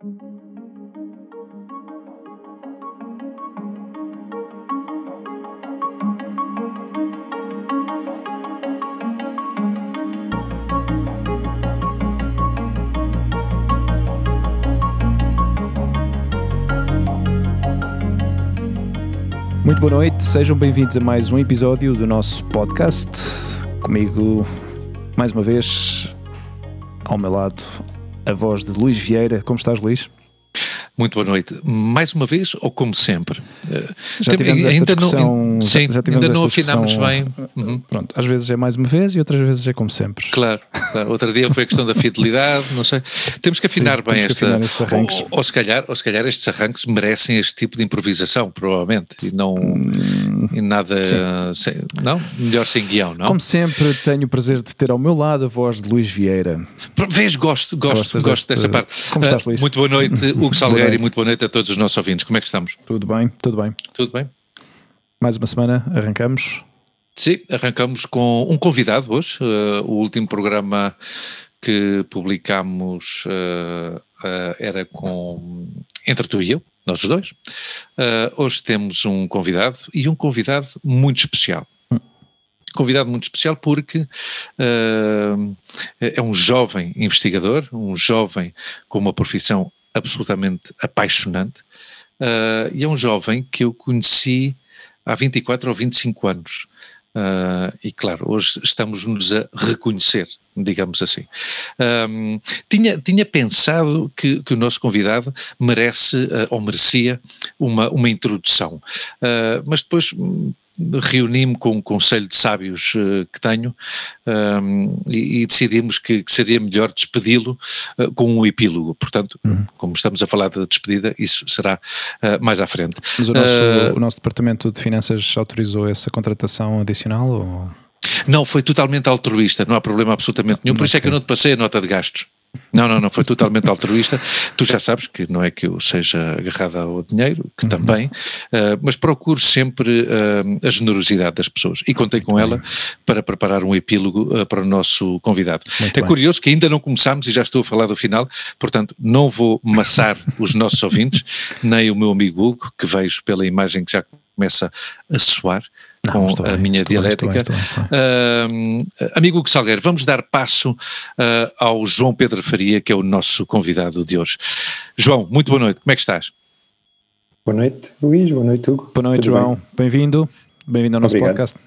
Muito boa noite, sejam bem-vindos a mais um episódio do nosso podcast. Comigo, mais uma vez, ao meu lado, a voz de Luís Vieira. Como estás, Luís? Muito boa noite. Mais uma vez ou como sempre? Já tivemos esta ainda discussão, não, sim, já tivemos ainda não afinámos bem. Uhum. Pronto, às vezes é mais uma vez e outras vezes é como sempre. Claro, claro. Outro dia foi a questão da fidelidade, não sei. Temos que afinar Sim, bem esta. afinar estes arranques. Ou, ou se calhar, ou se calhar estes arranques merecem este tipo de improvisação, provavelmente. E não e nada. Sem, não? Melhor sem guião, não? Como sempre, tenho o prazer de ter ao meu lado a voz de Luís Vieira. Vês, gosto, gosto, Gostas gosto dessa parte. Como estás, Ah, Luís? Muito boa noite, Hugo Salgueiro, noite. e muito boa noite a todos os nossos ouvintes. Como é que estamos? Tudo bem? Tudo bem. Tudo bem? Mais uma semana, arrancamos. Sim, arrancamos com um convidado hoje, eh, o último programa que publicámos eh, eh, era com entre tu e eu, nós os dois. Hoje temos um convidado e um convidado muito especial. Convidado muito especial porque é um jovem investigador, um jovem com uma profissão absolutamente apaixonante, eh, e é um jovem que eu conheci há 24 ou 25 anos. Uh, e claro, hoje estamos-nos a reconhecer, digamos assim. Um, tinha, tinha pensado que, que o nosso convidado merece uh, ou merecia uma, uma introdução, Uh, mas depois hum, reuni-me com um conselho de sábios uh, que tenho um, e, e decidimos que, que seria melhor despedi-lo uh, com um epílogo. Portanto, como estamos a falar da despedida, isso será uh, mais à frente. Mas o nosso, o nosso Departamento de Finanças autorizou essa contratação adicional? Ou... Não, foi totalmente altruísta, não há problema absolutamente nenhum, por isso é que eu não te passei a nota de gastos. Não, não, não, foi totalmente altruísta. Tu já sabes que não é que eu seja agarrada ao dinheiro, que também, eh, mas procuro sempre eh, a generosidade das pessoas e contei com ela para preparar um epílogo eh, para o nosso convidado. Muito é bem. curioso que ainda não começámos e já estou a falar do final, portanto não vou maçar os nossos ouvintes, nem o meu amigo Hugo, que vejo pela imagem que já começa a soar Não, com estou a bem, minha bem, estou dialética. bem, estou bem, estou Ahm, amigo Hugo Salgueiro, vamos dar passo ah, ao João Pedro Faria, que é o nosso convidado de hoje. João, muito boa noite, como é que estás? Boa noite, Luís. Boa noite, Hugo. Boa noite, Tudo João. bem? Bem-vindo. Bem-vindo ao nosso Obrigado. podcast.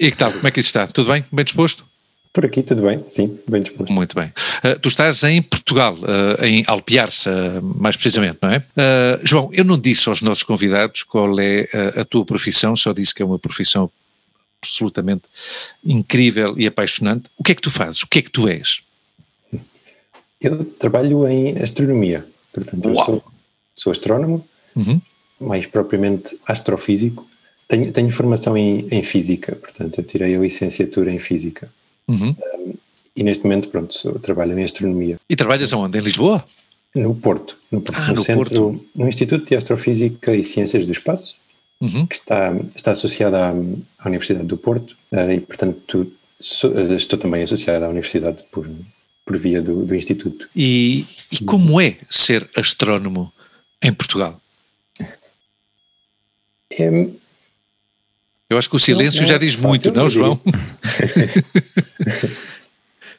E que tal? Como é que isso está? Tudo bem? Bem disposto? Por aqui, tudo bem? Sim, bem disposto. Muito bem. Ah, tu estás em Portugal, ah, em Alpiarça, mais precisamente, não é? Ah, João, eu não disse aos nossos convidados qual é a tua profissão, só disse que é uma profissão absolutamente incrível e apaixonante. O que é que tu fazes? O que é que tu és? Eu trabalho em astronomia, portanto, eu Uau. sou, sou astrónomo, Uhum. mais propriamente astrofísico. Tenho, tenho formação em, em física, portanto, eu tirei a licenciatura em física. Uhum. E neste momento, pronto, trabalho em astronomia. E trabalhas aonde? Em Lisboa? No Porto, no, Porto, Ah, no no centro, Porto. no Instituto de Astrofísica e Ciências do Espaço, Uhum. que está, está associado à, à Universidade do Porto, eh, e portanto sou- eh, estou também associado à Universidade por, por via do, do Instituto. E, e como é ser astrónomo em Portugal? É, Eu acho que o silêncio Não, não já diz muito, não, João?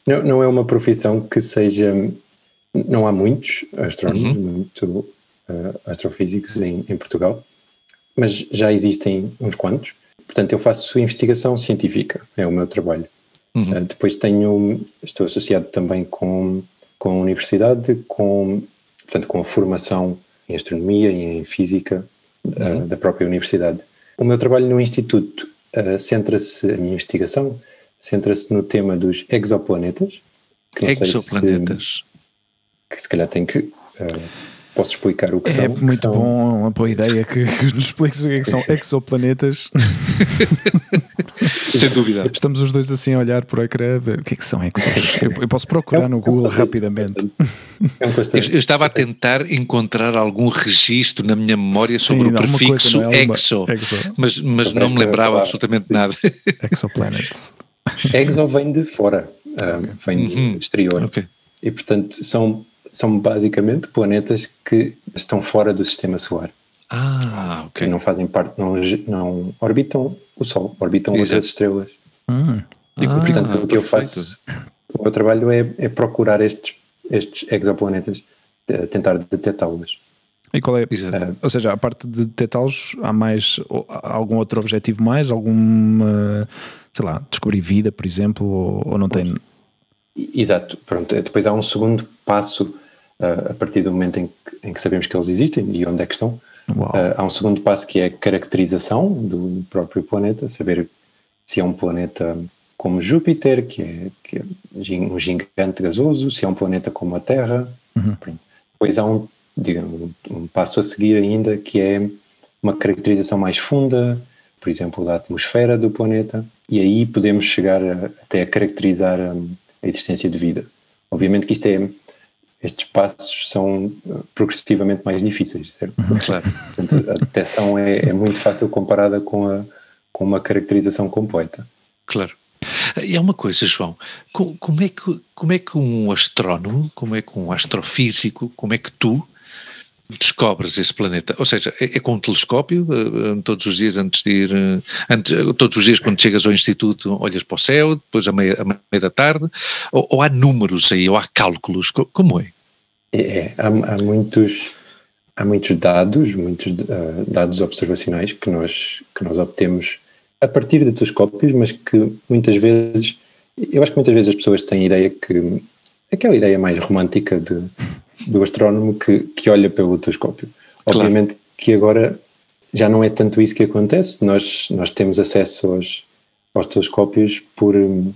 Não, não é uma profissão que seja. Não há muitos astrónomos, Uhum. muito eh, astrofísicos em, em Portugal, mas já existem uns quantos. Portanto, eu faço investigação científica, é o meu trabalho. Uhum. Eh, depois tenho, estou associado também com, com a universidade, com, portanto, com a formação em astronomia e em física eh, Uhum. da própria universidade. O meu trabalho no instituto eh, centra-se, a minha investigação centra-se no tema dos exoplanetas. sei se- Exoplanetas. que se calhar tem que. eh, posso explicar o que É são. que muito são- bom, uma boa ideia que, que nos expliques o que, é que são exoplanetas. Sem dúvida. Estamos os dois assim a olhar por ecrã, a ver o que é que são exos. Eu, eu posso procurar É um- no é um Google conceito, rapidamente. É um Eu, conceito- eu estava a tentar encontrar algum registro na minha memória sobre Sim, o coisa, prefixo não é? Exo, exo. mas, mas não me lembrava absolutamente nada. Exoplanets. Exo vem de fora, ah, vem Uhum. do exterior. ok. E portanto são, são basicamente planetas que estão fora do sistema solar. Ah, ok. Que não fazem parte, não, não orbitam o Sol, orbitam Exato. outras estrelas. Hum. E, Ah, portanto, o que eu faço, o meu trabalho é, é procurar estes, estes exoplanetas, eh, tentar detectá-los. E qual é? Exato. Ou seja, a parte de detectá-los, há mais há algum outro objetivo mais? Algum, eh, sei lá, descobrir vida, por exemplo, ou, ou não tem? Exato, pronto. Depois há um segundo passo uh, a partir do momento em que, em que sabemos que eles existem e onde é que estão. Uh, há um segundo passo que é a caracterização do próprio planeta, saber se é um planeta como Júpiter, que é, que é um gigante gasoso, se é um planeta como a Terra. Pronto. Depois há um, digamos, um passo a seguir ainda que é uma caracterização mais funda, por exemplo, da atmosfera do planeta, e aí podemos chegar a- até a caracterizar hum, a existência de vida. Obviamente que isto é, estes passos são uh, progressivamente mais difíceis, certo? Claro. Portanto, a detecção é, é muito fácil comparada com, a, com uma caracterização completa. Claro. E há uma coisa, João, co- como é, que, como é que um astrónomo, como é que um astrofísico, como é que tu descobres esse planeta? Ou seja, é, é com um telescópio, eh, eh, todos os dias antes de ir, eh, antes, todos os dias quando chegas ao instituto olhas para o céu, depois à meia, à meia da tarde, ou, ou há números aí, ou há cálculos, co- como é? É, é, há, há muitos há muitos dados, muitos uh, dados observacionais que nós que nós obtemos a partir de telescópios, mas que muitas vezes eu acho que muitas vezes as pessoas têm a ideia que aquela ideia mais romântica de, do astrónomo que, que olha pelo telescópio. Claro. Obviamente que agora já não é tanto isso que acontece. Nós nós temos acesso aos aos telescópios por hum,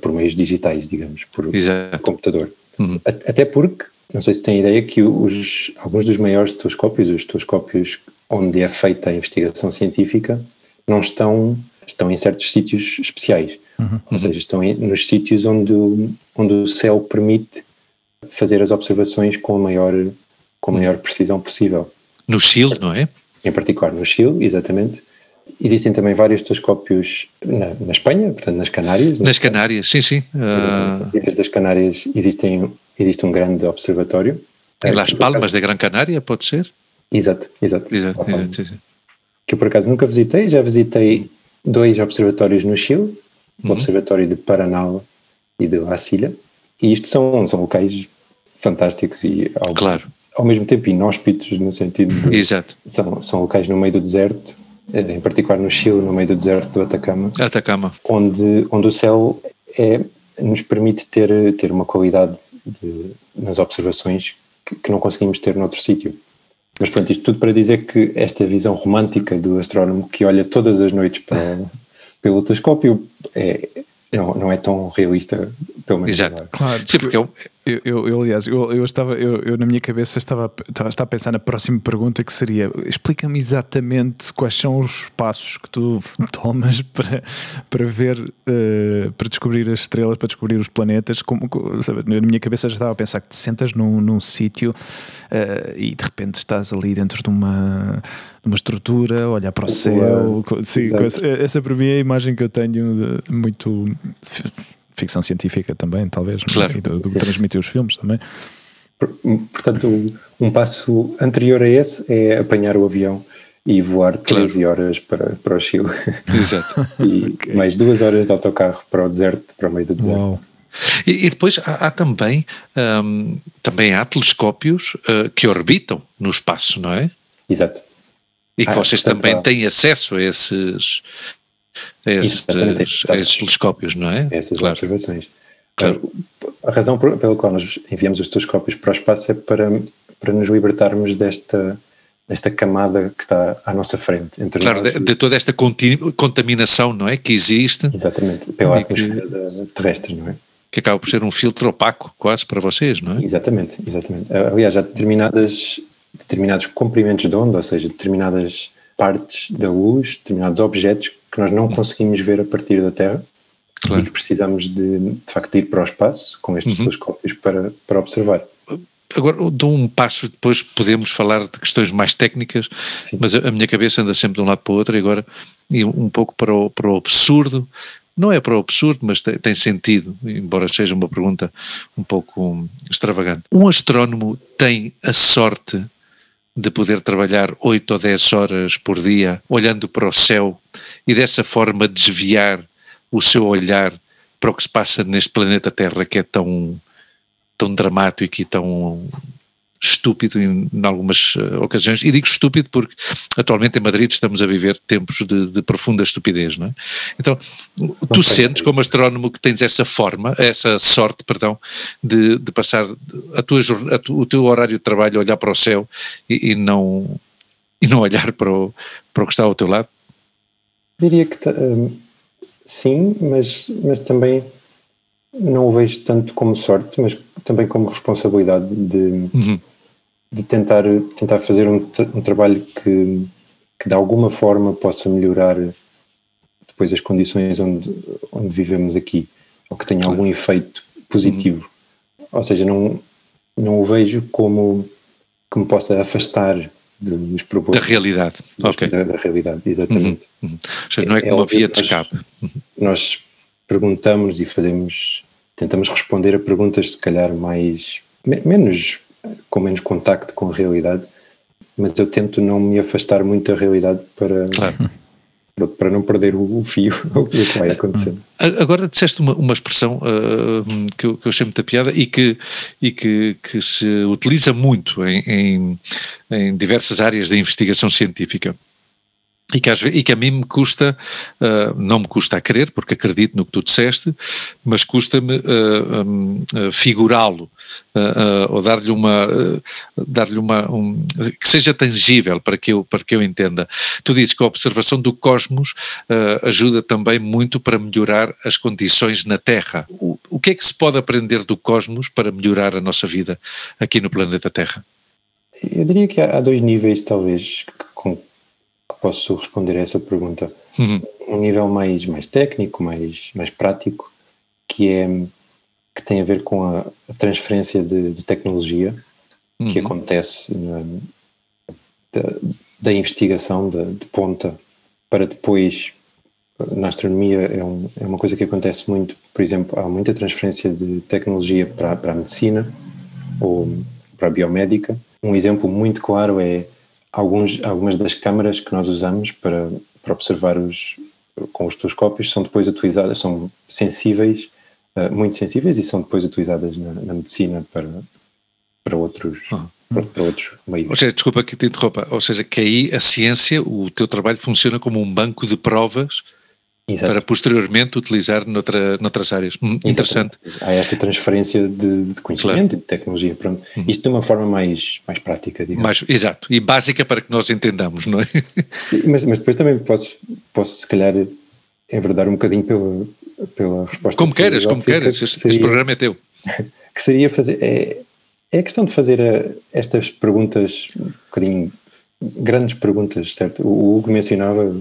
por meios digitais, digamos, por Exato. computador. Uhum. Até porque, não sei se têm ideia, que os, alguns dos maiores telescópios, os telescópios onde é feita a investigação científica, não estão, estão em certos sítios especiais. Ou seja, estão em- nos sítios onde, onde o céu permite fazer as observações com a maior, com a maior precisão possível. No Chile, não é? Em particular no Chile, exatamente. Existem também vários telescópios na, na Espanha, portanto nas Canárias. Nas Canárias, sim, sim. Ah, Nas Ilhas das Canárias existem, existe um grande observatório. em Las Palmas de Gran Canária, pode ser? Exato, exato. Exato, Las Palmas. exato, sim, sim. Que eu por acaso nunca visitei, já visitei dois observatórios no Chile, o Observatório de Paranal e de La Silla, e isto são, são locais fantásticos e ao, Claro. ao mesmo tempo inóspitos, no sentido de Exato. são, são locais no meio do deserto, eh, em particular no Chile, no meio do deserto do Atacama, Atacama. onde, onde o céu é, nos permite ter, ter uma qualidade de- nas observações que, que não conseguimos ter noutro sítio. Mas pronto, isto tudo para dizer que esta visão romântica do astrónomo que olha todas as noites para, pelo telescópio é, não, não é tão realista, pelo menos Exato. Claro, Sim, porque é um- Eu, eu, eu, aliás, eu, eu estava, eu, eu na minha cabeça estava, estava, estava a pensar na próxima pergunta que seria: explica-me exatamente quais são os passos que tu tomas para, para ver, eh, para descobrir as estrelas, para descobrir os planetas. Como, co- sabe, na minha cabeça já estava a pensar que te sentas num, num sítio eh, e de repente estás ali dentro de uma, de uma estrutura, olhar para o céu. Sim, co- essa para mim é a imagem que eu tenho de- muito. Fi- Ficção científica também, talvez, é? Claro. E do, do que Sim. transmitir os filmes também. Por- Portanto, um passo anterior a esse é apanhar o avião e voar 13 horas para, para o Chile. Exato. e mais duas horas de autocarro para o deserto, para o meio do deserto. Uau. E, e depois há, há também, hum, também há telescópios ah, que orbitam no espaço, não é? Exato. E que Ah, vocês portanto, também há- têm acesso a esses, a esses, a esses telescópios, não é? essas claro. observações. Claro. A razão por- pela qual nós enviamos os telescópios para o espaço é para, para nos libertarmos desta, desta camada que está à nossa frente. Entre Claro, de, de toda esta contaminação, não é? Que existe, Exatamente, pela que- atmosfera da- terrestre, não é? que acaba por ser um filtro opaco quase para vocês, não é? Exatamente, exatamente. Aliás, há determinadas, determinados comprimentos de onda, ou seja, determinadas partes da luz, determinados objetos que nós não conseguimos ver a partir da Terra e Claro. que precisamos de, de facto ir para o espaço com estes telescópios para, para observar. Agora dou um passo, depois podemos falar de questões mais técnicas, Sim. mas a, a minha cabeça anda sempre de um lado para o outro e agora e um pouco para o, para o absurdo não é para o absurdo, mas tem, tem, sentido, embora seja uma pergunta um pouco extravagante. Um astrónomo tem a sorte de poder trabalhar 8 ou 10 horas por dia olhando para o céu e dessa forma desviar o seu olhar para o que se passa neste planeta Terra que é tão, tão dramático e tão estúpido em, em algumas uh, ocasiões, e digo estúpido porque atualmente em Madrid estamos a viver tempos de, de profunda estupidez, não é? Então, tu sentes como astrónomo que tens essa forma, essa sorte, perdão, de, de passar a tua, a tu, o teu horário de trabalho olhar para o céu e, e, não, e não olhar para o, para o que está ao teu lado? Diria que um, sim, mas, mas também não o vejo tanto como sorte, mas também como responsabilidade de, uhum. de tentar, tentar fazer um, um trabalho que, que de alguma forma possa melhorar depois as condições onde, onde vivemos aqui, ou que tenha algum efeito positivo. Uhum. Ou seja, não, não o vejo como que me possa afastar dos propósitos. Da realidade, ok. Da, da realidade, exatamente. Uhum. Uhum. Ou seja, não é, é como uma via de escape. Nós, nós perguntamos e fazemos tentamos responder a perguntas se calhar mais menos com menos contacto com a realidade, mas eu tento não me afastar muito da realidade para claro. para não perder o, fio o que vai acontecendo. Agora disseste uma, uma expressão uh, que, eu, que eu achei muita piada e que, e que, que se utiliza muito em, em, em diversas áreas da investigação científica e que, e que, a mim me custa, uh, não me custa a crer, porque acredito no que tu disseste, mas custa-me uh, um, uh, figurá-lo, ou dar-lhe uma, dar-lhe uma, um, que seja tangível para que, eu, para que eu entenda. Tu dizes que a observação do cosmos ajuda também muito para melhorar as condições na Terra. O, o que é que se pode aprender do cosmos para melhorar a nossa vida aqui no planeta Terra? Eu diria que há dois níveis, talvez, posso responder a essa pergunta. Uhum. Um nível mais, mais técnico, mais, mais prático, que é que tem a ver com a, a transferência de, de tecnologia uhum. que acontece na, da, da, investigação de, de, ponta para depois na astronomia é, um, é, uma coisa que acontece muito, por exemplo, há muita transferência de tecnologia para, para a medicina ou para a biomédica. Um exemplo muito claro é alguns, algumas das câmaras que nós usamos para, para observar os, com os telescópios são depois utilizadas, são sensíveis, uh, muito sensíveis e são depois utilizadas na, na medicina para, para outros. Ah. Para, para, outros meios. Ou seja, desculpa que te interrompa, ou seja, que aí a ciência, o teu trabalho funciona como um banco de provas Exato. para posteriormente utilizar noutra, noutras áreas. Hum, interessante. Há esta transferência de, de conhecimento claro. e de tecnologia. Pronto. Uhum. Isto de uma forma mais, mais prática, digamos. Mais, exato, e básica para que nós entendamos, não é? Mas, mas depois também posso, posso se calhar enverdar um bocadinho pela, pela resposta. Como queiras, como queiras, este, seria, este, programa é teu. Que seria fazer, é, é a questão de fazer a, eh, estas perguntas, um bocadinho, grandes perguntas, certo? O Hugo mencionava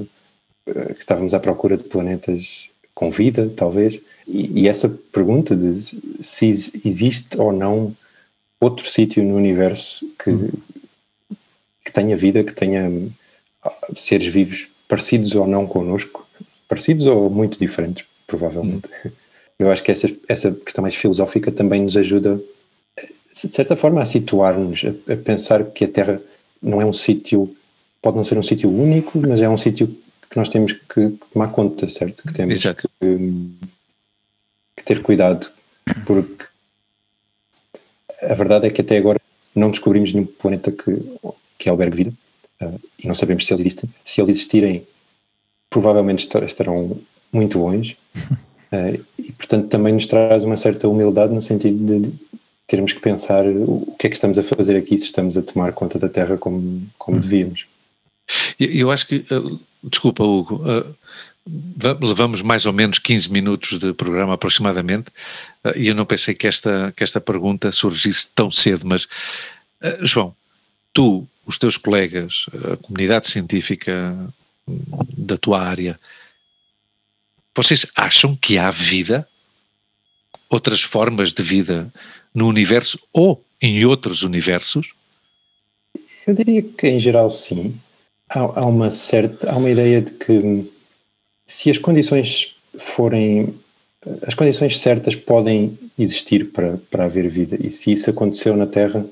que estávamos à procura de planetas com vida, talvez, e, e essa pergunta de se existe ou não outro sítio no universo que, que tenha vida, que tenha ah, seres vivos parecidos ou não connosco, parecidos ou muito diferentes, provavelmente. Hum. Eu acho que essa, essa questão mais filosófica também nos ajuda, de certa forma, a situar-nos, a, a pensar que a Terra não é um sítio, pode não ser um sítio único, mas é um sítio que nós temos que tomar conta, certo? Que temos Exato. Que, que ter cuidado, porque a verdade é que até agora não descobrimos nenhum planeta que, que albergue vida uh, e não sabemos se eles existem. Se eles existirem, provavelmente estarão muito longe uh, e, portanto, também nos traz uma certa humildade no sentido de termos que pensar o que é que estamos a fazer aqui se estamos a tomar conta da Terra como, como hum. devíamos. Eu acho que uh, Desculpa, Hugo. Uh, levamos mais ou menos 15 minutos de programa aproximadamente uh, e eu não pensei que esta, que esta pergunta surgisse tão cedo, mas uh, João, tu, os teus colegas, a comunidade científica da tua área, vocês acham que há vida? Outras formas de vida no universo ou em outros universos? Eu diria que em geral sim há, há, uma certa, há uma ideia de que se as condições forem as condições certas podem existir para, para haver vida e se isso aconteceu na Terra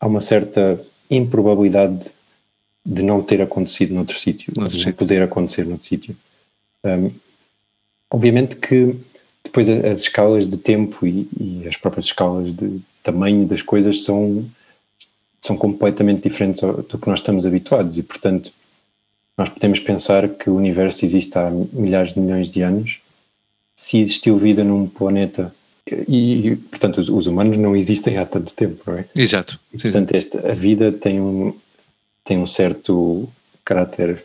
há uma certa improbabilidade de não ter acontecido noutro sítio, de não poder acontecer noutro sítio. Um, obviamente que depois as escalas de tempo e, e, as próprias escalas de tamanho das coisas são, são completamente diferentes do que nós estamos habituados e, portanto, nós podemos pensar que o universo existe há milhares de milhões de anos. Se existiu vida num planeta e, portanto, os, os, humanos não existem há tanto tempo, não é? Exato. E, portanto, esta, a vida tem um, tem um certo caráter,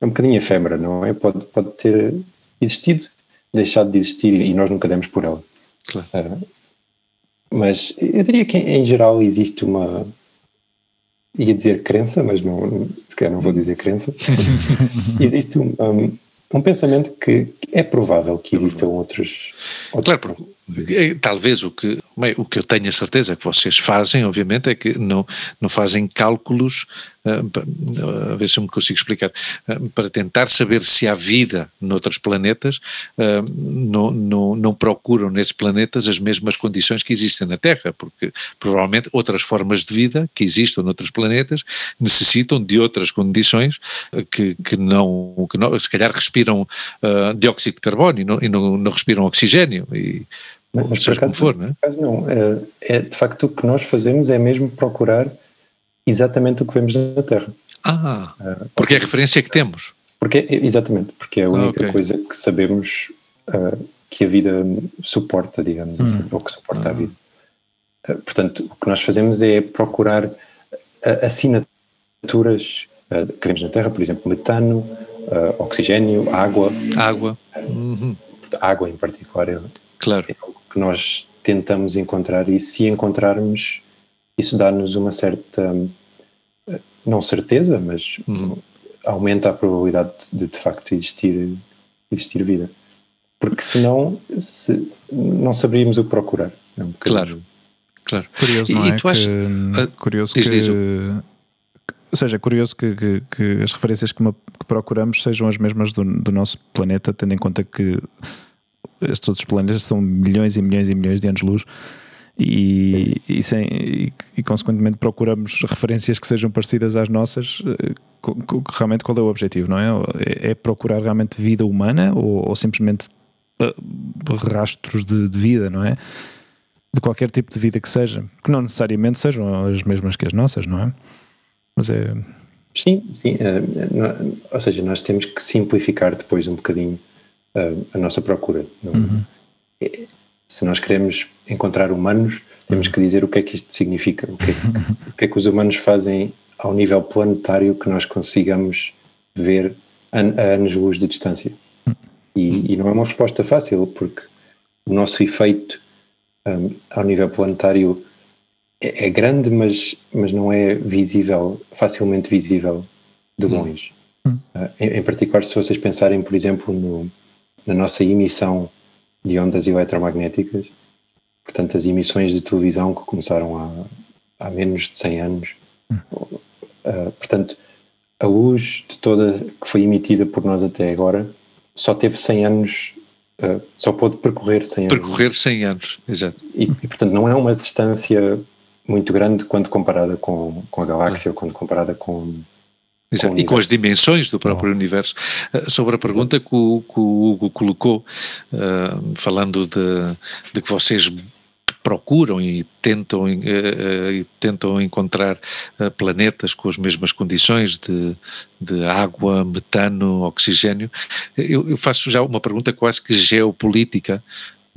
é um bocadinho efêmera, não é? Pode, pode ter existido, deixado de existir e nós nunca demos por ela. Claro. Uh, mas eu diria que em geral existe uma. Ia dizer crença, mas não, se calhar não vou dizer crença. existe um, um, um, pensamento que é provável que existam outros. Claro, talvez o que, o que eu tenho a certeza que vocês fazem, obviamente, é que não, não fazem cálculos a ver se eu me consigo explicar, para tentar saber se há vida noutros planetas, não, não, não procuram nesses planetas as mesmas condições que existem na Terra, porque provavelmente outras formas de vida que existam noutros planetas necessitam de outras condições que, que, não, que não, se calhar respiram uh, dióxido de carbono e não, e não, não respiram oxigênio e mas, por acaso, for, não é? não. É, é, de facto o que nós fazemos é mesmo procurar exatamente o que vemos na Terra. Ah, uh, porque seja, é a referência que temos. Porque, exatamente, porque é a ah, única ah, okay. coisa que sabemos uh, que a vida suporta, digamos assim, hum. ou que suporta ah. a vida. Uh, portanto, o que nós fazemos é procurar assinaturas que vemos na Terra, por exemplo, metano, oxigênio, água. Água. Uhum. Água em particular é, claro. é o que nós tentamos encontrar e se encontrarmos isso dá-nos uma certa, não certeza, mas uhum. aumenta a probabilidade de de facto existir, existir vida. Porque senão se, não saberíamos o que procurar. É um claro, claro. Curioso, não e, é? E tu que, uh, curioso diz, que, diz, ou seja, curioso que, que, que as referências que, que, procuramos sejam as mesmas do, do, nosso planeta, tendo em conta que estes outros planetas são milhões e milhões e milhões de anos-luz e, e, e, e, consequentemente procuramos referências que sejam parecidas às nossas. Eh, realmente, qual é o objetivo? Não é? É, é procurar realmente vida humana ou, ou simplesmente eh, rastros de, de, vida, não é? De qualquer tipo de vida que seja, que não necessariamente sejam as mesmas que as nossas, não é? Mas é. Sim, sim. Uh, ou seja, nós temos que simplificar depois um bocadinho uh, a nossa procura. Uhum. É, se nós queremos encontrar humanos, temos que dizer o que é que isto significa, o que é que, o que, é que os humanos fazem ao nível planetário que nós consigamos ver a, a anos-luz de distância. E, e, não é uma resposta fácil, porque o nosso efeito um, ao nível planetário é, é, grande, mas, mas não é visível, facilmente visível de longe. Uh, em, em, particular, se vocês pensarem, por exemplo, no, na nossa emissão de ondas eletromagnéticas, portanto, as emissões de televisão que começaram há, há menos de 100 anos. Uh, portanto, a luz de toda que foi emitida por nós até agora só teve 100 anos, uh, só pôde percorrer 100 anos. Percorrer 100 anos, exato. E, e, portanto, não é uma distância muito grande quando comparada com, com a galáxia ah. ou quando comparada com Exato. E com as dimensões do próprio oh. universo. Uh, sobre a pergunta que o, que o, Hugo colocou, uh, falando de, de, que vocês procuram e tentam, uh, e tentam encontrar planetas com as mesmas condições de, de água, metano, oxigênio, eu, eu, faço já uma pergunta quase que geopolítica,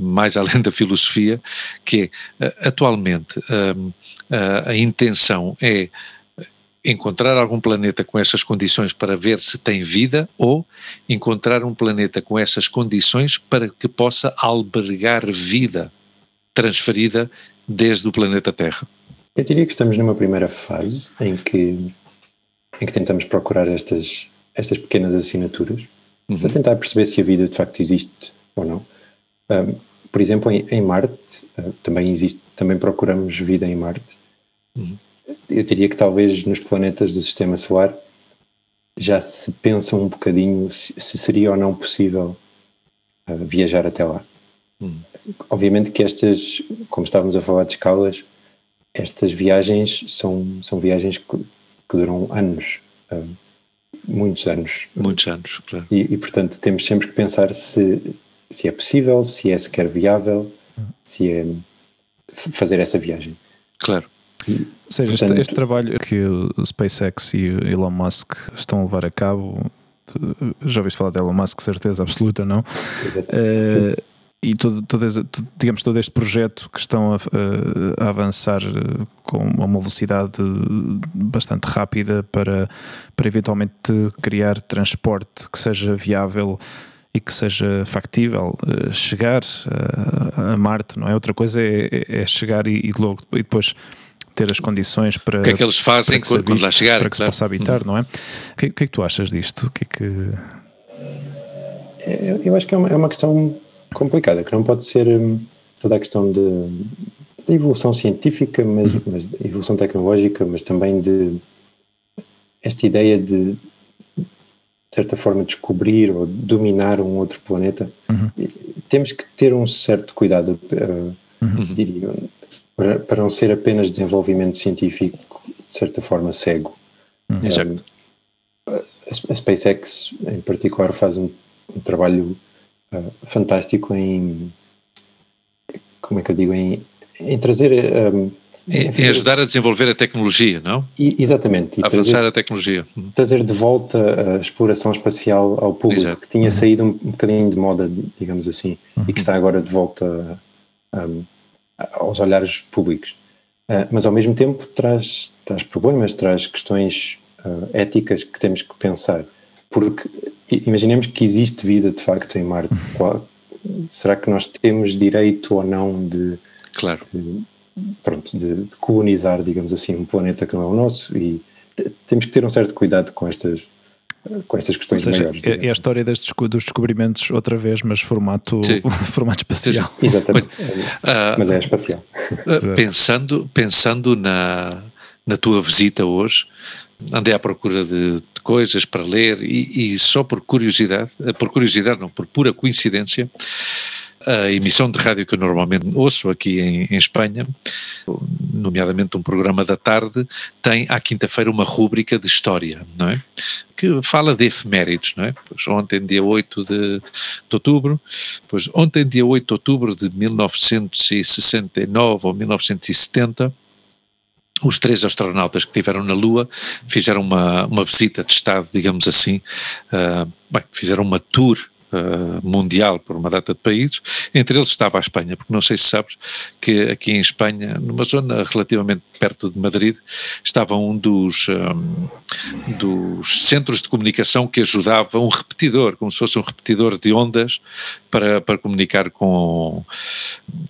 mais além da filosofia, que é, atualmente, a intenção é encontrar algum planeta com essas condições para ver se tem vida ou encontrar um planeta com essas condições para que possa albergar vida transferida desde o planeta Terra? Eu diria que estamos numa primeira fase em que, em que tentamos procurar estas, estas pequenas assinaturas uhum. para tentar perceber se a vida de facto existe ou não. Um, por exemplo, em, em Marte uh, também existe, também procuramos vida em Marte. Uhum eu diria que talvez nos planetas do sistema solar já se pensa um bocadinho se, se seria ou não possível uh, viajar até lá. Hum. Obviamente que estas, como estávamos a falar de escalas, estas viagens são, são viagens que, que duram anos, uh, muitos anos. Muitos anos, claro. E, e, portanto temos sempre que pensar se, se é possível, se é sequer viável, se é fazer essa viagem. Claro. E, Ou seja, portanto, este, este, trabalho que o SpaceX e o Elon Musk estão a levar a cabo, já ouviste falar de Elon Musk, certeza absoluta, não? Uh, e todo, todo, digamos, todo este projeto que estão a, a, avançar eh, com uma velocidade bastante rápida para, para eventualmente criar transporte que seja viável e que seja factível uh, chegar a, a, Marte, não é? Outra coisa é, é, é chegar e, e, logo e depois ter as condições para. O que é que eles fazem que quando, habite, lá chegar? Para que claro. se possa habitar, não é? O que, que, é que tu achas disto? O que é que. Eu, eu acho que é uma, é uma questão complicada, que não pode ser hum, toda a questão de, de evolução científica, mas, uhum. mas evolução tecnológica, mas também de esta ideia de de certa forma descobrir ou dominar um outro planeta, uhum. temos que ter um certo cuidado, uh, uhum. diria, para, para, não ser apenas desenvolvimento científico, de certa forma cego. Uhum. Exato. a, a, SpaceX, em particular, faz um, um trabalho uh, fantástico em, como é que eu digo, em, em trazer um, é, é, ajudar a desenvolver a tecnologia, não? E, exatamente. E Avançar trazer, a tecnologia. Uhum. Trazer de volta a exploração espacial ao público, Exato. que tinha uhum. saído um, um bocadinho de moda, digamos assim, uhum. e que uhum. está agora de volta um, aos olhares públicos. Uh, mas ao mesmo tempo traz, traz problemas, traz questões uh, éticas que temos que pensar. Porque imaginemos que existe vida de facto em Marte. Uhum. Qual, será que nós temos direito ou não de, claro. de pronto, de, de, colonizar, digamos assim, um planeta que não é o nosso e temos que ter um certo cuidado com estas com estas questões Ou seja, maiores. É, é a história destes, dos descobrimentos outra vez, mas formato, formato espacial. Exatamente, uh, mas é espacial. Uh, pensando pensando na, na tua visita hoje, andei à procura de, de coisas para ler e, e, só por curiosidade, por curiosidade não, por pura coincidência, a emissão de rádio que eu normalmente ouço aqui em, em Espanha, nomeadamente um programa da tarde, tem à quinta-feira uma rúbrica de história, não é? Que fala de efemérides, não é? Pois ontem, dia 8 de, de outubro, pois ontem, dia 8 de outubro de 1969 ou 1970, os três astronautas que estiveram na Lua fizeram uma, uma visita de Estado, digamos assim, uh, bem, fizeram uma tour uh, mundial por uma data de países, entre eles estava a Espanha, porque não sei se sabes que aqui em Espanha, numa zona relativamente perto de Madrid, estava um dos, um, dos centros de comunicação que ajudava um repetidor, como se fosse um repetidor de ondas para, para comunicar com,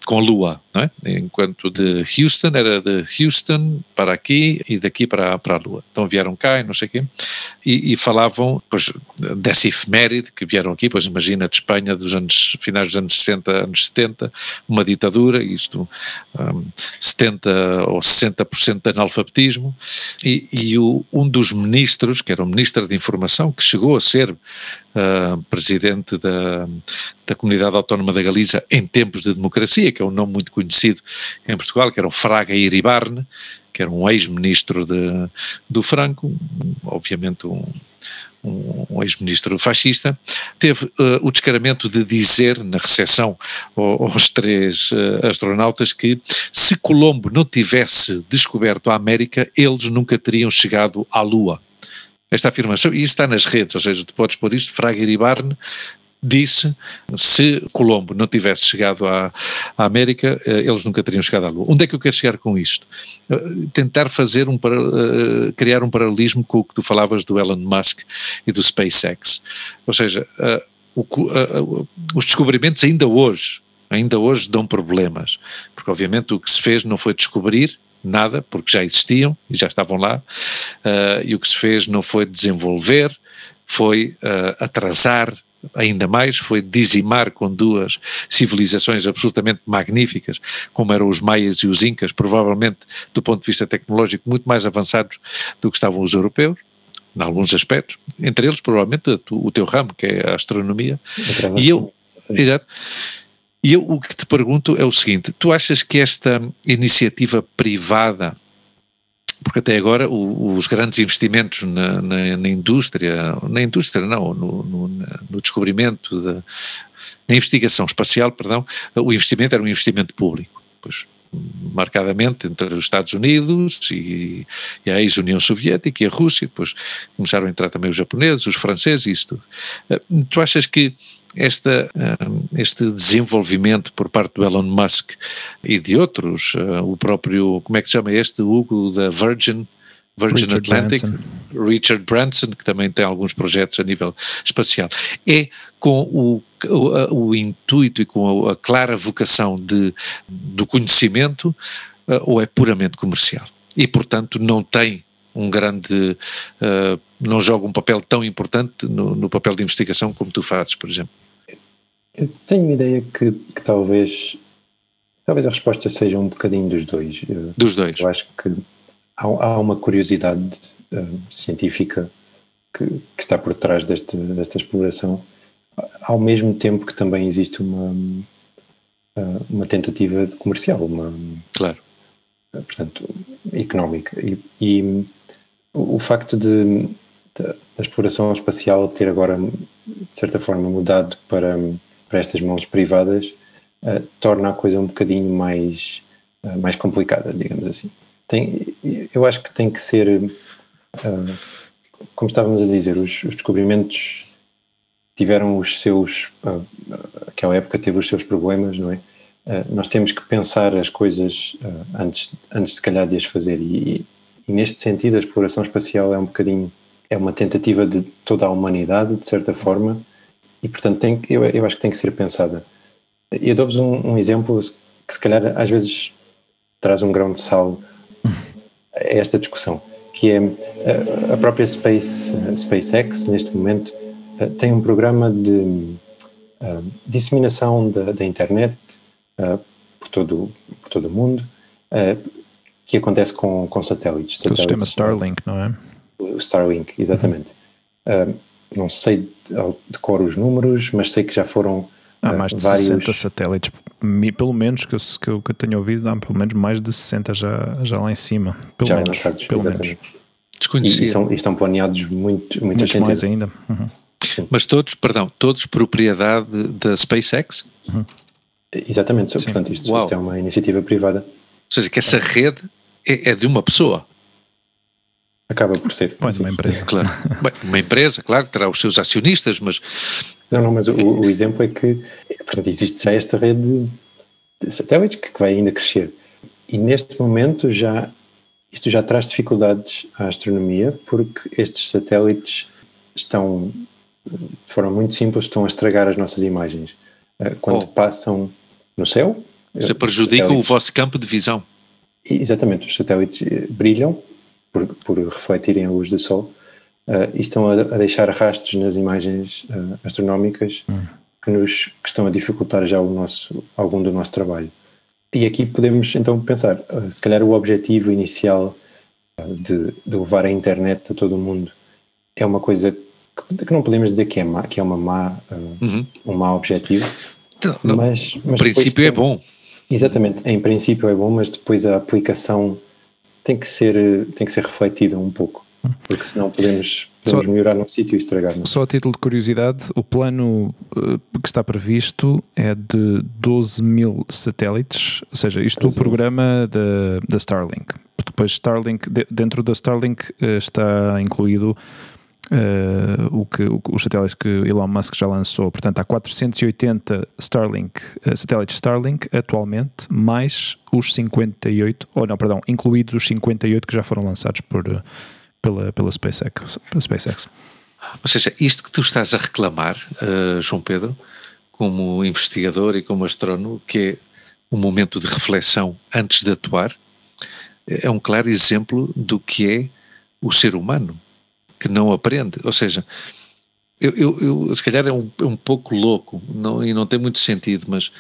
com a Lua, é? enquanto de Houston era de Houston para aqui e daqui para, para a Lua. Então vieram cá e não sei o quê, e, e falavam pois, dessa efeméride que vieram aqui, pois imagina de Espanha dos anos, finais dos anos 60, anos 70, uma ditadura, isto um, 70 ou 60% de analfabetismo, e, e o, um dos ministros, que era o ministro de Informação, que chegou a ser uh, presidente da, da Comunidade Autónoma da Galiza em tempos de democracia, que é um nome muito conhecido em Portugal, que era o Fraga Iribarne, que era um ex-ministro do Franco, obviamente um, um, ex-ministro fascista, teve uh, o descaramento de dizer na recepção aos três uh, astronautas que se Colombo não tivesse descoberto a América, eles nunca teriam chegado à Lua. Esta afirmação, e isso está nas redes, ou seja, tu podes pôr isto, Fraga Iribarne disse se Colombo não tivesse chegado à, à, América, eh, eles nunca teriam chegado à Lua. Onde é que eu quero chegar com isto? Eh, tentar fazer um, uh, criar um paralelismo com o que tu falavas do Elon Musk e do SpaceX. Ou seja, o, os descobrimentos ainda hoje, ainda hoje dão problemas, porque obviamente o que se fez não foi descobrir, nada, porque já existiam e já estavam lá, e o que se fez não foi desenvolver, foi atrasar ainda mais, foi dizimar com duas civilizações absolutamente magníficas, como eram os maias e os incas, provavelmente do ponto de vista tecnológico muito mais avançados do que estavam os europeus, em alguns aspectos, entre eles provavelmente o teu ramo, que é a astronomia, e eu, Exato. E eu o que te pergunto é o seguinte: tu achas que esta iniciativa privada, porque até agora o, os grandes investimentos na, na, na, indústria, na indústria não, no, no, no descobrimento, na investigação espacial, perdão, o investimento era um investimento público. Pois marcadamente entre os Estados Unidos e, e a ex-União Soviética e a Rússia, depois começaram a entrar também os japoneses, os franceses e isso tudo. Eh, tu achas que esta, eh, este desenvolvimento por parte do Elon Musk e de outros, eh, o próprio, como é que se chama este, Hugo da Virgin, Virgin Richard Atlantic, Branson. Richard Branson, que também tem alguns projetos a nível espacial, é com o, o, o intuito e com a, a, clara vocação de, do conhecimento uh, ou é puramente comercial? E, portanto, não tem um grande, uh, não joga um papel tão importante no, no, papel de investigação como tu fazes, por exemplo? Eu tenho a ideia que, que talvez, talvez a resposta seja um bocadinho dos dois. Dos dois. Eu acho que há, há uma curiosidade uh, científica que, que, está por trás deste, desta exploração, ao mesmo tempo que também existe uma, uh, uma tentativa comercial, uma, claro. Uh, portanto, económica. E, e o, facto de, da exploração espacial ter agora, de certa forma, mudado para, para estas mãos privadas, torna a coisa um bocadinho mais, mais complicada, digamos assim tem, eu acho que tem que ser, uh, como estávamos a dizer, os, os, descobrimentos tiveram os seus, uh, aquela época teve os seus problemas, não é? Uh, nós temos que pensar as coisas antes, antes se calhar de as fazer e, e, neste sentido a exploração espacial é um bocadinho, é uma tentativa de toda a humanidade, de certa forma, e portanto tem, eu, eu acho que tem que ser pensada. Eu dou-vos um, um exemplo que se calhar às vezes traz um grão de sal esta discussão, que é a própria Space, SpaceX, neste momento, eh, tem um programa de uh, disseminação da, da internet uh, por, todo, por todo o mundo, uh, que acontece com, com satélites. O sistema Starlink, não é? O Starlink, exatamente. Uhum. não sei de cor os números, mas sei que já foram Há mais de vários... 60 satélites, pelo menos que eu, que eu, que eu tenho ouvido, há pelo menos mais de 60 já, já lá em cima. Pelo já menos. Lançados, pelo menos. Desconhecido. E, e, são, e estão planeados muito, muitas Muitos mais ainda. Uhum. Mas todos, perdão, todos propriedade da SpaceX? Uhum. Exatamente, Sim. portanto isto, isto, é uma iniciativa privada. Ou seja, que essa rede é, é de uma pessoa. Acaba por ser. Pois, uma empresa. Claro. Bem, uma empresa, claro, terá os seus acionistas, mas não, não, mas o, o exemplo é que, portanto, existe já esta rede de satélites que vai ainda crescer. E neste momento já, isto já traz dificuldades à astronomia porque estes satélites estão, de forma muito simples, estão a estragar as nossas imagens. Eh, quando oh. passam no céu... Já prejudicam o vosso campo de visão. Exatamente, os satélites eh, brilham por, por refletirem a luz do Sol uh, e estão a, a, deixar rastros nas imagens uh, astronómicas hum. que, nos, que estão a dificultar já o nosso, algum do nosso trabalho. E aqui podemos então pensar, uh, se calhar o objetivo inicial de, de, levar a internet a todo o mundo é uma coisa que, que não podemos dizer que é, má, que é uma má, uhum. um mau objetivo, então, mas, mas... O princípio é bom. Exatamente, em princípio é bom, mas depois a aplicação tem que ser, tem que ser refletida um pouco porque senão podemos, podemos só, melhorar num sítio e estragar. -no. Só a título de curiosidade, o plano uh, que está previsto é de 12 mil satélites, ou seja, isto é o programa da, da Starlink. Depois Starlink, dentro da Starlink uh, está incluído Uh, o que, o, os satélites que Elon Musk já lançou. Portanto, há 480 Starlink, uh, satélites Starlink atualmente, mais os 58, ou não, perdão, incluídos os 58 que já foram lançados por, uh, pela, pela, SpaceX, pela SpaceX. Ou seja, isto que tu estás a reclamar, João Pedro, como investigador e como astrónomo, que é um momento de reflexão antes de atuar, é um claro exemplo do que é o ser humano, que não aprende. Ou seja, eu, eu, eu se calhar é um, é um pouco louco não, e não tem muito sentido, mas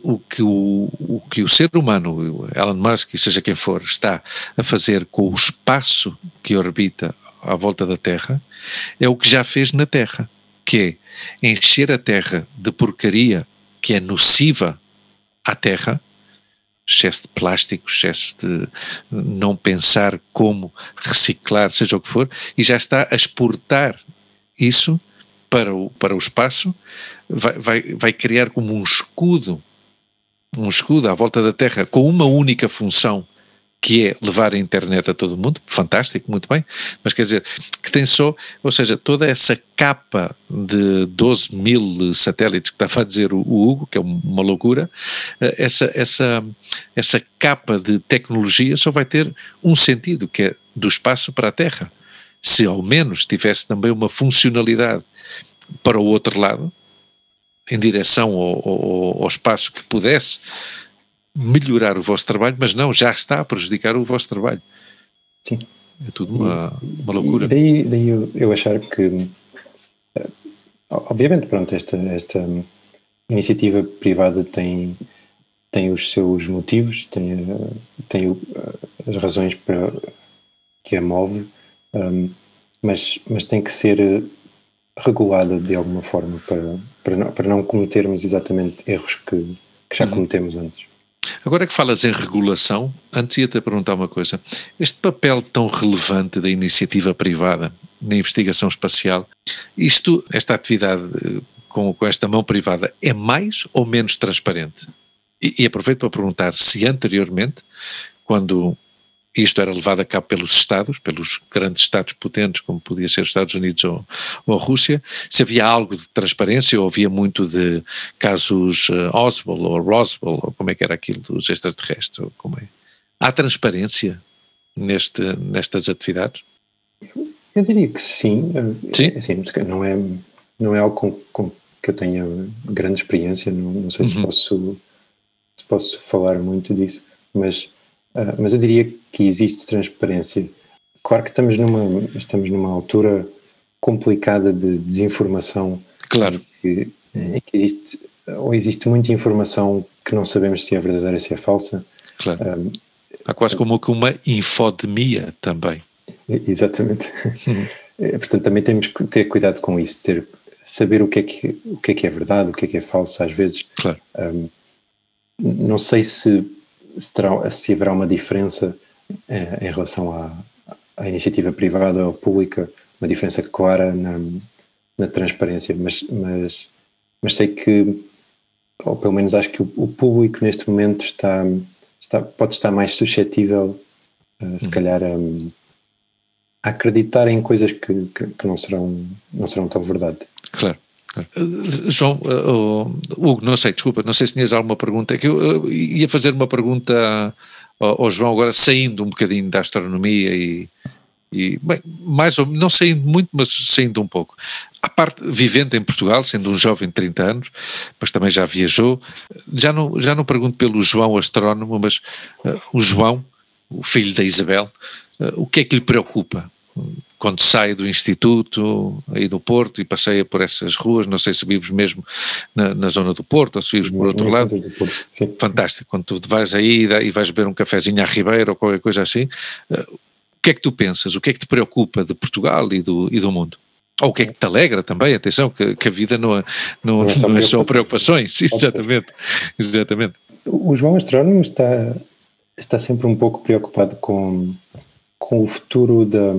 o que o, o que o ser humano, Elon Musk, seja quem for, está a fazer com o espaço que orbita à volta da Terra, é o que já fez na Terra, que é encher a Terra de porcaria que é nociva à Terra, excesso de plástico, excesso de não pensar como reciclar, seja o que for, e já está a exportar isso para o, para o espaço, vai, vai, vai criar como um escudo, um escudo à volta da Terra com uma única função, que é levar a internet a todo mundo, fantástico, muito bem, mas quer dizer, que tem só, ou seja, toda essa capa de 12 mil satélites que estava a dizer o, Hugo, que é uma loucura, eh, essa, essa, essa capa de tecnologia só vai ter um sentido, que é do espaço para a Terra. Se ao menos tivesse também uma funcionalidade para o outro lado, em direção ao, ao, ao espaço que pudesse melhorar o vosso trabalho, mas não, já está a prejudicar o vosso trabalho. Sim. É tudo uma, uma loucura. E daí, daí eu, eu achar que, eh, obviamente, pronto, esta, esta iniciativa privada tem, tem os seus motivos, tem, eh, tem eh, as razões para que a move, um, mas, mas tem que ser regulada de alguma forma para, para, não, para não cometermos exatamente erros que, que já uhum. cometemos antes. Agora que falas em regulação, antes ia-te perguntar uma coisa. Este papel tão relevante da iniciativa privada na investigação espacial, isto, esta atividade eh, com, com esta mão privada, é mais ou menos transparente? E, e aproveito para perguntar se anteriormente, quando isto era levado a cabo pelos Estados, pelos grandes Estados potentes, como podia ser os Estados Unidos ou, ou a Rússia, se havia algo de transparência ou havia muito de casos uh, Oswald ou Roswell, ou como é que era aquilo dos extraterrestres, ou como é. Há transparência neste, nestas atividades? Eu diria que sim. Sim? É, assim, não, é, não é algo com, com que eu tenha grande experiência, não, não sei uhum. se, posso, se posso falar muito disso, mas ah, mas eu diria que existe transparência. Claro que estamos numa, estamos numa altura complicada de desinformação. Claro. Que, que existe, ou existe muita informação que não sabemos se é verdadeira ou se é falsa. Claro. Um, Há quase como que uma infodemia também. Exatamente. É, portanto, também temos que ter cuidado com isso, ter, saber o que, é que, o que é que é verdade, o que é que é falso, às vezes. Claro. Um, não sei se se, terá, se haverá uma diferença eh, em relação à, à, iniciativa privada ou pública, uma diferença clara na, na transparência, mas, mas, mas sei que, ou pelo menos acho que o, o público neste momento está, está, pode estar mais suscetível, uh, se uhum. calhar, a, a, acreditar em coisas que, que, que não, serão, não serão tão verdade. Claro. Uh, João, uh, Hugo, não sei, desculpa, não sei se tinhas alguma pergunta, é que eu uh, ia fazer uma pergunta ao, ao, João agora saindo um bocadinho da astronomia e, e bem, mais ou não saindo muito, mas saindo um pouco. A parte vivendo em Portugal, sendo um jovem de 30 anos, mas também já viajou, já não, já não pergunto pelo João astrónomo, mas o João, o filho da Isabel, o que é que lhe preocupa? Quando saio do Instituto, aí do Porto, e passeia por essas ruas, não sei se vives mesmo na, na zona do Porto ou se vives por outro lado. Fantástico. Quando tu vais aí e vais beber um cafezinho à Ribeira ou qualquer coisa assim, uh, o que é que tu pensas? O que é que te preocupa de Portugal e do, e do mundo? Ou o que é que te alegra também, atenção, que, que a vida não, é, não, não, é, só, não é só preocupações, exatamente, exatamente. O João Astrónomo está, está sempre um pouco preocupado com, com o futuro da,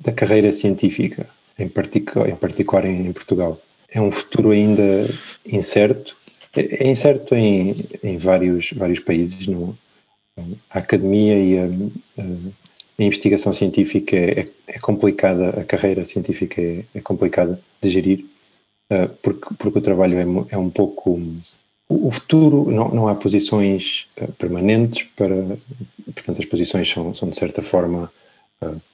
da carreira científica, em, particular, em particular em, em Portugal. É um futuro ainda incerto, é, é incerto em, em vários, vários países. No, a academia e a, a, a investigação científica é, é, complicada, a carreira científica é, é complicada de gerir, uh, porque, porque o trabalho é, é um pouco. O futuro, não, não há posições uh, permanentes para. Portanto, as posições são, são de certa forma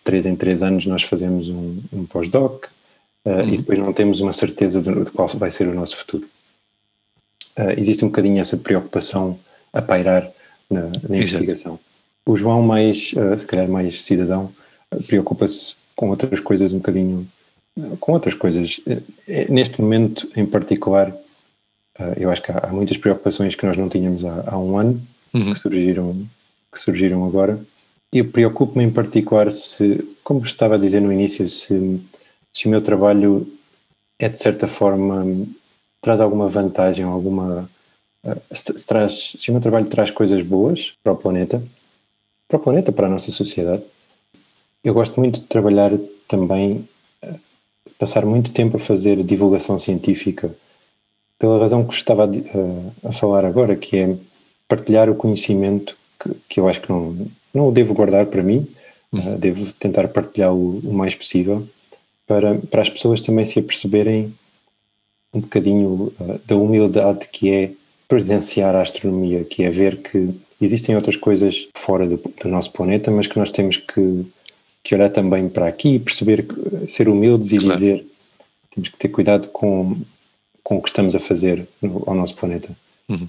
três em três anos nós fazemos um, um pós-doc uh, uhum. e depois não temos uma certeza de, de, qual vai ser o nosso futuro. Uh, existe um bocadinho essa preocupação a pairar na, na investigação. O João, mais, uh, se calhar mais cidadão, preocupa-se com outras coisas um bocadinho, com outras coisas. Neste momento em particular, eu acho que há, há, muitas preocupações que nós não tínhamos há, há um ano, uhum. que, surgiram, que surgiram agora, eu preocupo-me em particular se, como vos estava a dizer no início, se, se o meu trabalho é de certa forma traz alguma vantagem, alguma. Uh, se, traz, se o meu trabalho traz coisas boas para o planeta, para o planeta, para a nossa sociedade. Eu gosto muito de trabalhar também, uh, passar muito tempo a fazer divulgação científica, pela razão que estava a, uh, a falar agora, que é partilhar o conhecimento que, que eu acho que não, não o devo guardar para mim, uhum. devo tentar partilhar o, mais possível para, para as pessoas também se aperceberem um bocadinho uh, da humildade que é presenciar a astronomia, que é ver que existem outras coisas fora do, do nosso planeta, mas que nós temos que, que olhar também para aqui e perceber, que, ser humildes e claro. dizer temos que ter cuidado com, com o que estamos a fazer no, ao nosso planeta. Uhum.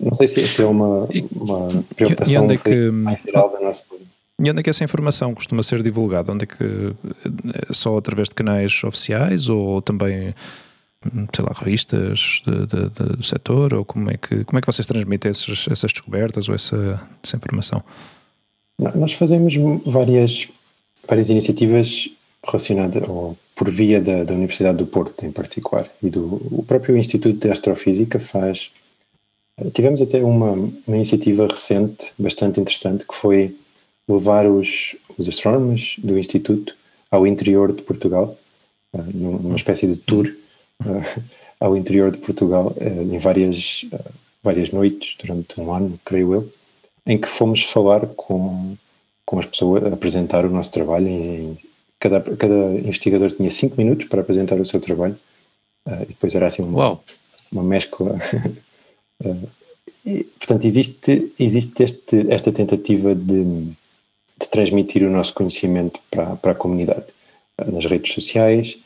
Não sei se, se é uma, uma preocupação e, e é que, mais geral da nossa e onde é que essa informação costuma ser divulgada? Onde é que eh, só através de canais oficiais ou também hum, sei lá, revistas de, de, de, do setor ou como é que como é que vocês transmitem esses, essas descobertas ou essa, essa informação? Nós fazemos várias várias iniciativas relacionadas ou por via da, da Universidade do Porto em particular e do o próprio Instituto de Astrofísica faz tivemos até uma, uma iniciativa recente bastante interessante que foi levar os, os astrónomos do Instituto ao interior de Portugal, uh, numa espécie de tour uh, ao interior de Portugal, uh, em várias, várias noites, durante um ano, creio eu, em que fomos falar com, com as pessoas, apresentar o nosso trabalho. Em, cada, cada investigador tinha cinco minutos para apresentar o seu trabalho, e depois era assim uma, uma mescla. E, portanto, existe, existe este, esta tentativa de de transmitir o nosso conhecimento para, para a comunidade, nas redes sociais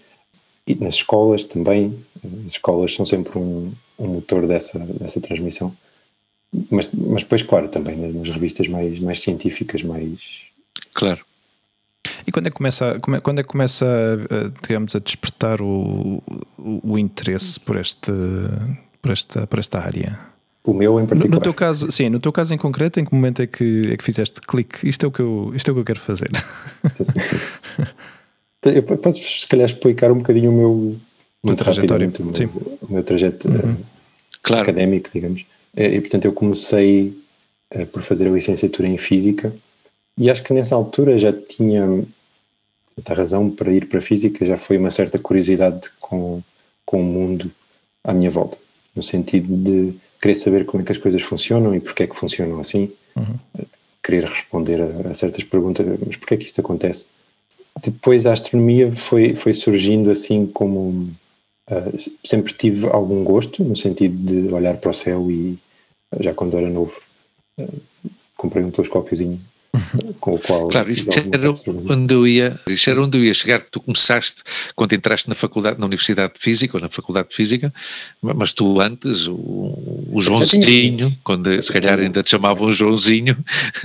e nas escolas também. As escolas são sempre um, um motor dessa, dessa transmissão. Mas, mas depois, claro, também nas revistas mais, mais científicas, mais. Claro. E quando é que começa, quando é que começa digamos, a despertar o, o, o interesse por, este, por, esta, por esta área? O meu em particular. No, no, teu caso, sim, no teu caso em concreto, em que momento é que, é que fizeste clique? Isto é o que eu, isto é o que eu quero fazer. eu posso, se calhar, explicar um bocadinho o meu, meu trajetório, o meu, o meu trajeto uhum. uh, claro. académico, digamos. E, e, portanto, eu comecei uh, por fazer a licenciatura em Física e acho que nessa altura já tinha a razão para ir para a Física, já foi uma certa curiosidade com, com o mundo à minha volta, no sentido de querer saber como é que as coisas funcionam e porque é que funcionam assim, uhum. querer responder a, a, certas perguntas, mas porquê é que isto acontece? Depois a astronomia foi, foi surgindo assim como uh, sempre tive algum gosto no sentido de olhar para o céu e já quando era novo uh, comprei um telescópiozinho com o qual. Claro, isto era onde eu ia, isto era onde eu ia chegar. Tu começaste quando entraste na faculdade, na Universidade de Física ou na Faculdade de Física, mas tu antes, o, o Joãozinho, quando se calhar ainda te chamavam Joãozinho,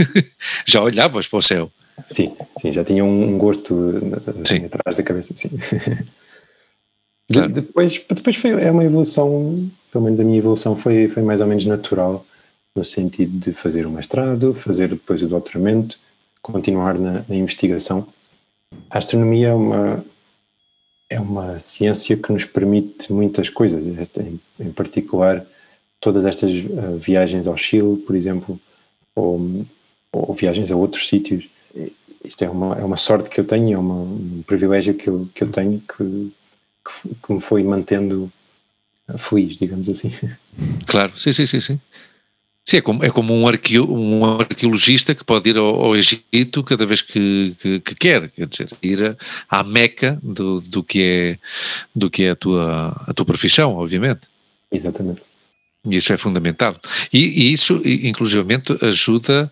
já olhavas para o céu. Sim, sim, já tinha um gosto assim, atrás da cabeça, sim. Claro. De, depois, depois foi, é uma evolução, pelo menos a minha evolução foi, foi mais ou menos natural no sentido de fazer o mestrado, fazer depois o doutoramento, continuar na, na investigação. A astronomia é uma, é uma ciência que nos permite muitas coisas, em, em particular todas estas uh, viagens ao Chile, por exemplo, ou, ou, viagens a outros sítios. Isto é uma, é uma sorte que eu tenho, é uma, um privilégio que eu, que eu tenho que, que, que me foi mantendo feliz, digamos assim. Claro, sim, sim, sim, sim. Sim, é como, é como um, arqueo, um arqueologista que pode ir ao, ao Egito cada vez que, que, que, quer, quer dizer, ir à meca do, do que é, do que é a, tua, a tua profissão, obviamente. Exatamente. E isso é fundamental. E, e isso, inclusivamente, ajuda,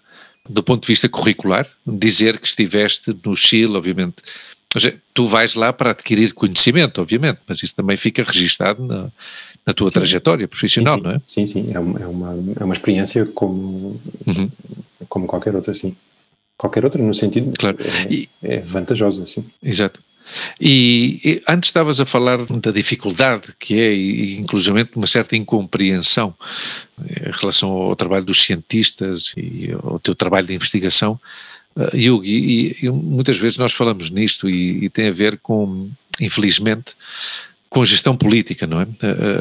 do ponto de vista curricular, dizer que estiveste no Chile, obviamente. Seja, tu vais lá para adquirir conhecimento, obviamente, mas isso também fica registado na, na tua sim. trajetória profissional, sim, não é? Sim, sim, é uma, é uma, é uma experiência como, uhum. como qualquer outra, sim. Qualquer outra, no sentido claro. é, e, é vantajosa, sim. Exato. E, e, antes estavas a falar da dificuldade que é, e inclusive uma certa incompreensão em relação ao trabalho dos cientistas e ao teu trabalho de investigação, uh, Yugi, e, e, muitas vezes nós falamos nisto e, e tem a ver com, infelizmente, com a gestão política, não é?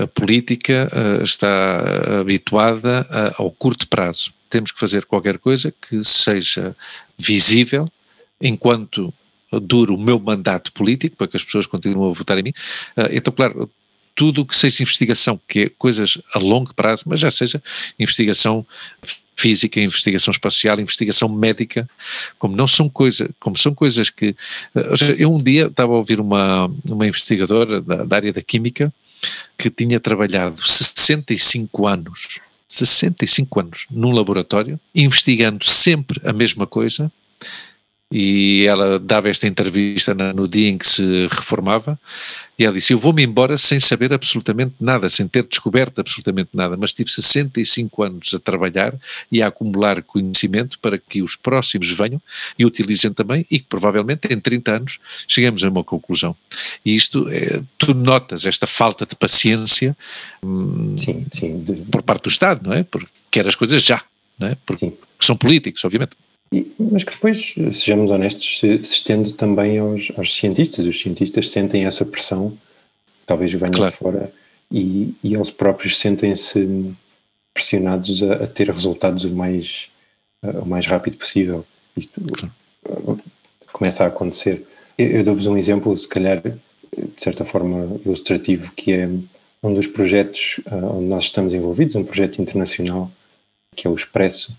A, política está habituada ao curto prazo. Temos que fazer qualquer coisa que seja visível enquanto dura o meu mandato político, para que as pessoas continuem a votar em mim. Uh, então, claro, tudo o que seja investigação, que é coisas a longo prazo, mas já seja investigação física, investigação espacial, investigação médica, como não são coisas, como são coisas que, seja, eu um dia estava a ouvir uma, uma investigadora da, da área da química que tinha trabalhado 65 anos, 65 anos num laboratório, investigando sempre a mesma coisa, e ela dava esta entrevista no dia em que se reformava, e ela disse: Eu vou-me embora sem saber absolutamente nada, sem ter descoberto absolutamente nada, mas tive 65 anos a trabalhar e a acumular conhecimento para que os próximos venham e utilizem também, e que provavelmente em 30 anos chegamos a uma conclusão. E isto, é, tu notas esta falta de paciência hum, sim, sim, por parte do Estado, não é? Porque quer as coisas já, não é? Porque sim. são políticos, obviamente. E, mas que depois, sejamos honestos, se, se estende também aos, aos, cientistas. Os cientistas sentem essa pressão, talvez venha claro. de fora, e, e eles próprios sentem-se pressionados a, a, ter resultados o mais, o mais rápido possível. Isto claro. começa a acontecer. Eu, eu dou-vos um exemplo, se calhar, de certa forma, ilustrativo, que é um dos projetos uh, onde nós estamos envolvidos, um projeto internacional, que é o Expresso,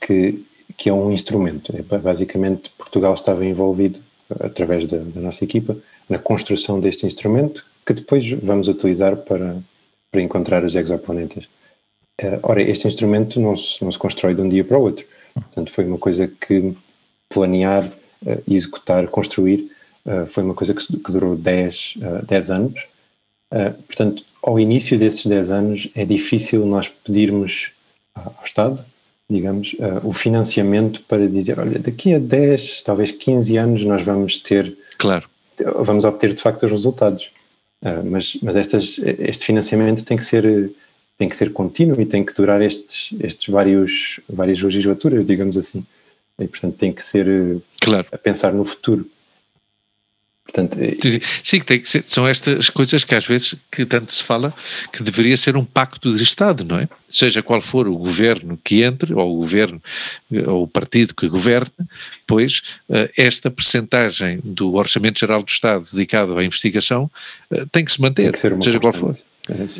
que que é um instrumento. É, basicamente, Portugal estava envolvido, através da, da, nossa equipa, na construção deste instrumento, que depois vamos utilizar para, para encontrar os exoplanetas. Uh, ora, este instrumento não se, não se constrói de um dia para o outro. Portanto, foi uma coisa que planear, uh, executar, construir, uh, foi uma coisa que, que durou 10, uh, 10 anos. portanto, ao início desses 10 anos, é difícil nós pedirmos ao Estado digamos, uh, o financiamento para dizer, olha, daqui a 10, talvez 15 anos nós vamos ter, claro, vamos obter de facto os resultados. Uh, mas mas estas, este financiamento tem que ser tem que ser contínuo e tem que durar estes, estes vários várias legislaturas, digamos assim. E portanto tem que ser claro. a pensar no futuro. Portanto, sim, sim tem que ser, são estas coisas que às vezes que tanto se fala que deveria ser um pacto de Estado, não é? Seja qual for o governo que entre, ou o governo, ou o partido que governe, pois eh, esta percentagem do Orçamento Geral do Estado dedicado à investigação eh, tem que se manter, que seja constante. qual for.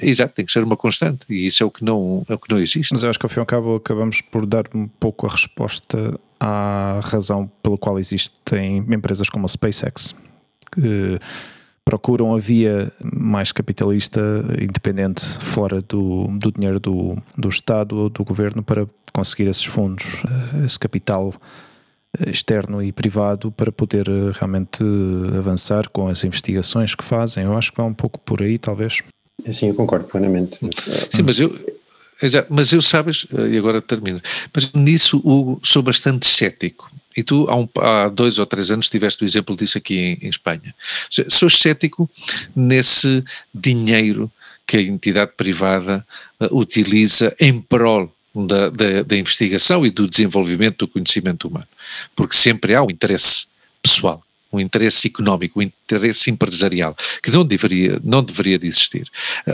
Exato, tem que ser uma constante e isso é o que não, é o que não existe. Mas eu acho que ao fim e ao cabo acabamos por dar um pouco a resposta à razão pela qual existem empresas como a SpaceX que procuram a via mais capitalista, independente, fora do, do dinheiro do, do Estado ou do governo para conseguir esses fundos, eh, esse capital eh, externo e privado para poder eh, realmente avançar com as investigações que fazem. Eu acho que vai um pouco por aí, talvez. Sim, eu concordo plenamente. Sim, mas eu, mas eu sabes, e agora termino, mas nisso Hugo, sou bastante cético. E tu, há, um, há, dois ou três anos, tiveste o exemplo disso aqui em, em Espanha. Sou cético nesse dinheiro que a entidade privada uh, utiliza em prol da, da, da, investigação e do desenvolvimento do conhecimento humano, porque sempre há um interesse pessoal um interesse económico, um interesse empresarial, que não deveria, não deveria de existir.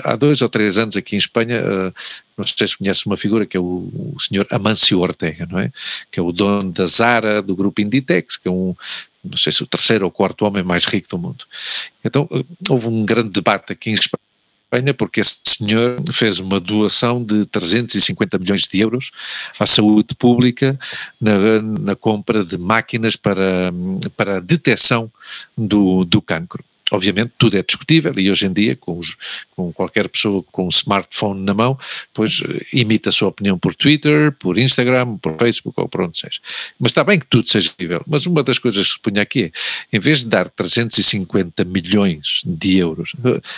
Há dois ou três anos aqui em Espanha, eh, não sei se conhece uma figura que é o, o senhor Amancio Ortega, não é? Que é o dono da Zara, do grupo Inditex, que é um, não sei se o terceiro ou quarto homem mais rico do mundo. Então, eh, houve um grande debate aqui em Espanha Espanha, porque esse senhor fez uma doação de 350 milhões de euros à saúde pública na, na compra de máquinas para, para a detecção do, do cancro. Obviamente tudo é discutível e hoje em dia com, os, com qualquer pessoa com um smartphone na mão, pois imita a sua opinião por Twitter, por Instagram, por Facebook ou por onde seja. Mas está bem que tudo seja possível, mas uma das coisas que se punha aqui é, em vez de dar 350 milhões de euros,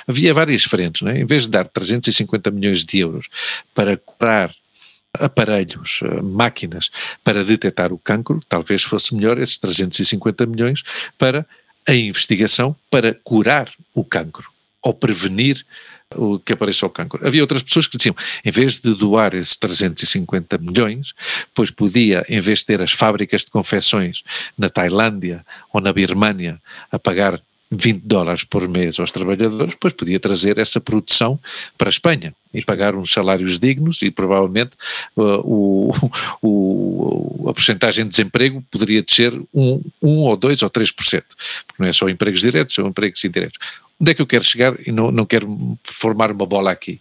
havia várias frentes, não é? em vez de dar 350 milhões de euros para comprar aparelhos, máquinas para detectar o cancro, talvez fosse melhor esses 350 milhões para a investigação para curar o cancro ou prevenir o que apareça o cancro. Havia outras pessoas que diziam, em vez de doar esses 350 milhões, pois podia, em vez de ter as fábricas de confecções na Tailândia ou na Birmânia a pagar 20 dólares por mês aos trabalhadores, depois podia trazer essa produção para a Espanha e pagar uns salários dignos e provavelmente uh, o, o, a porcentagem de desemprego poderia descer 1 um, um ou 2 ou 3%, porque não é só empregos diretos, são empregos indiretos. Onde é que eu quero chegar e não, não quero formar uma bola aqui?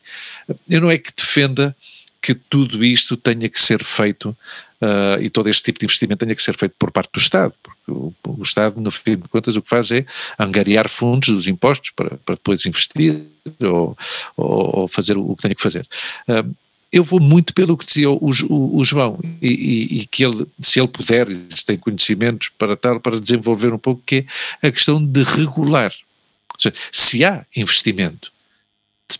Eu não é que defenda que tudo isto tenha que ser feito uh, e todo este tipo de investimento tenha que ser feito por parte do Estado, porque o, o, Estado, no fim de contas, o que faz é angariar fundos dos impostos para, para depois investir ou, ou, fazer o que tenha que fazer. Uh, eu vou muito pelo que dizia o, o, o João e, e, e, que ele, se ele puder, se tem conhecimentos para tal, para desenvolver um pouco, que é a questão de regular. Seja, se há investimento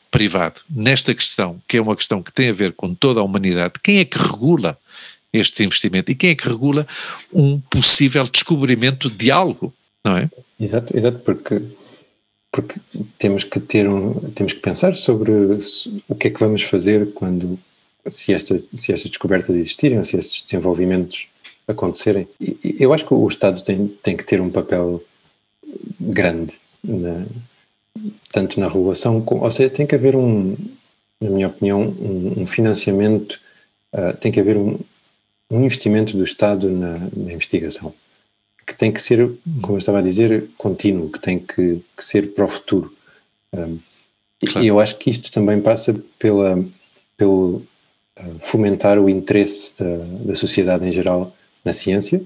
privado nesta questão, que é uma questão que tem a ver com toda a humanidade, quem é que regula este investimento e quem é que regula um possível descobrimento de algo, não é? Exato, exato, porque porque temos que ter um, temos que pensar sobre o que é que vamos fazer quando se, esta, se estas descobertas existirem, se estes desenvolvimentos acontecerem. Eu acho que o Estado tem, tem que ter um papel grande na, tanto na regulação, ou seja, tem que haver um, na minha opinião, um, um financiamento, uh, tem que haver um, um investimento do Estado na, na, investigação, que tem que ser, como eu estava a dizer, contínuo, que tem que, que ser para o futuro. Um, claro. E eu acho que isto também passa pela, pelo uh, fomentar o interesse da, da, sociedade em geral na ciência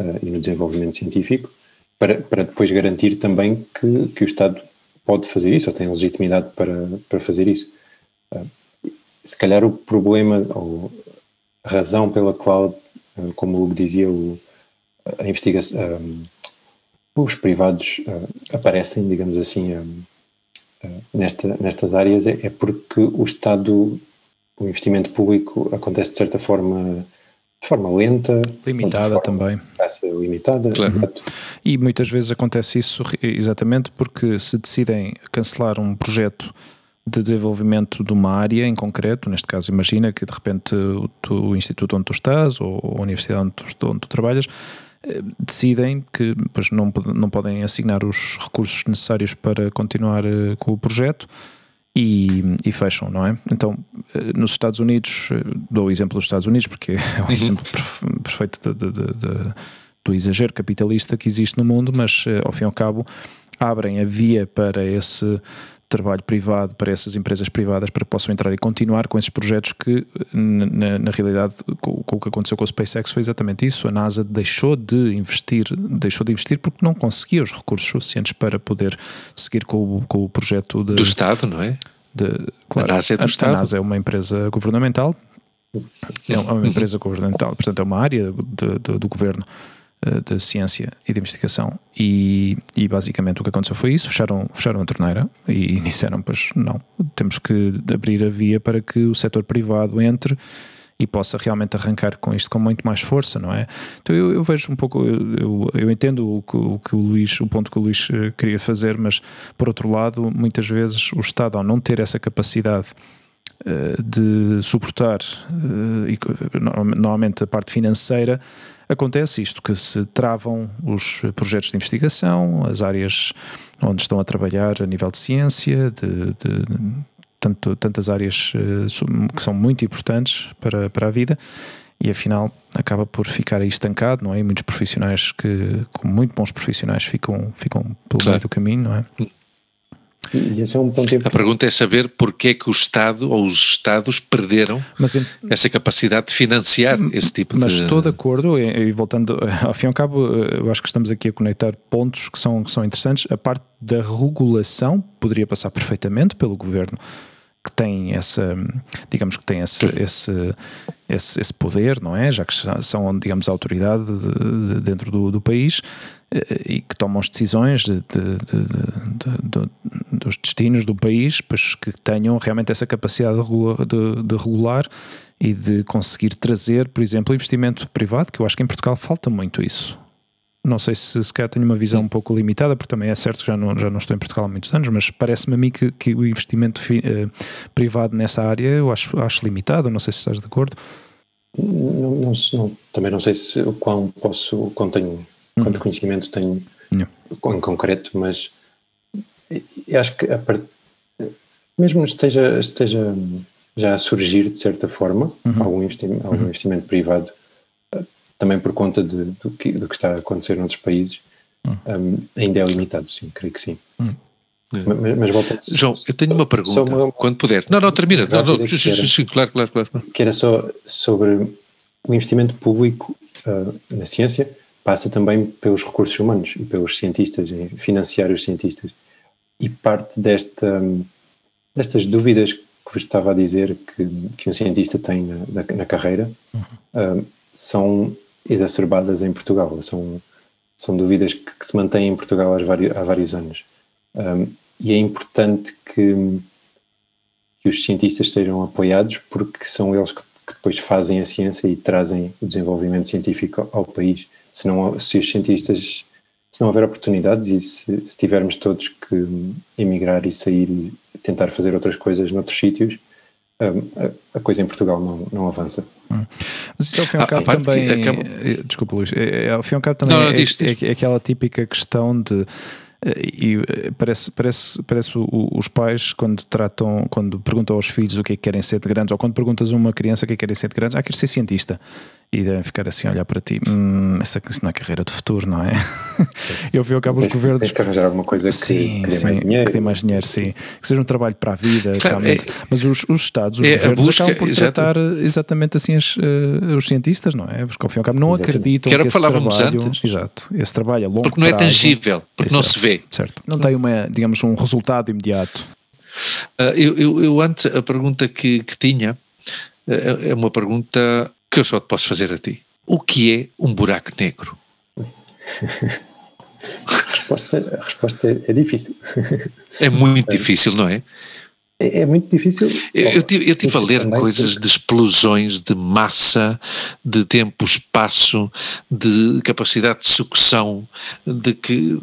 uh, e no desenvolvimento científico, para, para depois garantir também que, que o Estado pode fazer isso, ou tem legitimidade para, para fazer isso. Ah, se calhar o problema, ou razão pela qual, ah, como o Hugo dizia, o, a investigação, um, ah, os privados uh, aparecem, digamos assim, um, uh, nesta, nestas áreas é, é, porque o Estado, o investimento público acontece de certa forma de forma lenta, limitada forma, também. Limitada, claro. E muitas vezes acontece isso exatamente porque se decidem cancelar um projeto de desenvolvimento de uma área em concreto, neste caso imagina que de repente o, o instituto onde tu estás ou a universidade onde tu, onde tu trabalhas eh, decidem que pois, não, não podem assignar os recursos necessários para continuar eh, com o projeto e, e, fecham, não é? Então, eh, nos Estados Unidos, dou o exemplo dos Estados Unidos porque é um uhum. exemplo perfeito de, de, de, do exagero capitalista que existe no mundo, mas ao fim e ao cabo abrem a via para esse trabalho privado para essas empresas privadas para que possam entrar e continuar com esses projetos que, na, na realidade, com, com, o que aconteceu com o SpaceX foi exatamente isso. A NASA deixou de investir, deixou de investir porque não conseguia os recursos suficientes para poder seguir com o, com o projeto de, do Estado, não é? De, claro, a NASA é do a, Estado. A NASA é uma empresa governamental. É uma empresa governamental, portanto, é uma área de, de, do governo eh, de ciência e de investigação e, e, basicamente o que aconteceu foi isso, fecharam, fecharam a torneira e disseram, pois não, temos que abrir a via para que o setor privado entre e possa realmente arrancar com isto com muito mais força, não é? Então eu, eu vejo um pouco, eu, eu entendo o que, o que, o Luís, o ponto que o Luís eh, queria fazer, mas por outro lado, muitas vezes o Estado ao não ter essa capacidade eh, de suportar, e normalmente a parte financeira, acontece isto, que se travam os projetos de investigação, as áreas onde estão a trabalhar a nível de ciência, de, de tanto, tantas áreas eh, que são muito importantes para, para a vida e afinal acaba por ficar aí estancado, não é? E muitos profissionais que, com muito bons profissionais, ficam, ficam pelo claro. meio do caminho, não é? E esse é um ponto A pergunta é saber porque é que o Estado ou os Estados perderam mas, essa capacidade de financiar esse tipo mas de. Mas estou de acordo, e, voltando, ao fim e ao cabo, eu acho que estamos aqui a conectar pontos que são, que são interessantes. A parte da regulação poderia passar perfeitamente pelo governo que tem essa, digamos que tem esse, esse, esse, esse, poder, não é? Já que são, digamos, a autoridade de, de, dentro do, do país eh, e que tomam as decisões de, dos destinos do país, pois que tenham realmente essa capacidade de, regular e de conseguir trazer, por exemplo, investimento privado, que eu acho que em Portugal falta muito isso não sei se se calhar tenho uma visão um pouco limitada, porque também é certo que já não, já não estou em Portugal há muitos anos, mas parece-me a mim que, que o investimento fi, uh, privado nessa área eu acho, acho limitado, não sei se estás de acordo. Não, não, não também não sei se o quão posso, quão tenho, quanto conhecimento tenho em concreto, mas acho que a part... mesmo esteja, esteja já a surgir de certa forma uhum. algum, investimento, algum uhum. investimento privado, eh, também por conta de, do, que, do que está a acontecer noutros países, uhum. um, ainda é limitado, sim, creio que sim. Uhum. Mas, mas volta João, eu tenho uma pergunta, uma, quando puder. Não, não, termina. Não, não, era, claro, claro, claro. Que era só sobre o investimento público uh, na ciência passa também pelos recursos humanos e pelos cientistas, financiar os cientistas. E parte desta, destas dúvidas que vos estava a dizer que, que um cientista tem na, na, na carreira uhum. uh, são exacerbadas em Portugal. São, são dúvidas que, que se mantêm em Portugal há vários, há vários anos. Um, e é importante que, que os cientistas sejam apoiados porque são eles que, que, depois fazem a ciência e trazem o desenvolvimento científico ao, país. Se, não, se os cientistas, se não houver oportunidades e se, se tivermos todos que emigrar e sair e tentar fazer outras coisas noutros sítios, a, coisa em Portugal não, não avança. Hum. Mas isso ao fim e ao cabo também. Acaba... Eh, desculpa, Luís. É, é, ao fim e ao cabo também não, não, é, diz, diz. é, é aquela típica questão de e parece, parece, parece os pais quando tratam, quando perguntam aos filhos o que é que querem ser de grandes, ou quando perguntas a uma criança o que é que querem ser de grandes, ah, quer ser cientista. E devem ficar assim a olhar para ti, hum, essa isso não é carreira de futuro, não é? Eu vi ao cabo os governos. Tens que arranjar alguma coisa que, sim, que dê mais dinheiro. Que dê mais dinheiro, sim. Que seja um trabalho para a vida, claro, realmente. É, Mas os, os Estados, os é, governos, busca, acabam por tratar exatamente assim as, uh, os cientistas, não é? Porque ao fim e ao cabo não exatamente. acreditam que, era que esse trabalho. Antes. Exato, esse trabalho a longo Porque não é tangível, porque não se vê. Certo. Não tem uma, digamos, um resultado imediato. Uh, eu, eu, eu, antes, a pergunta que, que tinha uh, é uma pergunta que eu só te posso fazer a ti. O que é um buraco negro? a, resposta, a resposta é, difícil. É muito difícil, não é? É, é muito difícil. Eu, eu, tive, eu tive a ler coisas de explosões, de massa, de tempo, espaço, de capacidade de sucção, de que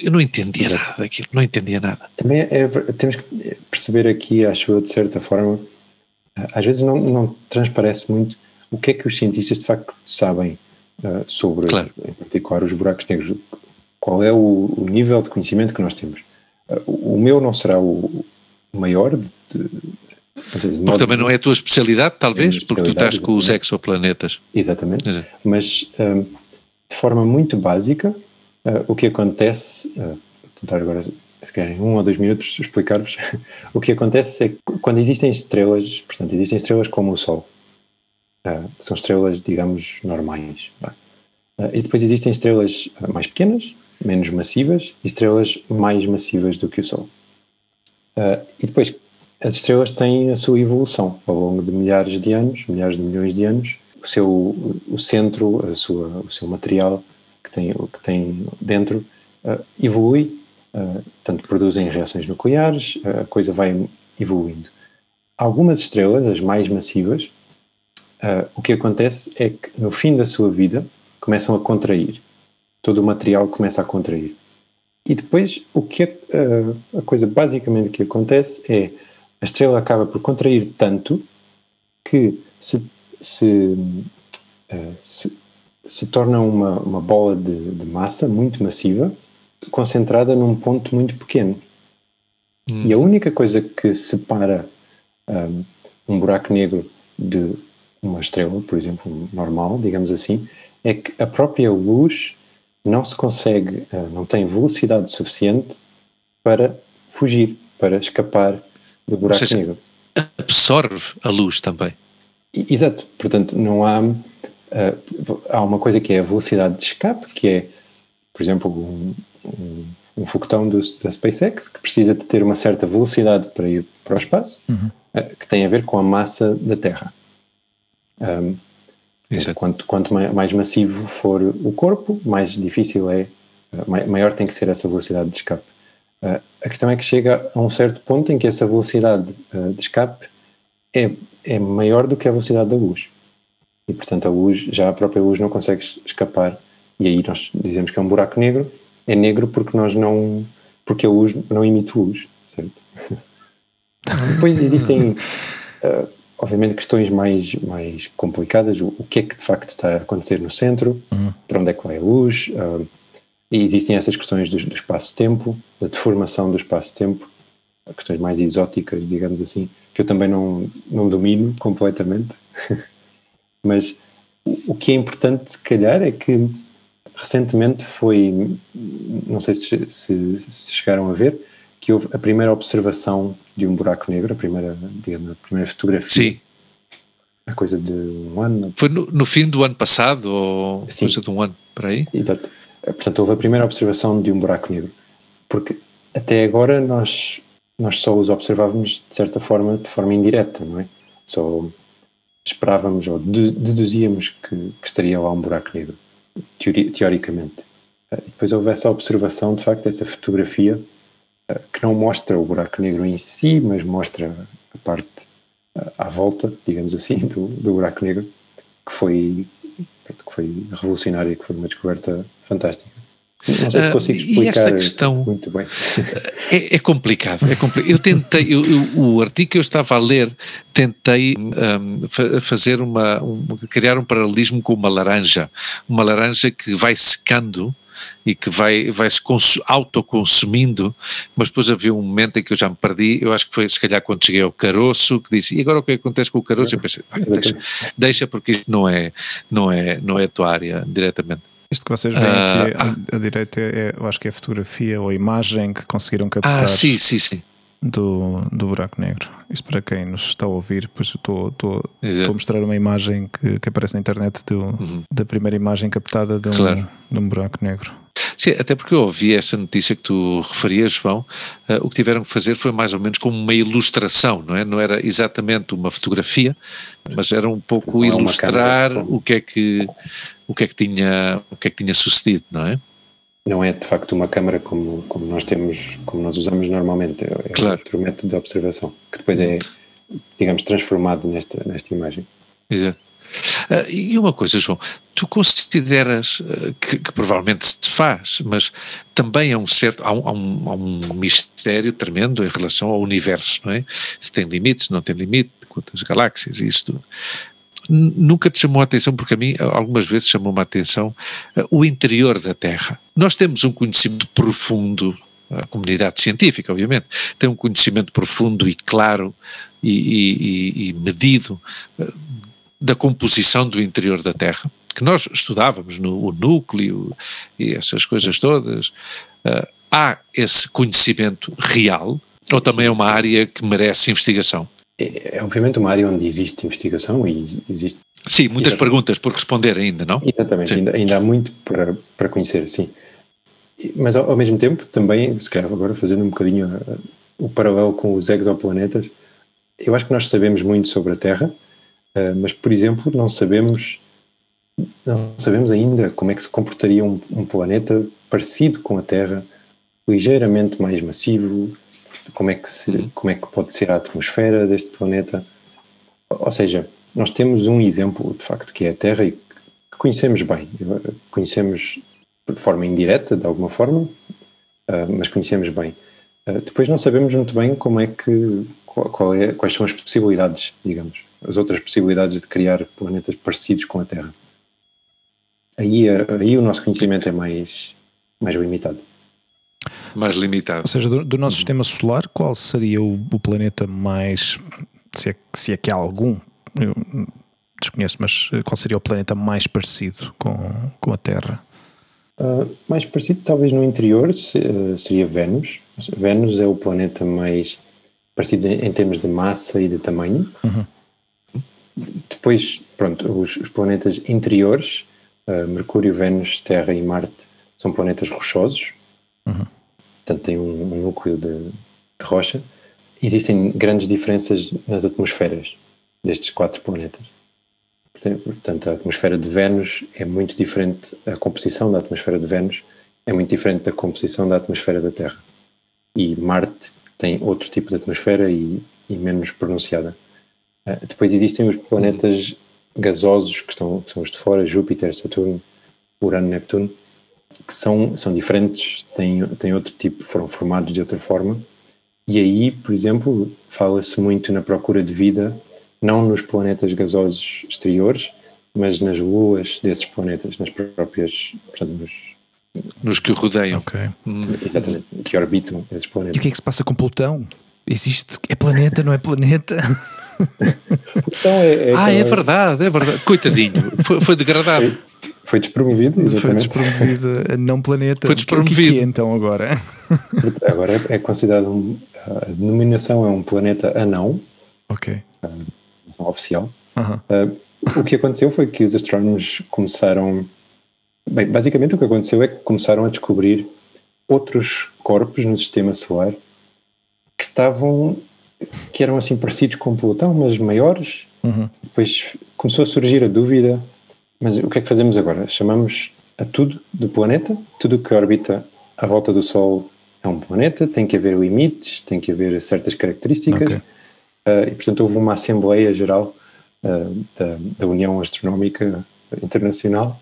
eu não entendia nada daquilo, não entendia nada. Também é, temos que perceber aqui, acho eu, de certa forma, às vezes não, não transparece muito o que é que os cientistas de facto sabem uh, sobre, claro. em particular, os buracos negros. Qual é o, o nível de conhecimento que nós temos? Uh, o, meu não será o, maior de, de porque também não é a tua especialidade, talvez, especialidade, porque tu estás com os exoplanetas. Exatamente. Exato. Mas um, de forma muito básica, uh, o que acontece, uh, vou tentar agora, se calhar em um ou dois minutos explicar-vos, o que acontece é que quando existem estrelas, portanto, existem estrelas como o Sol, que são estrelas, digamos, normais. Uh, e depois existem estrelas mais pequenas, menos massivas, e estrelas mais massivas do que o Sol. E depois, as estrelas têm a sua evolução ao longo de milhares de anos, milhares de milhões de anos. O seu o centro, a sua, o seu material que tem, que tem dentro evolui, uh, tanto produzem reações nucleares, a coisa vai evoluindo. Algumas estrelas, as mais massivas, uh, o que acontece é que no fim da sua vida começam a contrair. Todo o material começa a contrair. E depois, o que uh, a coisa basicamente que acontece é a estrela acaba por contrair tanto que se, se, uh, se, se, torna uma, uma bola de, de, massa muito massiva, concentrada num ponto muito pequeno. Hum. E a única coisa que separa um, um buraco negro de uma estrela, por exemplo, normal, digamos assim, é que a própria luz não se consegue, eh, não tem velocidade suficiente para fugir, para escapar do buraco seja, negro. Absorve a luz também. Exato, portanto, não há. Uh, há uma coisa que é a velocidade de escape, que é, por exemplo, um, um, um foguetão do, da SpaceX, que precisa de ter uma certa velocidade para ir para o espaço, uhum. uh, que tem a ver com a massa da Terra. Um, Quanto, quanto mais massivo for o corpo, mais difícil é, eh, maior tem que ser essa velocidade de escape. Eh, a questão é que chega a um certo ponto em que essa velocidade eh, de escape é, é maior do que a velocidade da luz. E portanto a luz, já a própria luz não consegue escapar. E aí nós dizemos que é um buraco negro. É negro porque nós não. porque a luz não emite luz, certo? Depois existem. Uh, obviamente questões mais, mais complicadas, o, o, que é que de facto está a acontecer no centro, uhum. para onde é que vai a luz, uh, E existem essas questões do, do espaço-tempo, da deformação do espaço-tempo, questões mais exóticas, digamos assim, que eu também não, não domino completamente. Mas o que é importante, se calhar, é que recentemente foi, não sei se, se, se, chegaram a ver, que houve a primeira observação de um buraco negro, a primeira, digamos, a primeira fotografia. Sim. A coisa de um ano. Foi no, no fim do ano passado, ou Sim. coisa de um ano, por aí? Exato. Portanto, houve a primeira observação de um buraco negro. Porque até agora nós, nós só os observávamos, de certa forma, de forma indireta, não é? Só esperávamos ou deduzíamos que, que estaria lá um buraco negro, teori, teoricamente. E depois houve essa observação, de facto, essa fotografia que não mostra o buraco negro em si, mas mostra a parte à volta, digamos assim, do, do buraco negro, que foi, que foi revolucionária, que foi uma descoberta fantástica. Não sei se ah, consigo explicar e esta questão muito bem. É, é complicado, é complicado. Eu tentei, eu, eu, o artigo que eu estava a ler, tentei um, fazer uma, um, criar um paralelismo com uma laranja, uma laranja que vai secando e que vai, vai se autoconsumindo, mas depois havia um momento em que eu já me perdi, eu acho que foi se calhar quando cheguei ao caroço, que disse, e agora o que acontece com o caroço? Eu pensei, deixa, deixa porque isto não é, não, é, não é a tua área diretamente. Isto que vocês veem aqui ah, à, à direita, é, eu acho que é a fotografia ou a imagem que conseguiram captar. Ah, sim, sim, sim. Do, do buraco negro. Isto para quem nos está a ouvir, pois estou, estou, estou a mostrar uma imagem que, que aparece na internet do, uhum. da primeira imagem captada de um, claro. de um buraco negro. Sim, até porque eu ouvi essa notícia que tu referias, João, uh, o que tiveram que fazer foi mais ou menos como uma ilustração, não é? Não era exatamente uma fotografia, mas era um pouco ilustrar o que é que o que é que tinha, o que é que tinha sucedido, não é? Não é de facto uma câmara como, como nós temos, como nós usamos normalmente, é claro. outro método de observação, que depois é, digamos, transformado nesta, nesta imagem. Exato. Uh, e uma coisa, João, tu consideras uh, que, que, provavelmente se faz, mas também há um certo, há um, há, um, há um, mistério tremendo em relação ao universo, não é? Se tem limite, se não tem limite, quantas galáxias e isso tudo nunca te chamou a atenção, porque a mim algumas vezes chamou-me a atenção uh, o interior da Terra. Nós temos um conhecimento profundo, a comunidade científica, obviamente, tem um conhecimento profundo e claro e, e, e medido uh, da composição do interior da Terra, que nós estudávamos no núcleo e essas coisas todas. Uh, há esse conhecimento real, ou também é uma área que merece investigação? É, é obviamente uma área onde existe investigação e existe. Sim, muitas perguntas por responder ainda, não? Exatamente, ainda, ainda, há muito para, para conhecer, sim. Mas ao, ao, mesmo tempo, também, se calhar agora fazendo um bocadinho uh, o paralelo com os exoplanetas, eu acho que nós sabemos muito sobre a Terra, uh, mas, por exemplo, não sabemos, não sabemos ainda como é que se comportaria um, um planeta parecido com a Terra, ligeiramente mais massivo, como é que se, uhum. como é que pode ser a atmosfera deste planeta. Ou seja, nós temos um exemplo de facto que é a Terra e que conhecemos bem, conhecemos de forma indireta, de alguma forma, ah, mas conhecemos bem. Ah, depois não sabemos muito bem como é que qual é, quais são as possibilidades, digamos, as outras possibilidades de criar planetas parecidos com a Terra. Aí, aí o nosso conhecimento é mais, mais limitado mais limitado. Ou seja, do, do nosso sistema solar, qual seria o, o planeta mais, se é, se é que há algum, eu desconheço, mas qual seria o planeta mais parecido com, com a Terra? Uh, mais parecido, talvez no interior, se, uh, seria Vênus. Vênus é o planeta mais parecido em, em termos de massa e de tamanho. Uhum. Depois, pronto, os, os planetas interiores, uh, Mercúrio, Vênus, Terra e Marte, são planetas rochosos. Uhum portanto tem um, um núcleo de, de, rocha. Existem grandes diferenças nas atmosferas destes quatro planetas. Portanto, a atmosfera de Vênus é muito diferente, a composição da atmosfera de Vênus é muito diferente da composição da atmosfera da Terra. E Marte tem outro tipo de atmosfera e, e menos pronunciada. Uh, depois existem os planetas gasosos que, estão, que são os de fora, Júpiter, Saturno, Urano, Neptuno, que são, são diferentes, têm, têm outro tipo, foram formados de outra forma. E aí, por exemplo, fala-se muito na procura de vida, não nos planetas gasosos exteriores, mas nas luas desses planetas, nas próprias, portanto, nos, nos que o rodeiam. Ok. Exatamente, que orbitam esses E planetas. o que é que se passa com Plutão? Existe. É planeta, não é planeta? Então é, é Ah, é verdade, é verdade. Coitadinho, foi, foi degradado. Foi despromovido, Foi exatamente. despromovido a não planeta. Foi O que- O que é, despromovido. que é então agora? Agora é, é considerado um, a denominação é um planeta anão, Ok. denominação oficial. Aham. Uh, o que aconteceu foi que os astrónomos começaram. Bem, basicamente o que aconteceu é que começaram a descobrir outros corpos no sistema solar que estavam. que eram assim parecidos com Plutão, mas maiores. Uhum. Depois começou a surgir a dúvida: mas o que é que fazemos agora? Chamamos a tudo de planeta? Tudo que orbita à volta do Sol é um planeta? Tem que haver limites, tem que haver certas características. Ok. Uh, e portanto houve uma Assembleia Geral uh, da, da União Astronómica Internacional,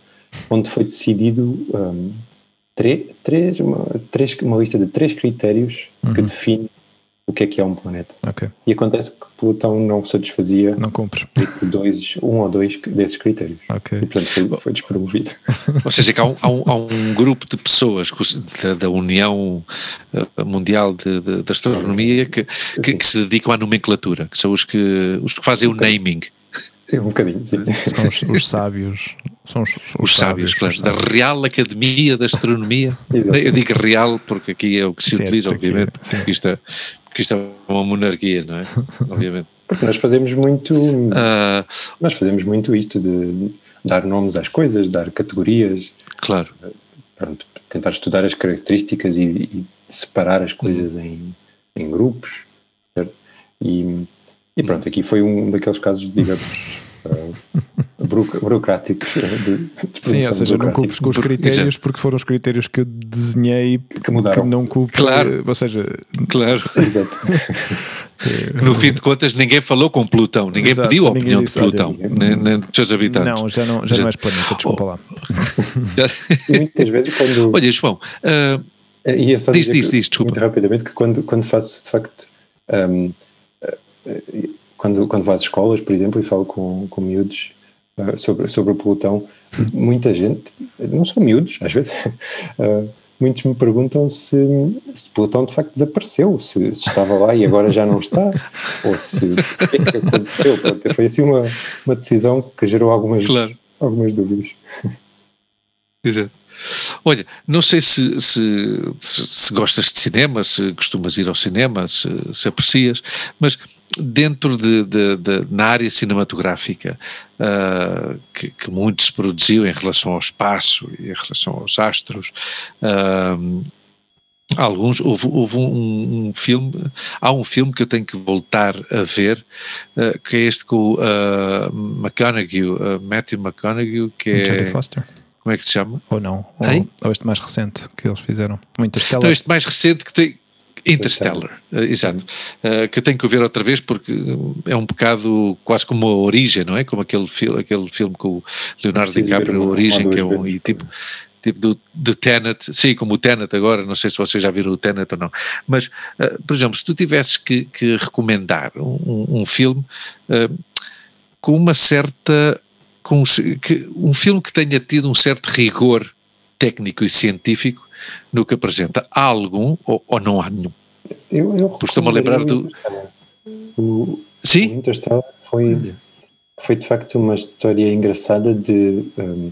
onde foi decidido um, tre- três, uma, três, uma lista de três critérios que define o que é que é um planeta. Ok. E acontece que Plutão não satisfazia Não cumpre. dois, um ou dois desses critérios. Ok. E portanto foi, foi despromovido. Ou seja, que há um, há um- há um grupo de pessoas da, da União eh, Mundial de, de- de Astronomia que, que, que se dedicam à nomenclatura, que são os que, os que fazem o naming, É um bocadinho, sim. São os, os sábios. São os, os, os sábios, claro, os da sábios. Real Academia da Astronomia. Eu digo real porque aqui é o que se Certo, utiliza, aqui, obviamente, sim. porque isto, é, porque isto é uma monarquia, não é? Obviamente. Porque nós fazemos muito, Ah, nós fazemos muito isto de dar nomes às coisas, dar categorias, claro. pronto, tentar estudar as características e, e separar as coisas em, em grupos, certo? E, e pronto, aqui foi um daqueles casos, digamos, uh, burocráticos. de Sim, ou seja, não cumpres com os critérios porque foram os critérios que eu desenhei Que mudaram. não cumpre. Claro. Ou seja, Claro. Exato. No fim de contas, ninguém falou com Plutão, ninguém Exato, pediu a ninguém opinião disse, de Plutão, olha, nem, nem dos seus habitantes. não, já não, já Já- não és planeta, desculpa lá. E muitas vezes quando... Olha, João, ah, E é só Diz, diz, que, diz, desculpa. Muito rapidamente, que quando, quando faço, de facto, hum, eh, eh, quando, quando vou às escolas, por exemplo, e falo com, com miúdos eh, sobre, sobre o pelotão, muita gente, não são miúdos, às vezes, eh, muitos me perguntam se, se o pelotão de facto desapareceu, se, se estava lá e agora já não está, ou se o que é que aconteceu. Pronto, foi assim uma, uma decisão que gerou algumas, Claro. algumas dúvidas. Exato. Olha, não sei se, se, se- se gostas de cinema, se costumas ir ao cinema, se, se aprecias, mas dentro de, de- de- na área cinematográfica ah, que, que muito se produziu em relação ao espaço e em relação aos astros, ah, alguns houve, houve um, um filme há um filme que eu tenho que voltar a ver ah, que é este com ah, McConaughey, Matthew McConaughey que é Jodie Foster. como é que se chama? Ou não? Ou, ou este mais recente que eles fizeram? O Interstellar. Não, este mais recente que tem. Interstellar, eh, exato. Eh, que eu tenho que ver outra vez porque é um bocado quase como a Origem, não é? Como aquele, fil aquele filme com o Leonardo DiCaprio, a Origem, que é um. E tipo, tipo do, do Tenet, sim, como o Tenet agora, não sei se vocês já viram o Tenet ou não. Mas, eh, por exemplo, se tu tivesses que, que recomendar um, um- filme eh, com uma certa. Com, que, um filme que tenha tido um certo rigor técnico e científico no que apresenta. Há algum ou, ou não há nenhum? Eu, eu Estou-me a lembrar do- O, Sim? o Interstellar foi, foi de facto uma história engraçada de um,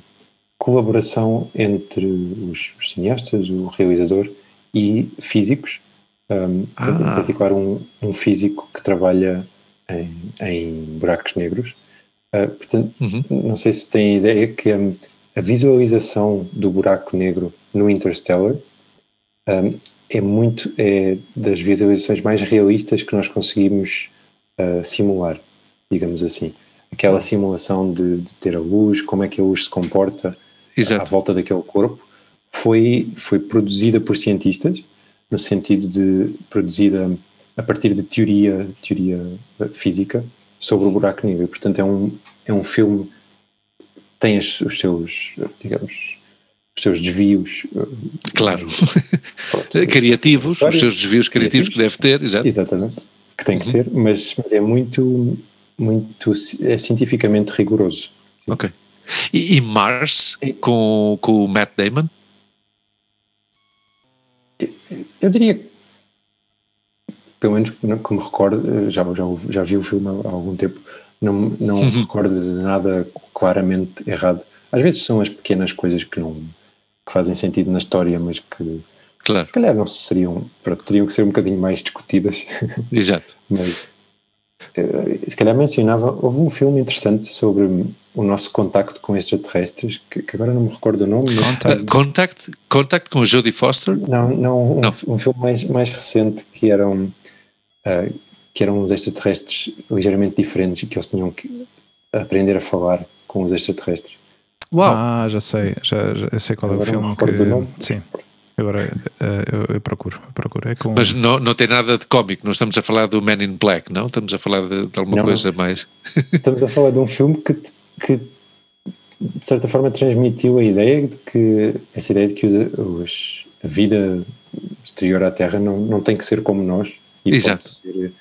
colaboração entre os, os cineastas, o realizador e físicos. Um, Ah. Em particular, um, um físico que trabalha em, em buracos negros. Uh, portanto, Uhum. não sei se têm ideia que um, a visualização do buraco negro no Interstellar um, é muito é das visualizações mais realistas que nós conseguimos uh, simular, digamos assim. Aquela simulação de, de ter a luz, como é que a luz se comporta à Exato. volta daquele corpo, foi, foi produzida por cientistas, no sentido de produzida a partir de teoria, teoria uh, física sobre o buraco negro. E, portanto, é um, é um filme tem as- os seus, digamos, os seus desvios. uh, Claro. pronto, criativos, os seus desvios criativos que deve ter, exato. Exatamente, que tem que ter, mas, mas é muito, muito é cientificamente rigoroso. Ok. E, e Mars com, com o Matt Damon? Eu diria pelo menos que me recordo, já, já, já vi o filme há algum tempo, não, não uhum. recordo de nada claramente errado. Às vezes são as pequenas coisas que não que fazem sentido na história, mas que claro. se calhar não seriam, teriam que ser um bocadinho mais discutidas. Exato. mas eh, se calhar mencionava, houve um filme interessante sobre o nosso contacto com extraterrestres, que, que agora não me recordo o nome. Contact, uh, contact, contact com Jodie Foster? Não, não, um, não. um filme mais, mais recente que eram, uh, que eram uns extraterrestres ligeiramente diferentes e que eles tinham que aprender a falar com os extraterrestres. Uau! Ah, já sei, já, já sei qual agora é o filme. que, nome. Sim. Agora uh, eu, eu, procuro, eu procuro. É com... Mas não, não tem nada de cómico, não estamos a falar do Man in Black, não? Estamos a falar de, de alguma não, coisa mais. Estamos a falar de um filme que, que de certa forma transmitiu a ideia de que essa ideia de que os, os, a vida exterior à Terra não, não tem que ser como nós e Exato. Pode, ser,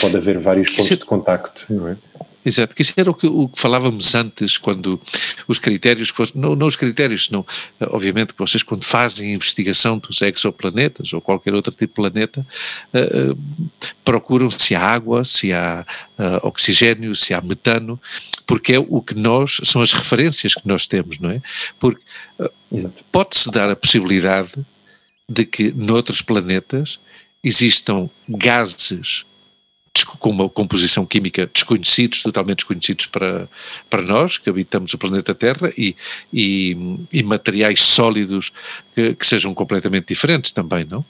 pode haver vários pontos de contacto, não é? Exato, que isso era o que, o que falávamos antes, quando os critérios, não, não os critérios, não, obviamente que vocês quando fazem investigação dos exoplanetas ou qualquer outro tipo de planeta, uh, procuram se há água, se há uh, oxigênio, se há metano, porque é o que nós, são as referências que nós temos, não é? Porque uh, pode-se dar a possibilidade de que noutros planetas existam gases com uma composição química desconhecidos, totalmente desconhecidos para, para nós, que habitamos o planeta Terra, e, e, e materiais sólidos que, que, sejam completamente diferentes também, não?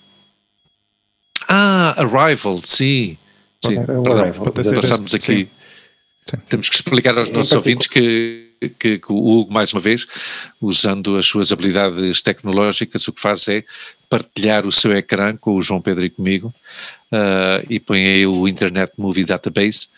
Ah, Arrival, sim. Sim, é perdão, passamos aqui. Sim. Sim. Temos que explicar aos nossos ouvintes que, que, que, o Hugo, mais uma vez, usando as suas habilidades tecnológicas, o que faz é partilhar o seu ecrã com o João Pedro e comigo uh, e põe aí o Internet Movie Database.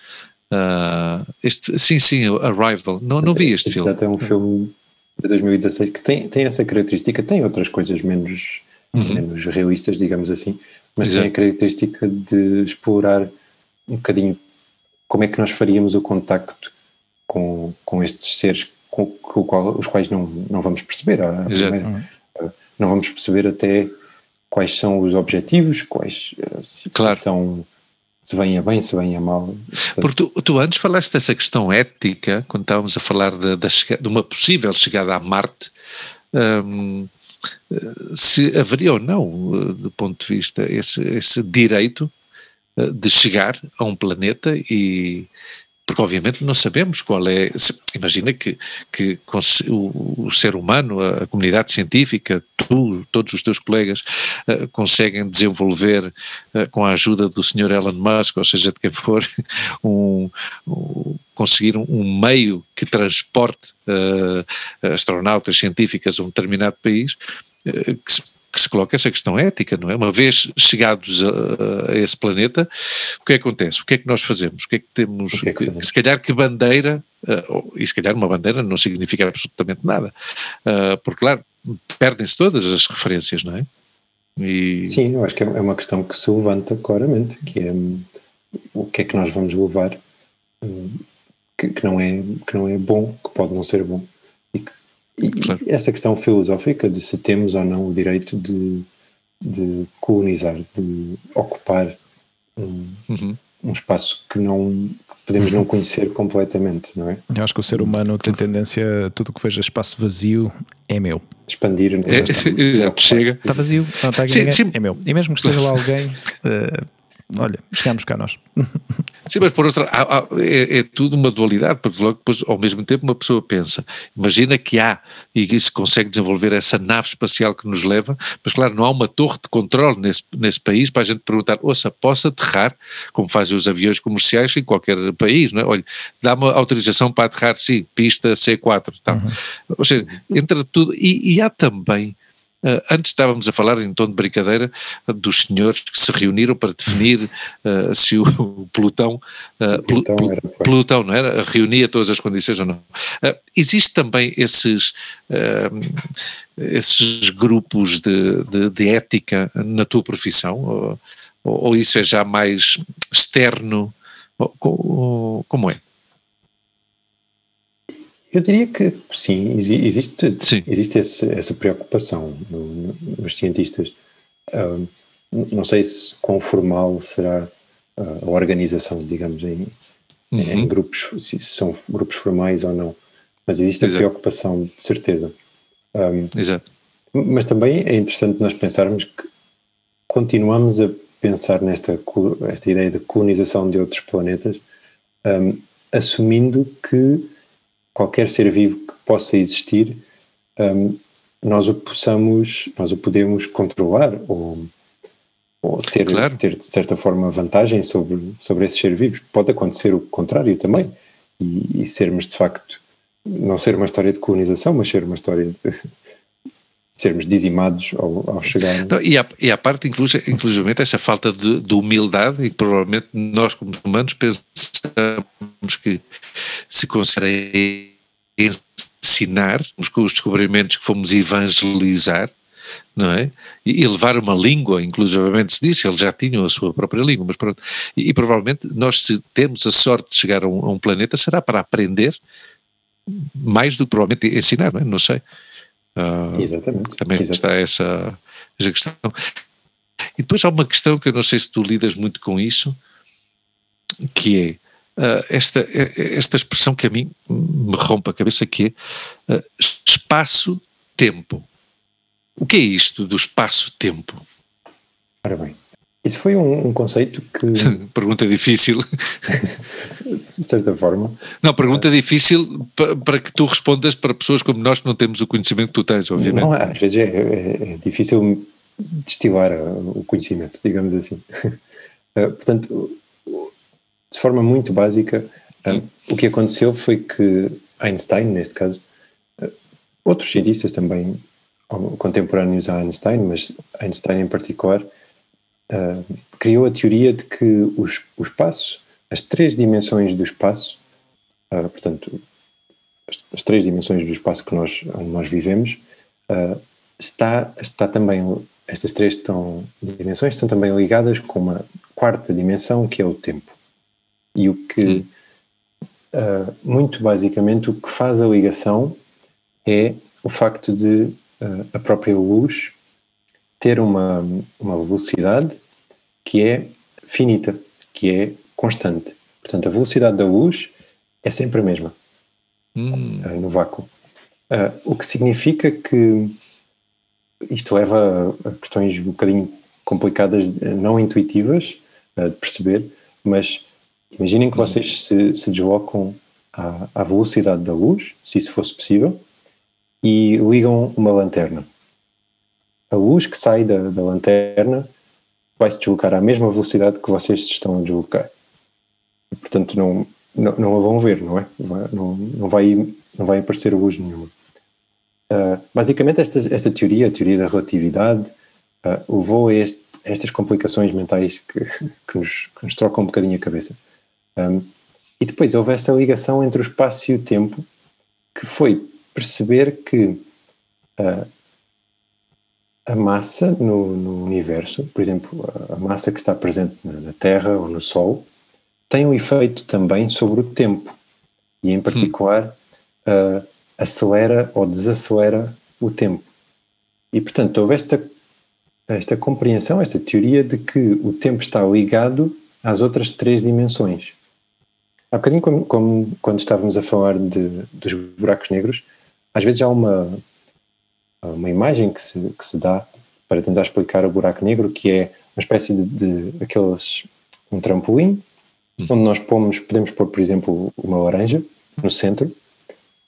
Uh, este, sim, sim, Arrival. Não, não vi este, este filme. É um filme de 2016 que tem, tem essa característica, tem outras coisas menos, uhum. menos realistas, digamos assim, mas Exato. tem a característica de explorar um bocadinho como é que nós faríamos o contacto com, com estes seres com, com qual, os quais não, não vamos perceber. Primeira, não vamos perceber até quais são os objetivos, quais eh, se, claro. se são se vem a bem, se vem a mal. Porque tu, tu, antes falaste dessa questão ética, quando estávamos a falar de, de, de uma possível chegada a Marte, hum, se haveria ou não, do ponto de vista, esse, esse direito eh, de chegar a um planeta e porque obviamente não sabemos qual é. Imagina que, que o, o ser humano, a, a, comunidade científica, tu, todos os teus colegas uh, conseguem desenvolver, uh, com a ajuda do Sr. Elon Musk, ou seja, de quem for, um, um conseguir um, um, meio que transporte uh, astronautas científicas a um determinado país. que se que se coloca essa questão ética, não é? Uma vez chegados a, a, esse planeta, o que, é acontece? O que é que nós fazemos? O que é que temos? Que é que que, se calhar que bandeira, uh, e se calhar uma bandeira não significa absolutamente nada, uh, porque claro, perdem-se todas as referências, não é? E... Sim, eu acho que é uma questão que se levanta claramente, que é o que é que nós vamos levar que, que, não é, que não é bom, que pode não ser bom. E claro. essa questão filosófica de se temos ou não o direito de, de colonizar, de ocupar um, uhum. um espaço que não podemos não conhecer completamente, não é? Eu acho que o ser humano tem tendência, tudo o que veja espaço vazio é meu. Expandir. É, exato, chega. Está vazio, não está aqui sim, ninguém, sim. é meu. E mesmo que esteja lá alguém, uh, olha, chegamos cá nós. Sim, mas por outra, há, há, é, é, tudo uma dualidade, porque logo depois, ao mesmo tempo, uma pessoa pensa, imagina que há, e se consegue desenvolver essa nave espacial que nos leva, mas claro, não há uma torre de controle nesse, nesse país para a gente perguntar, ouça, posso aterrar, como fazem os aviões comerciais em qualquer país, não é? Olha, dá-me autorização para aterrar, sim, pista C4, tal. Uhum. Ou seja, entre tudo, e, e há também antes estávamos a falar, em tom de brincadeira, dos senhores que se reuniram para definir uh, se o, o pelotão, uh, pelotão, pl era, pelotão, não era? Reunia todas as condições ou não. Uh, existe também esses, esses grupos de, de, de, ética na tua profissão? Ou, ou, isso é já mais externo? Ou, como é? Eu diria que sim, existe, sim. existe esse, essa preocupação no, nos cientistas. Uh, não sei se quão formal será a organização, digamos, em, uhum. em grupos, se são grupos formais ou não, mas existe Exato. a preocupação, de certeza. Um, Exato. Mas também é interessante nós pensarmos que continuamos a pensar nesta esta ideia de colonização de outros planetas, um, assumindo que qualquer ser vivo que possa existir, um, nós o possamos, nós o podemos controlar ou, ou ter, claro. ter de certa forma vantagem sobre, sobre esses seres vivos. Pode acontecer o contrário também e, e sermos de facto não ser uma história de colonização, mas ser uma história de sermos dizimados ao, ao chegar. Não, e, a, e a parte, inclusive, essa falta de, de, humildade, e provavelmente nós, como humanos, pensamos que se consegue ensinar com os descobrimentos que fomos evangelizar, não é? E, e levar uma língua, inclusivamente se diz, eles já tinham a sua própria língua, mas pronto. E, e provavelmente nós, se temos a sorte de chegar a um, a um planeta, será para aprender mais do que provavelmente ensinar, não, é? não sei. Uh, Exatamente. Também Exatamente. está essa, essa questão. E depois há uma questão que eu não sei se tu lidas muito com isso, que é uh, esta, esta expressão que a mim me rompe a cabeça, que é uh, espaço-tempo. O que é isto do espaço-tempo? Ora bem, isso foi um, um conceito que. pergunta difícil. de certa forma. Não, pergunta difícil para, para que tu respondas para pessoas como nós que não temos o conhecimento que tu tens, obviamente. Não, às vezes é, é, é difícil destilar o conhecimento, digamos assim. Uh, portanto, de forma muito básica, uh, o que aconteceu foi que Einstein, neste caso, outros cientistas também contemporâneos a Einstein, mas Einstein em particular, uh, criou a teoria de que os, o espaço, as três dimensões do espaço, uh, portanto, as, as, três dimensões do espaço que nós, onde nós vivemos, uh, está, está também, estas três estão, dimensões estão também ligadas com uma quarta dimensão que é o tempo. E o que, muito basicamente, o que faz a ligação é o facto de a própria luz ter uma, uma velocidade que é finita, que é constante. Portanto, a velocidade da luz é sempre a mesma hum. uh, no vácuo. Uh, o que significa que isto leva a, questões um bocadinho complicadas, não intuitivas uh, de perceber, mas imaginem que vocês se, se deslocam à, à, velocidade da luz, se isso fosse possível, e ligam uma lanterna a luz que sai da, da lanterna vai se deslocar à mesma velocidade que vocês estão a deslocar. portanto, não, não, não, a vão ver, não é? Não, não, vai, não vai aparecer luz nenhuma. Uh, basicamente, esta, esta teoria, a teoria da relatividade, uh, levou a, este, estas complicações mentais que, que, nos, que nos trocam um bocadinho a cabeça. Um, e depois houve essa ligação entre o espaço e o tempo, que foi perceber que a massa no, no, universo, por exemplo, a massa que está presente na, Terra ou no Sol, tem um efeito também sobre o tempo e, em particular, uh, acelera ou desacelera o tempo. E, portanto, houve esta, esta compreensão, esta teoria de que o tempo está ligado às outras três dimensões. Há bocadinho, como, como quando estávamos a falar de, dos buracos negros, às vezes há uma uma imagem que se, que se dá para tentar explicar o buraco negro, que é uma espécie de, de aqueles um trampolim, hum. onde nós pomos, podemos pôr, por exemplo, uma laranja no centro,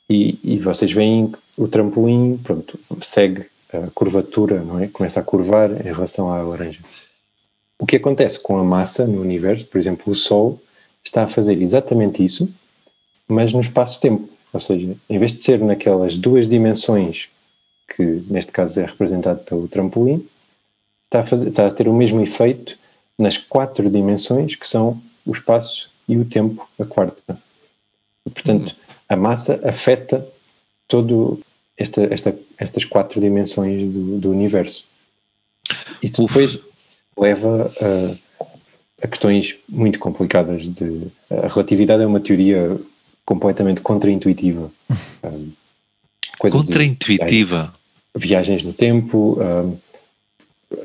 e, e vocês veem que o trampolim, pronto, segue a curvatura, não é? Começa a curvar em relação à laranja. O que acontece com a massa no universo, por exemplo, o Sol, está a fazer exatamente isso, mas no espaço-tempo. Ou seja, em vez de ser naquelas duas dimensões que neste caso é representado pelo trampolim, está a, fazer, está a ter o mesmo efeito nas quatro dimensões que são o espaço e o tempo, a quarta. E, portanto, uhum. a massa afeta todo esta, esta, estas quatro dimensões do, do universo. E depois Uf. leva a, a, questões muito complicadas de a relatividade é uma teoria completamente contraintuitiva. Um, Contraintuitiva. Viagens no tempo,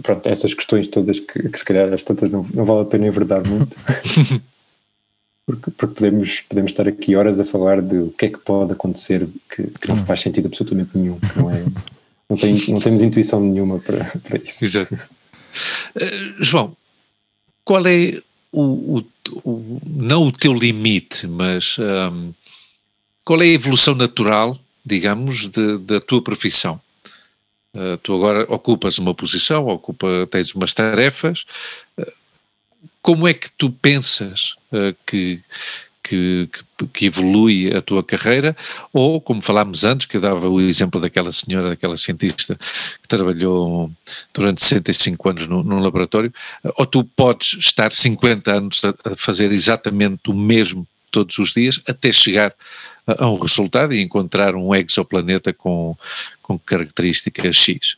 pronto, essas questões todas que, que se calhar às tantas não, não vale a pena enverdar muito. porque, porque podemos, podemos estar aqui horas a falar de o que é que pode acontecer que, que não faz sentido absolutamente nenhum, que não é. Não, tem, não temos intuição nenhuma para, para isso. Exato. Uh, João, qual é o, o, o, não o teu limite, mas um, qual é a evolução natural, digamos, de, da tua profissão? Uh, tu agora ocupas uma posição, ocupa, tens umas tarefas. Uh, como é que tu pensas uh, que, que, que, evolui a tua carreira, ou como falámos antes, que eu dava o exemplo daquela senhora, daquela cientista que trabalhou durante 65 anos no, num laboratório, ou tu podes estar 50 anos a, a fazer exatamente o mesmo todos os dias até chegar a, um resultado e encontrar um exoplaneta com, com características X.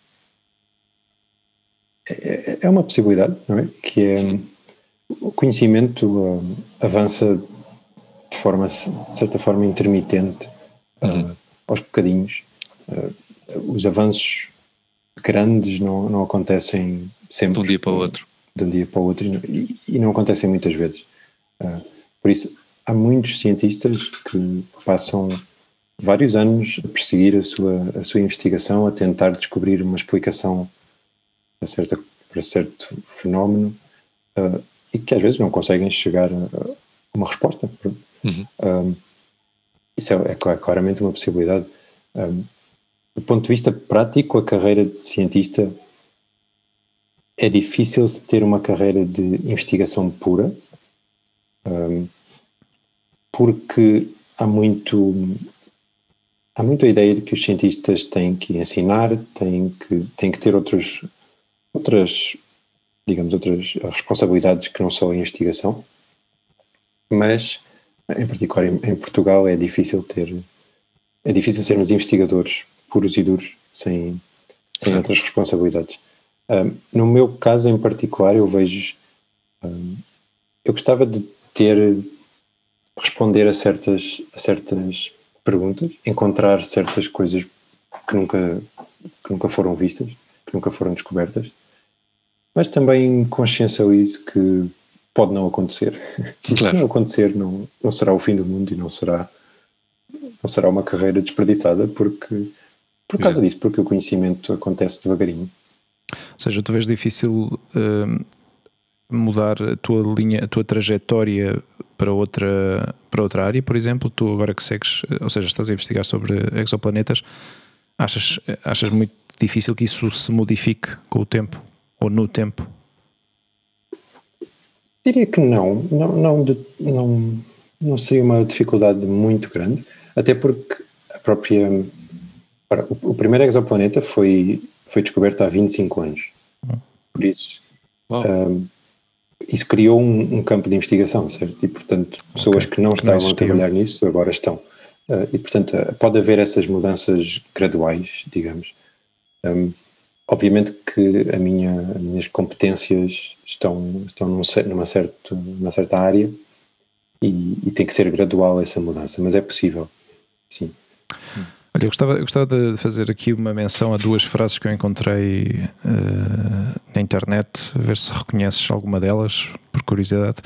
É, é uma possibilidade, não é? Que é o conhecimento uh, avança de forma, de certa forma, intermitente, uh, uhum. uh, aos bocadinhos. Uh, os avanços grandes não, não acontecem sempre. De um dia para o outro. De um dia para o outro e, e não acontecem muitas vezes. Uh, por isso, há muitos cientistas que passam vários anos a perseguir a sua, a sua investigação, a tentar descobrir uma explicação para, certa, para certo fenómeno uh, e que às vezes não conseguem chegar a uma resposta. Uhum. Um, isso é, é, claramente uma possibilidade. Um, do ponto de vista prático, a carreira de cientista é difícil se ter uma carreira de investigação pura, um, porque há muito há muito a ideia de que os cientistas têm que ensinar, têm que têm que ter outros outras digamos outras responsabilidades que não só a investigação, mas em particular em, em, Portugal é difícil ter é difícil sermos investigadores puros e duros sem, sem outras responsabilidades. Um, no meu caso em particular eu vejo um, eu gostava de ter responder a certas, a certas perguntas, encontrar certas coisas que nunca, que nunca foram vistas, que nunca foram descobertas, mas também consciencializo que pode não acontecer. E se não acontecer, não, não será o fim do mundo e não será, não será uma carreira desperdiçada porque, por causa Exato. disso, porque o conhecimento acontece devagarinho. Ou seja, tu vês difícil uh, mudar a tua linha, a tua trajetória para outra, para outra área, por exemplo, tu agora que segues, ou seja, estás a investigar sobre exoplanetas, achas, achas muito difícil que isso se modifique com o tempo ou no tempo? Diria que não, não, não, não, não seria uma dificuldade muito grande, até porque a própria. O primeiro exoplaneta foi, foi descoberto há 25 anos. Por isso, um, isso criou um, um, campo de investigação, certo? E, portanto, pessoas okay. que não estavam a trabalhar nisso agora estão. Uh, e, portanto, uh, pode haver essas mudanças graduais, digamos. Um, obviamente que a minha, as minhas competências estão, estão num, numa, certo, numa certa área e, e, tem que ser gradual essa mudança, mas é possível, sim. Olha, eu gostava, eu gostava de fazer aqui uma menção a duas frases que eu encontrei uh, na internet, a ver se reconheces alguma delas, por curiosidade.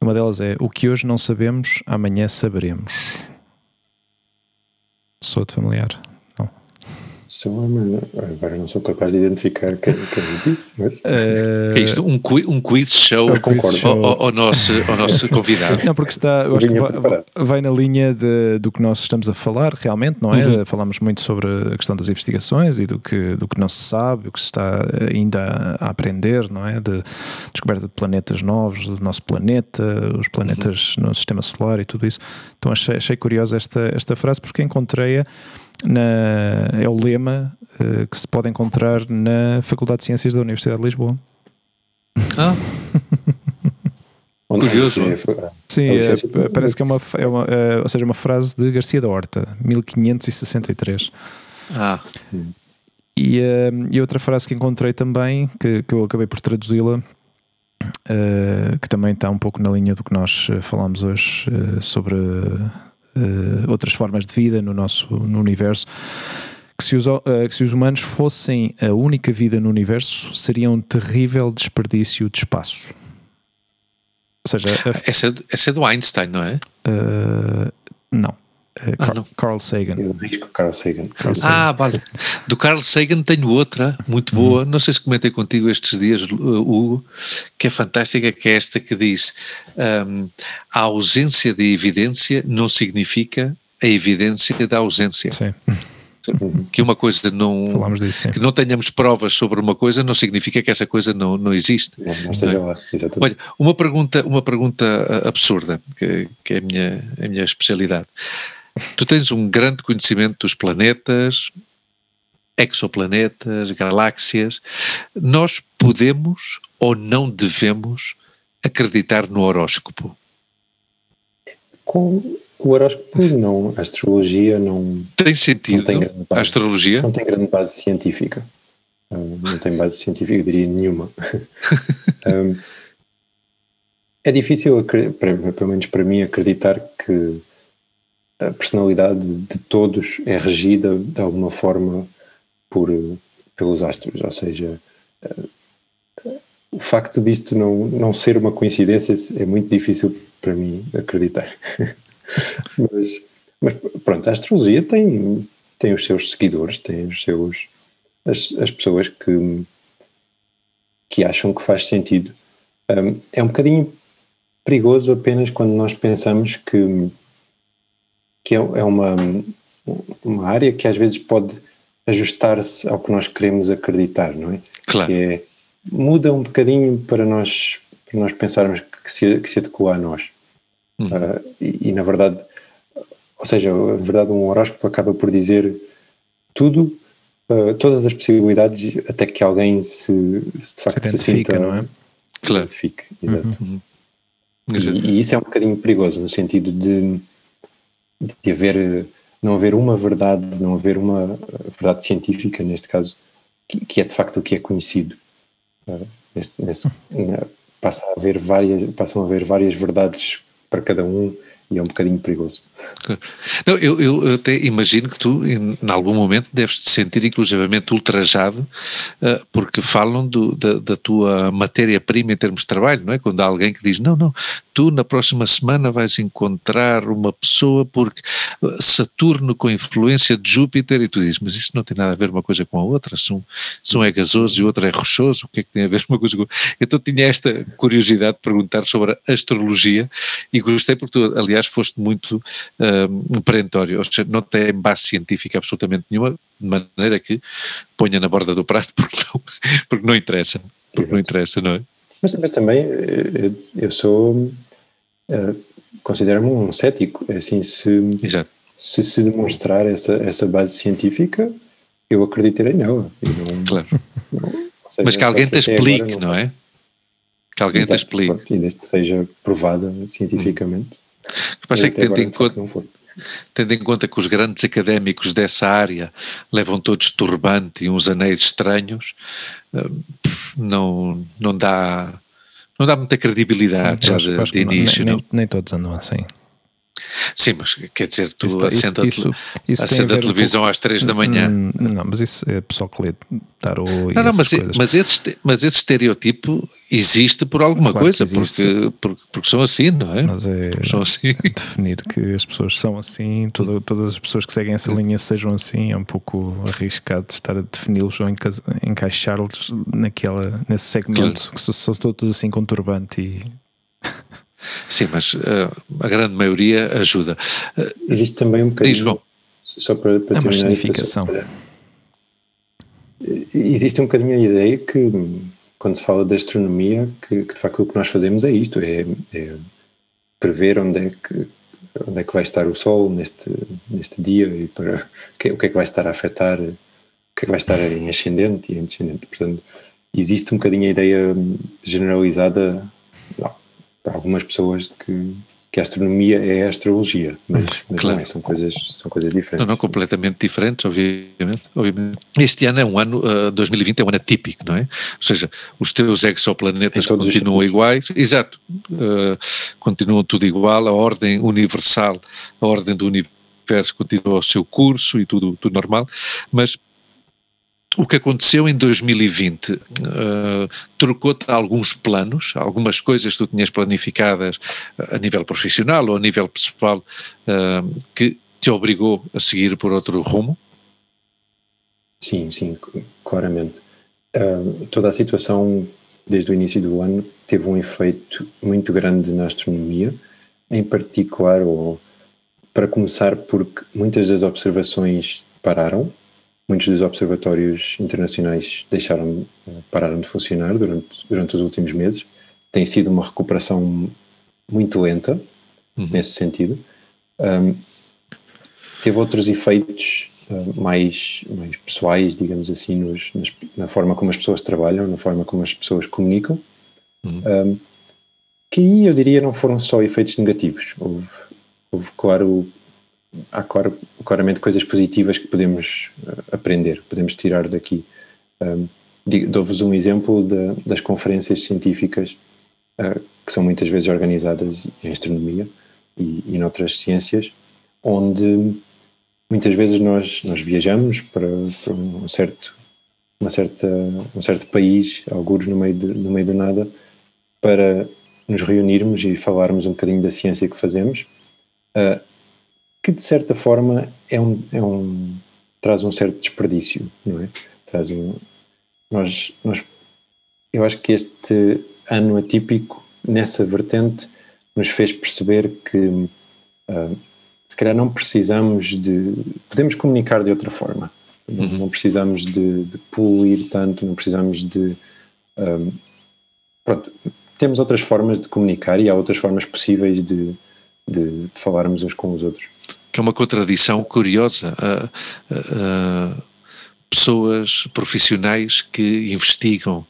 Uma delas é: O que hoje não sabemos, amanhã saberemos. Sou-te familiar. Agora não sou capaz de identificar quem, quem disse, mas. Uh... É isto? Um, quiz, um quiz show, Ao, ao, ao, nosso, ao nosso convidado. Não, porque está, eu acho que vai, vai, na linha de, do que nós estamos a falar, realmente, não é? Uhum. Falamos muito sobre a questão das investigações e do que, do que não se sabe, o que se está ainda a aprender, não é? De descoberta de planetas novos, do nosso planeta, os planetas uhum. no sistema solar e tudo isso. Então achei, achei curiosa esta, esta frase porque encontrei-a na, é o lema uh, que se pode encontrar na Faculdade de Ciências da Universidade de Lisboa. Ah! Curioso. Sim, é, parece que é uma, é uma é, ou seja, uma frase de Garcia da Horta, 1563. Ah. E, uh, e outra frase que encontrei também, que, que eu acabei por traduzi-la, uh, que também está um pouco na linha do que nós falámos hoje sobre uh, outras formas de vida no nosso no universo, que se, os, uh, que se os humanos fossem a única vida no universo, seria um terrível desperdício de espaço. Ou seja, a, essa, essa é do Einstein, não é? Uh, não. Uh, Ah, Car-. Carl Sagan. Eu risco Carl Sagan. Carl Sagan. Ah, vale. Do Carl Sagan tenho outra muito boa, não sei se comentei contigo estes dias, uh, Hugo, que é fantástica, que é esta que diz um, a ausência de evidência não significa a evidência da ausência. Sim, Que uma coisa não... falámos disso, sim. Que não tenhamos provas sobre uma coisa não significa que essa coisa não, não existe. Não, não esteja lá, exatamente. Olha, uma pergunta, uma pergunta ah, absurda, que, que é a minha, a minha especialidade. Tu tens um grande conhecimento dos planetas, exoplanetas, galáxias. Nós podemos ou não devemos acreditar no horóscopo? Com o horóscopo, não. A astrologia não, Tem sentido Não tem grande a base. astrologia? não tem grande base científica. Hum, Não tem base científica, diria nenhuma. Hum, é difícil, pelo menos para mim, acreditar que a personalidade de todos é regida de alguma forma por, pelos astros. Ou seja, eh, o facto disto não, não ser uma coincidência é muito difícil para mim acreditar. mas, mas pronto, a astrologia tem, tem os seus seguidores, tem os seus as, as pessoas que, que acham que faz sentido. Um, é um bocadinho perigoso apenas quando nós pensamos que, que é, é uma, uma área que às vezes pode ajustar-se ao que nós queremos acreditar, não é? Claro. Que é muda um bocadinho para nós, para nós pensarmos que se, que se adequa a nós. Ah, e, e, na verdade, ou seja, na verdade, um horóscopo acaba por dizer tudo, ah, todas as possibilidades, até que alguém se, se de facto se, identifica, sinta, não é? se Claro. identifique. Exato. Exato. E, e isso é um bocadinho perigoso, no sentido de, de haver, não haver uma verdade, não haver uma verdade científica, neste caso, que, que é de facto o que é conhecido. Ah, neste- na- passa a haver várias, passam a haver várias verdades para cada um e é um bocadinho perigoso. Não, eu, eu até imagino que tu, em, algum momento, deves te sentir inclusivamente ultrajado, ah, porque falam do- da, da tua matéria-prima em termos de trabalho, não é? Quando há alguém que diz: Não, não, tu na próxima semana vais encontrar uma pessoa porque ah, Saturno com influência de Júpiter, e tu dizes: Mas isto não tem nada a ver uma coisa com a outra, se um, se um é gasoso e o outro é rochoso, o que é que tem a ver uma coisa com a outra? Então tinha esta curiosidade de perguntar sobre a astrologia e gostei porque tu, aliás, foste muito um, perentório, ou seja, não tem base científica absolutamente nenhuma, de maneira que ponha na borda do prato porque não, porque não interessa, porque não interessa, não é? Mas, mas também eh, eu, eu sou, eh, considero-me um cético, é assim, se, Exato. se se demonstrar essa, essa base científica, eu acreditarei nela. Não- Claro. não- seja, Mas que alguém te explique, não é? Que alguém te Exato, explique. pronto, E desde que seja provada cientificamente. Passa é que tendo em, conta, tendo em conta que os grandes académicos dessa área levam todos turbante e uns anéis estranhos, pff, não, não dá não dá muita credibilidade já de, de início, nem, não? nem, nem todos andam assim. Sim, mas quer dizer, tu Isso- acende a isso- a a televisão às três da manhã. Hum, Não, mas isso é pessoal que lê tarot e Não, não, essas mas, coisas. mas, esse, mas esse estereotipo existe por alguma Claro que coisa, porque, porque, porque são assim, não é? Mas é Porque são assim. definir que as pessoas são assim, todo- todas as pessoas que seguem essa linha sejam assim, é um pouco arriscado estar a defini-los ou enca- encaixá-los naquela, nesse segmento que são, são todos assim com turbante e Sim, mas eh, a grande maioria ajuda. Eh, Existe também um bocadinho. Diz, João. Só para, para É uma significação. Existe um bocadinho a ideia que, quando se fala de astronomia, que, que de facto o que nós fazemos é isto: é, é prever onde é, que, onde é que vai estar o Sol neste, neste dia e para o que, o que é que vai estar a afetar, o que é que vai estar em ascendente e em descendente. Portanto, existe um bocadinho a ideia generalizada não, para algumas pessoas que, que a astronomia é a astrologia, mas, mas Claro. não é, são coisas, são coisas diferentes. Não, não completamente diferentes, obviamente, obviamente. Este ano é um ano, eh, 2020 é um ano atípico, não é? Ou seja, os teus exoplanetas continuam iguais, exato, eh, continuam tudo igual, a ordem universal, a ordem do universo universo continua o seu curso e tudo, tudo normal, mas o que aconteceu em 2020 uh, trocou-te alguns planos, algumas coisas que tu tinhas planificadas a nível profissional ou a nível pessoal uh, que te obrigou a seguir por outro rumo? Sim, sim, claramente. Uh, toda a situação desde o início do ano teve um efeito muito grande na astronomia, em particular, ou, para começar, porque muitas das observações pararam, muitos dos observatórios internacionais deixaram, pararam de funcionar durante, durante os últimos meses. Tem sido uma recuperação muito lenta, uhum. nesse sentido. Um, teve outros efeitos uh, mais, mais pessoais, digamos assim, nos, nas, na forma como as pessoas trabalham, na forma como as pessoas comunicam, uhum. um, que eu diria não foram só efeitos negativos. Houve, houve claro, há claramente coisas positivas que podemos uh, aprender, podemos tirar daqui. Dou-vos um exemplo de, das conferências científicas uh, que são muitas vezes organizadas em astronomia e, e noutras ciências, onde muitas vezes nós, nós viajamos para, para um certo uma certa, um certo país, alguns no meio, de, no meio do nada, para nos reunirmos e falarmos um bocadinho da ciência que fazemos, uh, que de certa forma é um, é um, traz um certo desperdício, não é? Traz um, nós, nós, eu acho que este ano atípico, nessa vertente, nos fez perceber que uh, se calhar não precisamos de. Podemos comunicar de outra forma. Uhum. Não precisamos de, de, poluir tanto, não precisamos de. Um, pronto, temos outras formas de comunicar e há outras formas possíveis de, de, de falarmos uns com os outros. Que é uma contradição curiosa. Uh, uh, pessoas profissionais que investigam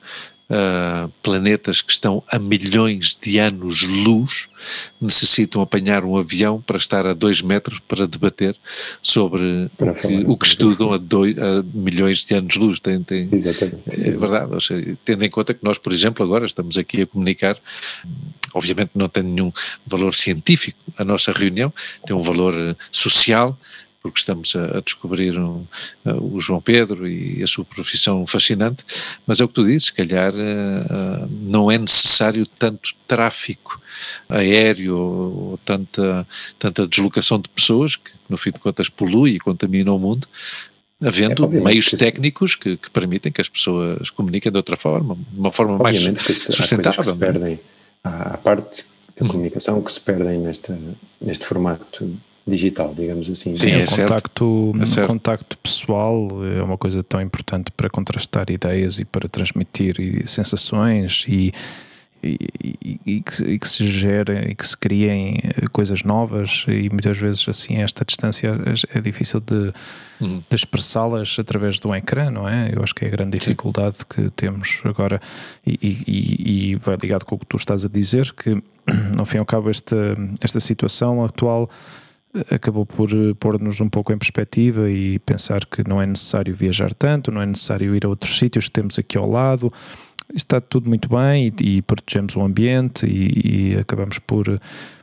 uh, planetas que estão a milhões de anos-luz necessitam apanhar um avião para estar a dois metros para debater sobre para o, que, o que estudam a, dois, a, milhões de anos-luz. Tem, tem, Exatamente. É verdade, seja, tendo em conta que nós, por exemplo, agora estamos aqui a comunicar obviamente não tem nenhum valor científico. A nossa reunião, tem um valor eh, social, porque estamos a, a descobrir um, uh, o João Pedro e a sua profissão fascinante, mas é o que tu dizes, se calhar uh, não é necessário tanto tráfico aéreo ou tanta, tanta deslocação de pessoas, que no fim de contas polui e contamina o mundo, havendo é, meios técnicos que, que, permitem que as pessoas comuniquem de outra forma, de uma forma mais sustentável. Que se perdem, há parte da hum. comunicação que se perdem neste, neste formato digital, digamos assim. Sim, é o contacto, é contacto pessoal é uma coisa tão importante para contrastar ideias e para transmitir sensações e, e, e, e, que, e que, se gerem e que se criem coisas novas e muitas vezes assim esta distância é, é difícil de, uhum. de expressá-las através de um ecrã, não é? Eu acho que é a grande dificuldade Sim. que temos agora e, vai ligado com o que tu estás a dizer que no fim e ao cabo esta, esta situação atual acabou por eh, pôr-nos um pouco em perspectiva e pensar que não é necessário viajar tanto, não é necessário ir a outros sítios que temos aqui ao lado. Está tudo muito bem e, e protegemos o ambiente e, e, acabamos por,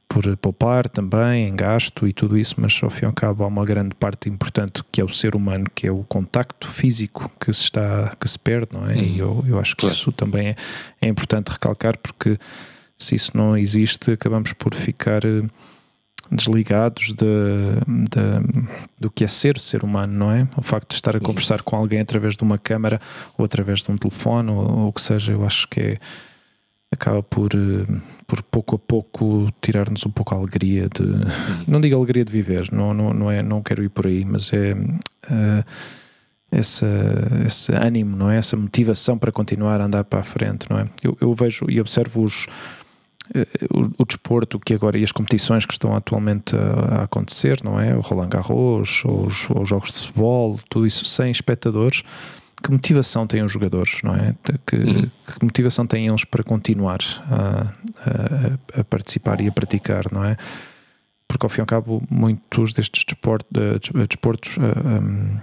por poupar também em gasto e tudo isso, mas ao fim e ao cabo há uma grande parte importante que é o ser humano, que é o contacto físico que se, está, que se perde, não é? Uhum. E eu, eu acho que claro. isso também é, é importante recalcar porque se isso não existe acabamos por ficar eh, desligados de, de, do que é ser ser humano, não é? O facto de estar a conversar com alguém através de uma câmara ou através de um telefone ou, o que seja, eu acho que é, acaba por, eh, por pouco a pouco tirar-nos um pouco a alegria de. Não digo alegria de viver, não, não, não, é, não quero ir por aí, mas é. Uh, essa, esse ânimo, não é? Essa motivação para continuar a andar para a frente, não é? Eu, eu vejo e observo os, eh, o, o, desporto que agora e as competições que estão atualmente a, a acontecer, não é? O Roland Garros, ou os, ou os, jogos de futebol, tudo isso sem espectadores. Que motivação têm os jogadores, não é? Que, uhum. que motivação têm eles para continuar a, a, a, participar e a praticar, não é? Porque ao fim e ao cabo, muitos destes desportos, desportos um,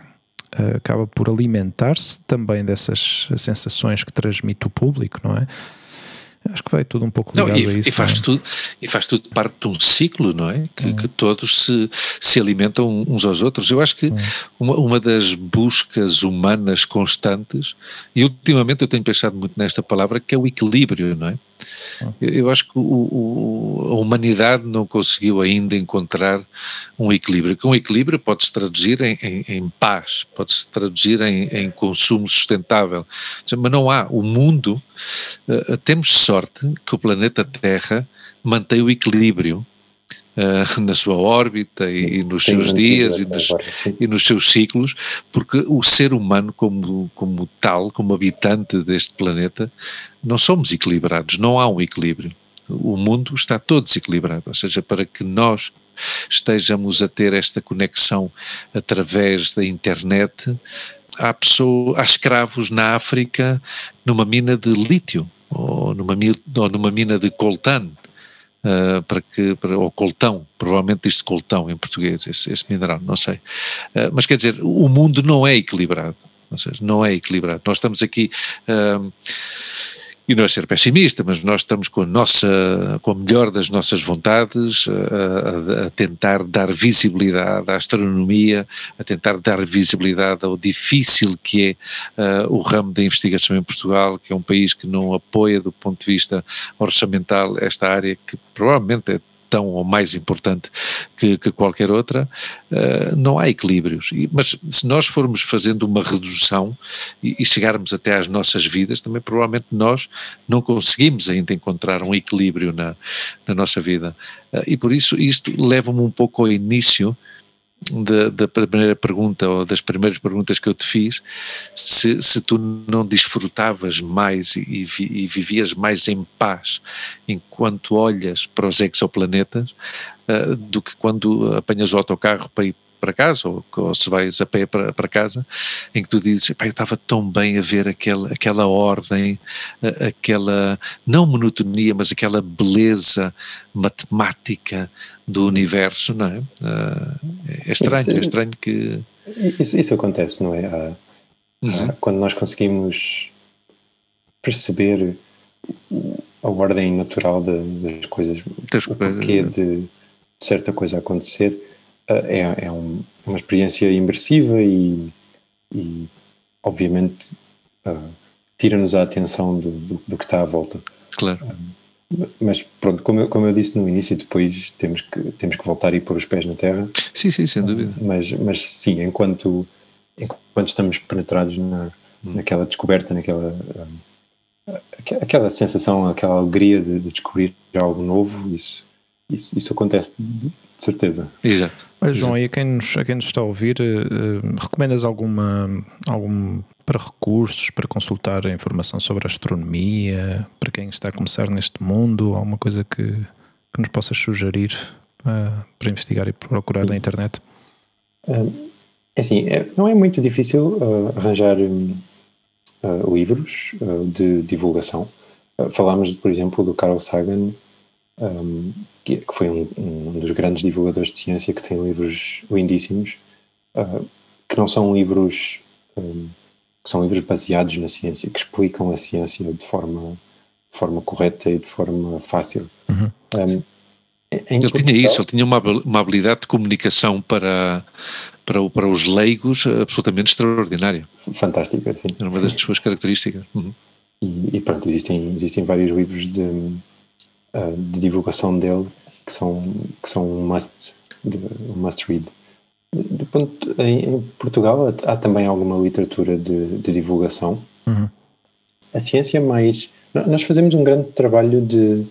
acaba por alimentar-se também dessas sensações que transmite o público, não é? Acho que vai tudo um pouco ligado não, e, a isso. E faz, é? tudo, e faz tudo parte de um ciclo, não é? Que, hum. que todos se, se alimentam uns aos outros. Eu acho que hum. uma, uma das buscas humanas constantes, e ultimamente eu tenho pensado muito nesta palavra, que é o equilíbrio, não é? Eu acho que o, o, a humanidade não conseguiu ainda encontrar um equilíbrio. Que um equilíbrio pode-se traduzir em, em, em paz, pode-se traduzir em, em, consumo sustentável, mas não há. O mundo, uh, temos sorte que o planeta Terra mantém o equilíbrio uh, na sua órbita e, e nos seus dias e nos, e nos, seus ciclos, porque o ser humano como, como tal, como habitante deste planeta, não somos equilibrados, não há um equilíbrio. O mundo está todo desequilibrado, ou seja, para que nós estejamos a ter esta conexão através da internet, há, pessoa, há escravos na África numa mina de lítio ou numa, ou numa mina de coltan, uh, para que, para, ou coltão, provavelmente diz-se coltão em português, esse, esse mineral, não sei. Uh, mas quer dizer, o mundo não é equilibrado, ou seja, não é equilibrado. Nós estamos aqui. Uh, e não é ser pessimista, mas nós estamos com a nossa, com a melhor das nossas vontades a, a, tentar dar visibilidade à astronomia, a tentar dar visibilidade ao difícil que é uh, o ramo da investigação em Portugal, que é um país que não apoia do ponto de vista orçamental esta área que provavelmente é tão ou mais importante que, que qualquer outra, uh, não há equilíbrios. E, mas se nós formos fazendo uma redução e, e, chegarmos até às nossas vidas, também provavelmente nós não conseguimos ainda encontrar um equilíbrio na, na nossa vida. Uh, e por isso isto leva-me um pouco ao início da, da, primeira pergunta ou das primeiras perguntas que eu te fiz, se, se tu não desfrutavas mais e, e, vivias mais em paz enquanto olhas para os exoplanetas uh, do que quando apanhas o autocarro para ir para casa, ou, ou se vais a pé para, para casa, em que tu dizes, eu estava tão bem a ver aquela, aquela ordem, aquela, não monotonia, mas aquela beleza matemática do universo, não é? Ah, é estranho, é estranho que... Isso, isso acontece, não é? Há, uhum. há, quando nós conseguimos perceber a ordem natural das coisas, das o porquê de certa coisa acontecer, é, é um, uma experiência imersiva e, e obviamente, uh, tira-nos a atenção do, do, do, que está à volta. Claro. Mas pronto, como eu, como eu disse no início, depois temos que, temos que voltar e pôr os pés na terra. Sim, sim, sem dúvida. Mas, mas sim, enquanto, enquanto estamos penetrados na, hum. naquela descoberta, naquela aquela sensação, aquela alegria de, de descobrir algo novo, isso, isso, isso acontece de, de certeza. Exato. Olha, João, e a quem, nos, a quem nos está a ouvir, uh, recomendas alguma, algum para recursos, para consultar informação sobre astronomia, para quem está a começar neste mundo, alguma coisa que, que nos possas sugerir uh, para investigar e procurar na internet? É assim, é, não é muito difícil uh, arranjar livros de divulgação. falámos, por exemplo, do Carl Sagan, um, que, que, foi um, um, dos grandes divulgadores de ciência, que tem livros lindíssimos, uh, que não são livros um, que são livros baseados na ciência, que explicam a ciência de forma, de forma correta e de forma fácil. Uhum. Um, ele tinha isso, ele tinha uma, uma habilidade de comunicação para, para, para os leigos absolutamente extraordinária. Fantástica, sim. Era uma das suas características. Uhum. E, e, pronto, existem, existem vários livros de, uh, de divulgação dele que são, que são um must, um must read. Do ponto, em, em, Portugal há também alguma literatura de, de divulgação. Uhum. A ciência mais. Nós fazemos um grande trabalho de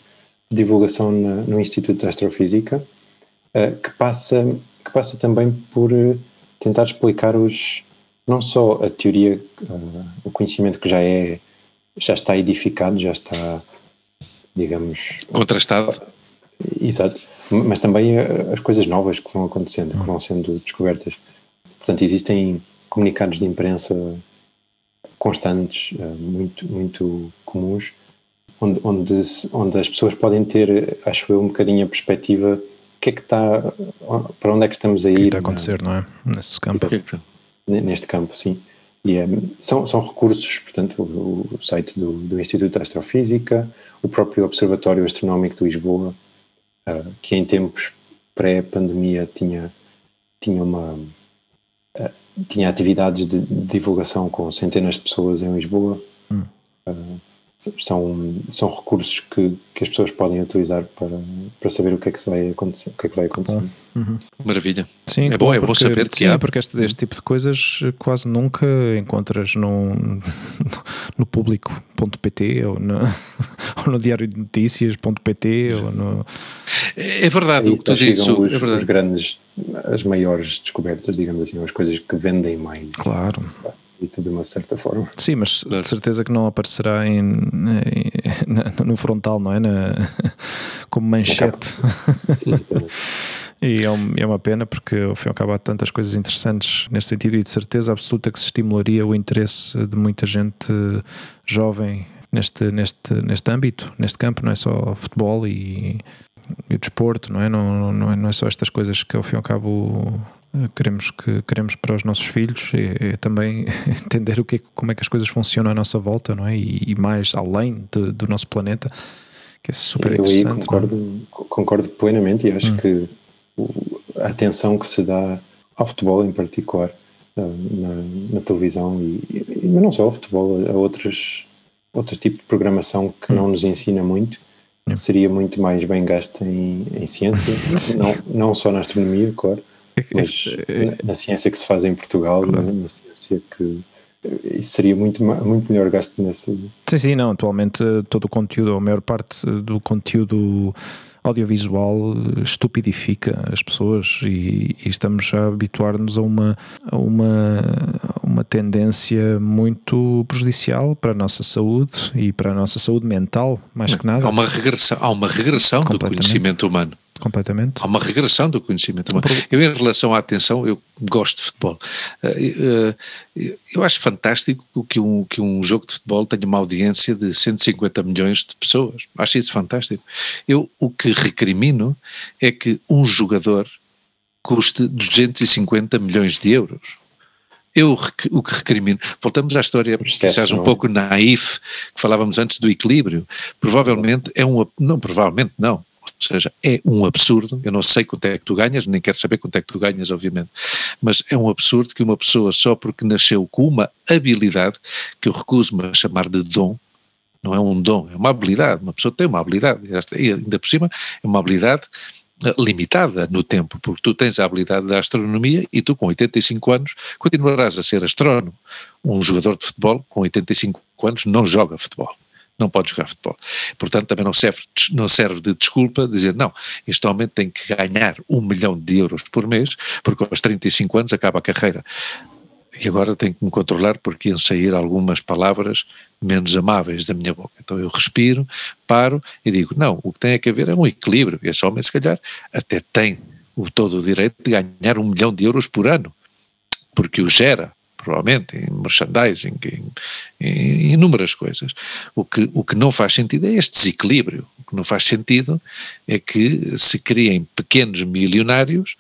divulgação na, no Instituto de Astrofísica uh, que, passa, que passa também por uh, tentar explicar os, não só a teoria, uh, o conhecimento que já é já está edificado, já está digamos. Contrastado. Exato. Mas também eh, as coisas novas que vão acontecendo, que vão sendo descobertas. Portanto, existem comunicados de imprensa constantes, eh, muito, muito comuns, onde, onde, onde as pessoas podem ter, acho eu, um bocadinho a perspectiva o que é que está, para onde é que estamos a ir. O que está a acontecer, não é? Nesse campo. Neste campo, sim. E é, são, são recursos, portanto, o, o site do, do, Instituto de Astrofísica, o próprio Observatório Astronómico de Lisboa, uh, que em tempos pré-pandemia tinha, tinha uma. Uh, tinha atividades de, de, divulgação com centenas de pessoas em Lisboa. Hum. Uh, são, são recursos que, que as pessoas podem utilizar para, para saber o que é que vai acontecer. O que é que vai acontecer. Uhum. Maravilha. Sim, é bom, é bom saber que sim, há. porque este, este tipo de coisas quase nunca encontras no, no público.pt ou no, ou no diário de notícias.pt ou no... É verdade o que tu dizes. Os, é verdade. Os grandes, as maiores descobertas, digamos assim, as coisas que vendem mais. Claro de uma certa forma. Sim, mas de certeza que não aparecerá em, em no frontal, não é? Na, como manchete. e é, é, uma pena porque ao fim e ao cabo há tantas coisas interessantes nesse sentido e de certeza absoluta que se estimularia o interesse de muita gente jovem neste, neste, neste âmbito, neste campo, não é só futebol e, e o desporto, não é? Não, não, é, não é só estas coisas que ao fim e ao cabo queremos que queremos para os nossos filhos é, é também entender o que como é que as coisas funcionam à nossa volta não é e, e mais além de, do nosso planeta que é super Eu interessante concordo, é? concordo plenamente e acho hum. que a atenção que se dá ao futebol em particular eh, na, na televisão e, e não só ao futebol a outros outro tipo de programação que hum. não nos ensina muito hum. seria muito mais bem gasto em, em ciência não, não só na astronomia claro mas na ciência que se faz em Portugal, claro. na, ciência que isso seria muito, muito melhor gasto nessa. Sim, sim, não. Atualmente todo o conteúdo, a maior parte do conteúdo audiovisual estupidifica as pessoas e, e estamos a habituar-nos a uma, a uma, uma tendência muito prejudicial para a nossa saúde e para a nossa saúde mental, mais que nada. Há uma regressão, há uma regressão do conhecimento humano. Completamente. Há uma regressão do conhecimento humano. Eu, em relação à atenção, eu gosto de futebol. Eh, eh, eu acho fantástico que um, que um jogo de futebol tenha uma audiência de 150 milhões de pessoas. Acho isso fantástico. Eu o que recrimino é que um jogador custe 250 milhões de euros. Eu o que recrimino, voltamos à história, quizás um pouco naif, que falávamos antes do equilíbrio. Provavelmente é um. Não, provavelmente não ou seja, é um absurdo, eu não sei quanto é que tu ganhas, nem quero saber quanto é que tu ganhas, obviamente, mas é um absurdo que uma pessoa só porque nasceu com uma habilidade, que eu recuso-me a chamar de dom, não é um dom, é uma habilidade, uma pessoa tem uma habilidade, e ainda por cima é uma habilidade eh, limitada no tempo, porque tu tens a habilidade da astronomia e tu com 85 anos continuarás a ser astrónomo. Um jogador de futebol com 85 anos não joga futebol não pode jogar futebol. Portanto, também não serve, não serve de desculpa dizer, não, este homem tem que ganhar um milhão de euros por mês, porque aos 35 anos acaba a carreira. E agora tenho que me controlar porque iam sair algumas palavras menos amáveis da minha boca. Então eu respiro, paro e digo, não, o que tem é que haver é um equilíbrio. Esse homem, se calhar, até tem o todo o direito de ganhar um milhão de euros por ano, porque o gera provavelmente, em merchandising, em, em, inúmeras coisas. O que, o que não faz sentido é este desequilíbrio. O que não faz sentido é que se criem pequenos milionários,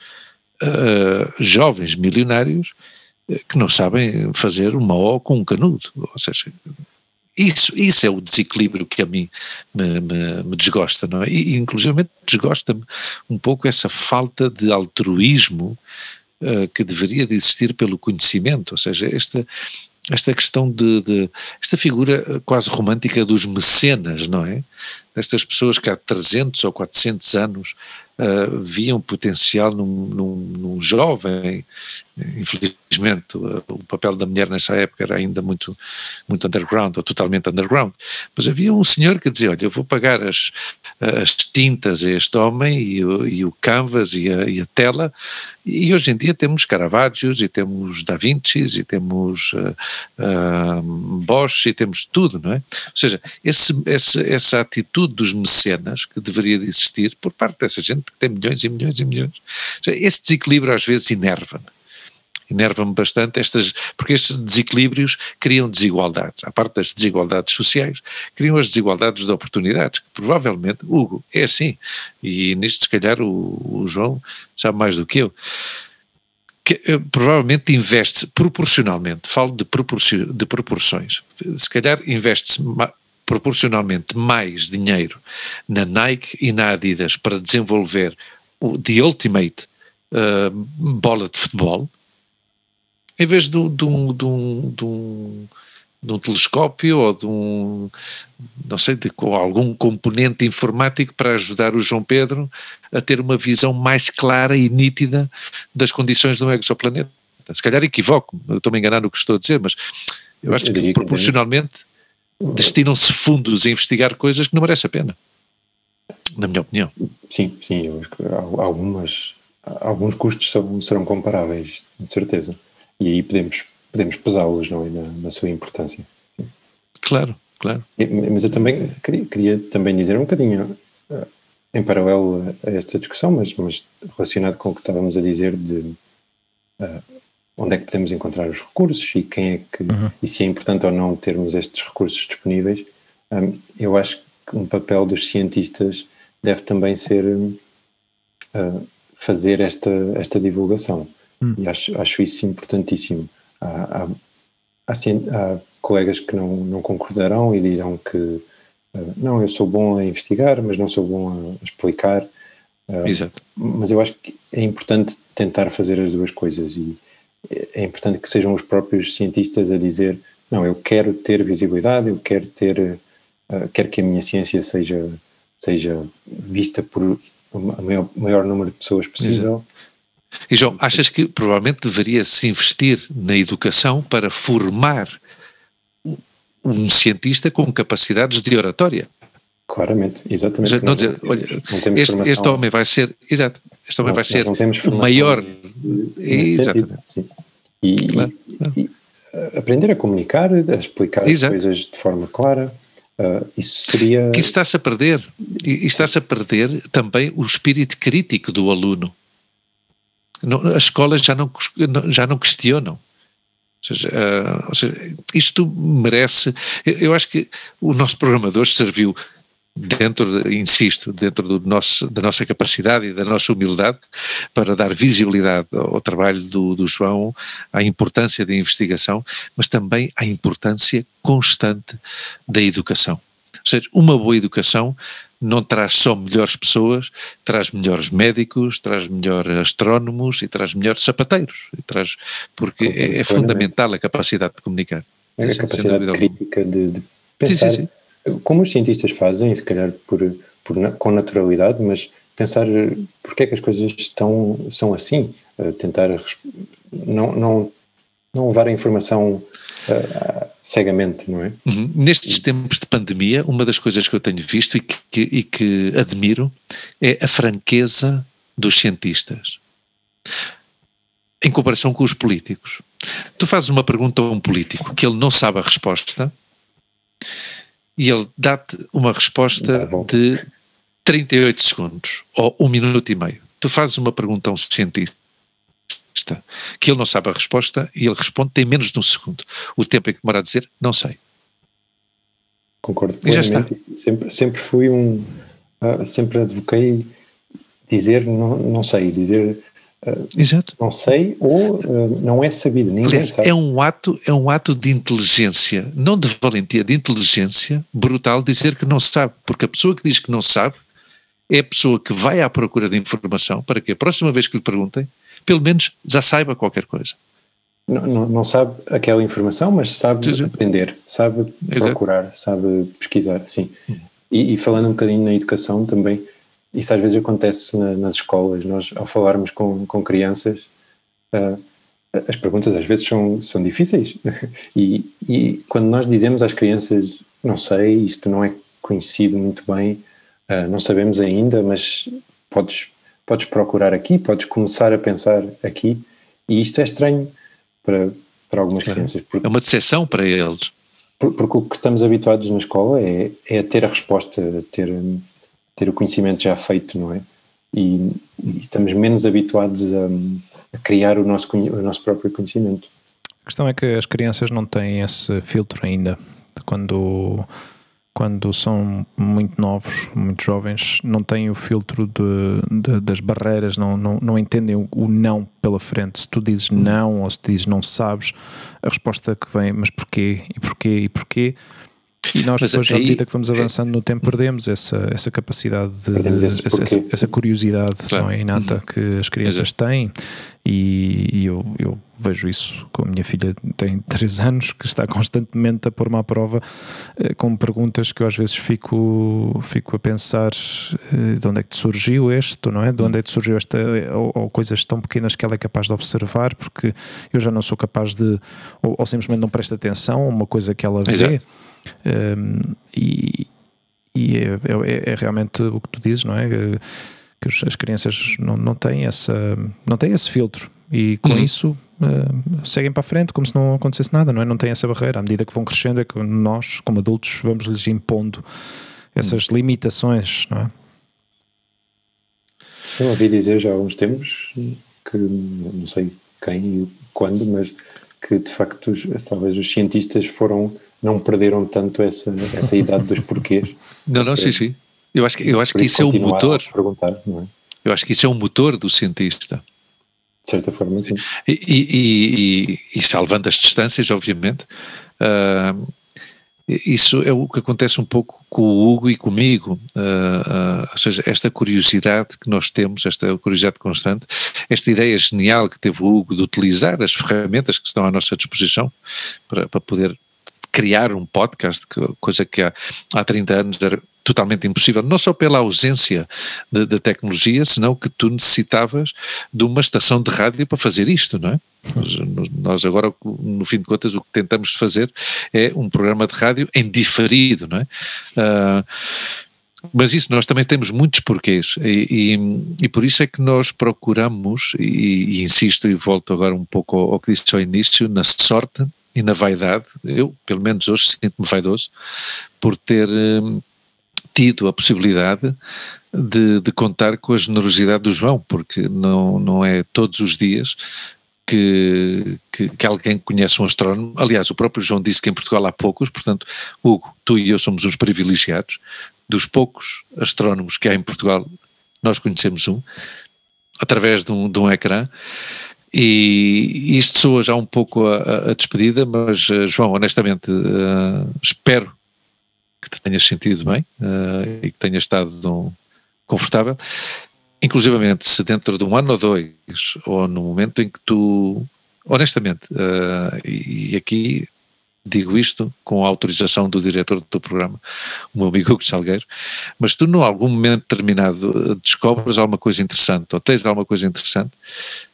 uh, jovens milionários, uh, que não sabem fazer uma O com um canudo. Ou seja, isso, isso é o desequilíbrio que a mim me, me, me desgosta, não é? E, inclusive, desgosta-me um pouco essa falta de altruísmo uh, que deveria de existir pelo conhecimento, ou seja, esta, esta questão de, de, esta figura eh, quase romântica dos mecenas, não é? Destas pessoas que há 300 ou 400 anos uh, viam potencial num, num, num jovem infelizmente o papel da mulher nessa época era ainda muito, muito underground, ou totalmente underground, mas havia um senhor que dizia, olha, eu vou pagar as, as tintas a este homem e o, e o canvas e a, e a, tela, e hoje em dia temos Caravaggios e temos Da Vinci e temos uh, uh, Bosch e temos tudo, não é? Ou seja, esse, esse, essa atitude dos mecenas que deveria de existir por parte dessa gente que tem milhões e milhões e milhões, seja, esse desequilíbrio às vezes inerva-me enerva-me bastante estas, porque estes desequilíbrios criam desigualdades. A parte das desigualdades sociais, criam as desigualdades de oportunidades, que provavelmente, Hugo, é assim, e nisto se calhar o, o João sabe mais do que eu. que uh, provavelmente investe-se proporcionalmente, falo de, proporci de proporções, se calhar investe-se proporcionalmente mais dinheiro na Nike e na Adidas para desenvolver o The Ultimate uh, bola de futebol, em vez de, de, um, de, um, de, um, de um telescópio ou de um, não sei, de algum componente informático para ajudar o João Pedro a ter uma visão mais clara e nítida das condições de um exoplaneta. Se calhar equivoco, estou-me a enganar no que estou a dizer, mas eu acho que proporcionalmente destinam-se fundos a investigar coisas que não merece a pena, na minha opinião. Sim, sim, eu acho que algumas, alguns custos são, serão comparáveis, de certeza. E aí podemos, podemos pesá-los não é? na, na sua importância. Sim. Claro, claro. Mas eu também queria, queria também dizer um bocadinho uh, em paralelo a esta discussão, mas, mas relacionado com o que estávamos a dizer de uh, onde é que podemos encontrar os recursos e quem é que uhum. e se é importante ou não termos estes recursos disponíveis. Um, eu acho que um papel dos cientistas deve também ser uh, fazer esta esta divulgação uhum. e acho, acho isso importantíssimo. Há, há, há, há, colegas que não, não concordarão e dirão que uh, não, eu sou bom a investigar, mas não sou bom a explicar. Uh, Exato. Mas eu acho que é importante tentar fazer as duas coisas e é importante que sejam os próprios cientistas a dizer não, eu quero ter visibilidade, eu quero ter, uh, quero que a minha ciência seja, seja vista por o maior, maior número de pessoas possível. E João, achas que provavelmente deveria-se investir na educação para formar um cientista com capacidades de oratória? Claramente, exatamente. Não, não dizer, olha, este, este, homem vai ser, exato, este homem não, vai ser o maior. Exatamente. E, claro, claro. e, eh, aprender a comunicar, a explicar Exato. as coisas de forma clara. Uh, isso seria. Que está-se a perder. E está-se a perder também o espírito crítico do aluno. Não, as escolas já não, já não questionam. Ou seja, uh, ou seja, isto merece. Eu, eu acho que o nosso programador serviu dentro, de, insisto, dentro do nosso, da nossa capacidade e da nossa humildade, para dar visibilidade ao trabalho do, do João, à importância da investigação, mas também à importância constante da educação. Ou seja, uma boa educação não traz só melhores pessoas, traz melhores médicos, traz melhores astrónomos e traz melhores sapateiros, traz, porque é, é fundamental a capacidade de comunicar. É a capacidade crítica de, de pensar sim, sim, sim. como os cientistas fazem, se calhar por, por, com naturalidade, mas pensar porque é que as coisas estão, são assim, uh, tentar não, não, não levar a informação uh, cegamente, não é? Uhum. Nestes tempos de pandemia, uma das coisas que eu tenho visto e que, e que admiro é a franqueza dos cientistas. Em comparação com os políticos. Tu fazes uma pergunta a um político que ele não sabe a resposta e ele dá-te uma resposta tá de 38 segundos ou um minuto e meio. Tu fazes uma pergunta a um cientista que ele não sabe a resposta e ele responde tem menos de um segundo. O tempo em que demora a dizer, não sei. Concordo plenamente. Sempre, sempre fui um. Uh, sempre advoquei dizer não, não sei, dizer Uh, Exato. Não sei ou uh, não é sabido, ninguém Aliás, sabe. É um, ato, é um ato de inteligência, não de valentia, de inteligência brutal dizer que não sabe, porque a pessoa que diz que não sabe é a pessoa que vai à procura de informação para que a próxima vez que lhe perguntem, pelo menos já saiba qualquer coisa. Não, não, não sabe aquela informação, mas sabe aprender, sabe Exato. procurar, sabe pesquisar, sim. Hum. E, e falando um bocadinho na educação também, isso às vezes acontece na, nas escolas. Nós, ao falarmos com, com crianças, uh, as perguntas às vezes são, são difíceis. e, e quando nós dizemos às crianças, não sei, isto não é conhecido muito bem, uh, não sabemos ainda, mas podes, podes procurar aqui, podes começar a pensar aqui. E isto é estranho para, para algumas claro. crianças. Porque, é uma decepção para eles. Porque o que estamos habituados na escola é, é a ter a resposta, a ter ter o conhecimento já feito, não é? E, e estamos menos habituados a, a, criar o nosso, o nosso próprio conhecimento. A questão é que as crianças não têm esse filtro ainda. Quando, quando são muito novos, muito jovens, não têm o filtro de, de, das barreiras, não, não, não entendem o, o, não pela frente. Se tu dizes não ou se dizes não sabes, a resposta que vem, mas porquê? E porquê? E porquê? E nós depois, aí, à medida que vamos avançando no tempo, perdemos essa, essa capacidade, de, essa, essa, essa, curiosidade claro. não é, inata uhum. que as crianças Exato. têm. E, e eu, eu, vejo isso com a minha filha, tem 3 anos, que está constantemente a pôr-me à prova eh, com perguntas que eu às vezes fico, fico a pensar eh, de onde é que te surgiu este, não é? De onde é que te surgiu esta, ou, ou, coisas tão pequenas que ela é capaz de observar, porque eu já não sou capaz de, ou, ou simplesmente não presta atenção a uma coisa que ela vê. Um, e, e é, é, é, realmente o que tu dizes, não é? Que as crianças não, não, têm, essa, não têm esse filtro e com uhum. isso uh, seguem para a frente como se não acontecesse nada, não é? Não têm essa barreira. À medida que vão crescendo, é que nós, como adultos, vamos lhes impondo essas uhum. limitações, não é? Eu ouvi dizer já há uns tempos que não sei quem e quando, mas que de facto talvez os cientistas foram não perderam tanto essa, essa idade dos porquês. Não, não, sim, sim. Eu acho que, eu acho que isso é o motor. É? Eu acho que isso é o motor do cientista. De certa forma, sim. E, e, e, e salvando as distâncias, obviamente, uh, isso é o que acontece um pouco com o Hugo e comigo, uh, uh, ou seja, esta curiosidade que nós temos, esta curiosidade constante, esta ideia genial que teve o Hugo de utilizar as ferramentas que estão à nossa disposição para, para poder criar um podcast, coisa que há, há 30 anos era totalmente impossível, não só pela ausência da tecnologia, senão que tu necessitavas de uma estação de rádio para fazer isto, não é? Nós agora, no fim de contas, o que tentamos fazer é um programa de rádio em diferido, não é? Uh, mas isso nós também temos muitos porquês e, e, e por isso é que nós procuramos, e, e, insisto e volto agora um pouco ao, ao que disse ao início, na sorte e na vaidade, eu pelo menos hoje sinto-me vaidoso por ter hum, tido a possibilidade de, de, contar com a generosidade do João, porque não, não é todos os dias que, que, que, alguém conhece um astrónomo. Aliás, o próprio João disse que em Portugal há poucos, portanto, Hugo, tu e eu somos uns privilegiados. Dos poucos astrónomos que há em Portugal, nós conhecemos um, através de um, de um ecrã. E isto soa já um pouco a, a despedida, mas uh, João, honestamente, uh, espero que te tenhas sentido bem uh, e que tenhas estado confortável. Inclusivamente, se dentro de um ano ou dois, ou no momento em que tu, honestamente, e, e aqui digo isto com a autorização do diretor do teu programa, o meu amigo Hugo Salgueiro, mas tu, num algum momento determinado, descobres alguma coisa interessante ou tens alguma coisa interessante,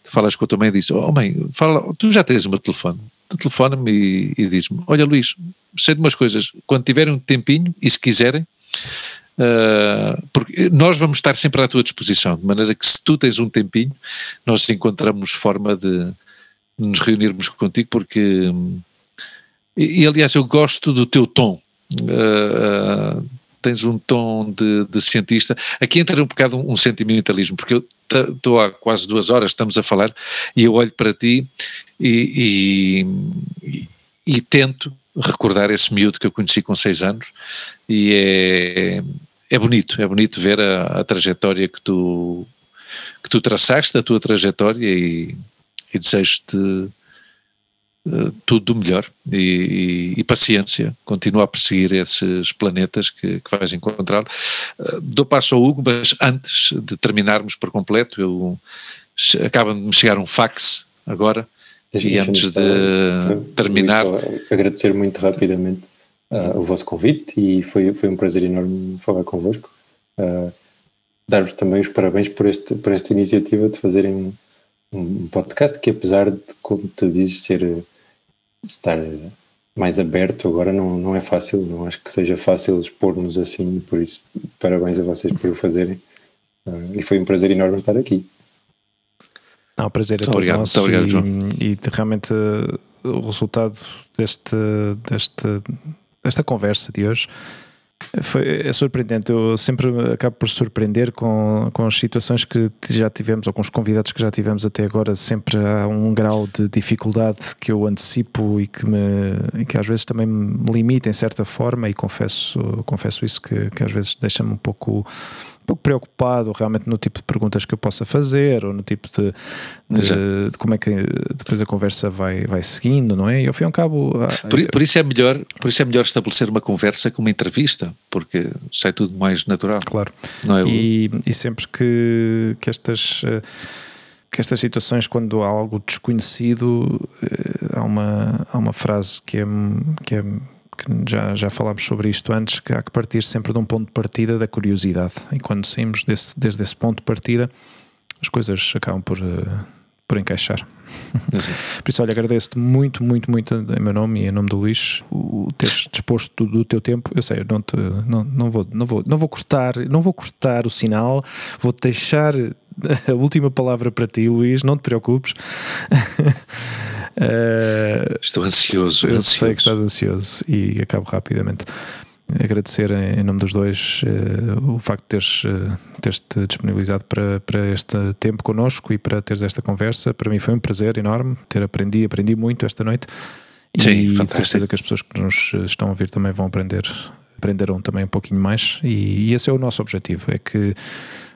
falas com a tua mãe e dizes: Oh, mãe, fala, tu já tens o meu telefone. Tu telefona-me e, e diz-me: Olha, Luís, sei de umas coisas, quando tiverem um tempinho e se quiserem. Uh, porque nós vamos estar sempre à tua disposição, de maneira que se tu tens um tempinho, nós encontramos forma de nos reunirmos contigo, porque e, e, aliás, eu gosto do teu tom. Uh, uh, tens um tom de, de, cientista. Aqui entra um bocado um, um sentimentalismo, porque eu estou há quase duas horas, estamos a falar, e eu olho para ti e, e, e, tento recordar esse miúdo que eu conheci com seis anos, e é, é bonito, é bonito ver a, a trajetória que tu, que tu traçaste, a tua trajetória, e, e desejo-te eh, tudo do melhor e, e, e, paciência, continua a perseguir esses planetas que, que vais encontrar. Uh, dou passo ao Hugo, mas antes de terminarmos por completo, eu acaba de me chegar um fax agora e antes de terminar. Agradecer muito rapidamente uh, o vosso convite e foi, foi um prazer enorme falar convosco. Uh, Dar-vos também os parabéns por, este, por esta iniciativa de fazerem um, podcast que, apesar de, como tu dizes, ser estar mais aberto agora não, não é fácil, não acho que seja fácil expor-nos assim, por isso parabéns a vocês por o fazerem uh, e foi um prazer enorme estar aqui. Não, o prazer é todo obrigado, nosso obrigado, e, João. e realmente o resultado deste, deste, desta conversa de hoje Foi, é surpreendente, eu sempre acabo por surpreender com, com as situações que já tivemos ou com os convidados que já tivemos até agora. Sempre há um grau de dificuldade que eu antecipo e que, me, e que às vezes também me limita em certa forma. E confesso, confesso isso que, que às vezes deixa-me um pouco pouco preocupado realmente no tipo de perguntas que eu possa fazer ou no tipo de, de, de como é que depois a conversa vai, vai seguindo, não é? E ao fim e ao cabo. Por, por, isso é melhor, por isso é melhor estabelecer uma conversa com uma entrevista, porque sai tudo mais natural. Claro. Não é? e, e sempre que, que estas que estas situações, quando há algo desconhecido, eh, há uma, há uma frase que é, que é que já, já falámos sobre isto antes, que há que partir sempre de um ponto de partida da curiosidade. E quando saímos desse, desde esse ponto de partida, as coisas acabam por, uh, por encaixar. por isso, olha, agradeço-te muito, muito, muito em meu nome e em nome do Luís o teres disposto do, do teu tempo. Eu sei, eu não, te, não, não, vou, não, vou, não vou cortar, não vou cortar o sinal, vou deixar a última palavra para ti, Luís, não te preocupes. Uh, Estou ansioso. Eu ansioso. sei que estás ansioso e acabo rapidamente. Agradecer em nome dos dois uh, o facto de teres, uh, teres te disponibilizado para, para este tempo connosco e para teres esta conversa. Para mim foi um prazer enorme ter aprendido, aprendi muito esta noite. Sim, e fantástico. certeza que as pessoas que nos estão a ouvir também vão aprender, aprenderão também um pouquinho mais. E, e esse é o nosso objetivo: é que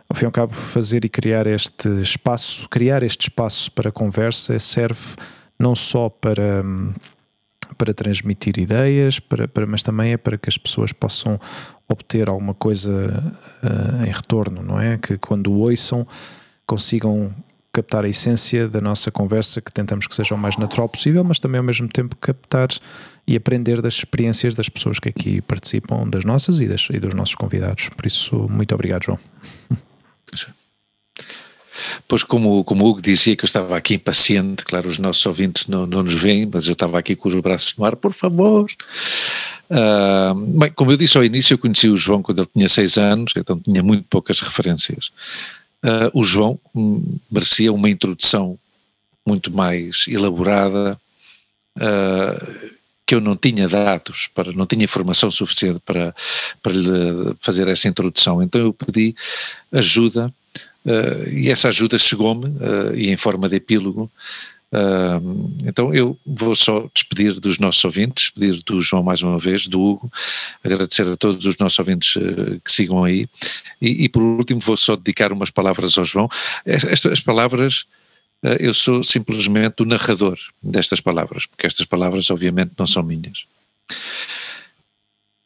ao fim e ao cabo, fazer e criar este espaço, criar este espaço para conversa serve não só para, para transmitir ideias, para, para, mas também é para que as pessoas possam obter alguma coisa uh, em retorno, não é? Que quando ouçam consigam captar a essência da nossa conversa, que tentamos que seja o mais natural possível, mas também ao mesmo tempo captar e aprender das experiências das pessoas que aqui participam, das nossas e, das, e dos nossos convidados. Por isso, muito obrigado, João. Pois, como, como o Hugo dizia que eu estava aqui impaciente, claro, os nossos ouvintes não, não nos veem, mas eu estava aqui com os braços no ar, por favor. Uh, bem, como eu disse ao início, eu conheci o João quando ele tinha seis anos, então tinha muito poucas referências. Uh, o João hum, merecia uma introdução muito mais elaborada, uh, que eu não tinha dados, para, não tinha informação suficiente para, para lhe fazer essa introdução. Então eu pedi ajuda Uh, e essa ajuda chegou-me, uh, e em forma de epílogo. Uh, então eu vou só despedir dos nossos ouvintes, despedir do João mais uma vez, do Hugo, agradecer a todos os nossos ouvintes que sigam aí, e, e, por último vou só dedicar umas palavras ao João. Estas palavras, eu sou simplesmente o narrador destas palavras, porque estas palavras obviamente não são minhas.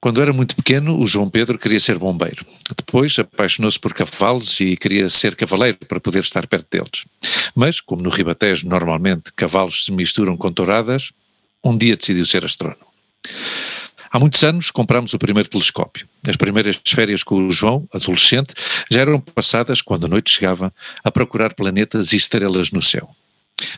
Quando era muito pequeno, o João Pedro queria ser bombeiro. Depois apaixonou-se por cavalos e queria ser cavaleiro para poder estar perto deles. Mas, como no Ribatejo normalmente cavalos se misturam com touradas, um dia decidiu ser astrónomo. Há muitos anos comprámos o primeiro telescópio. As primeiras férias com o João, adolescente, já eram passadas quando a noite chegava a procurar planetas e estrelas no céu.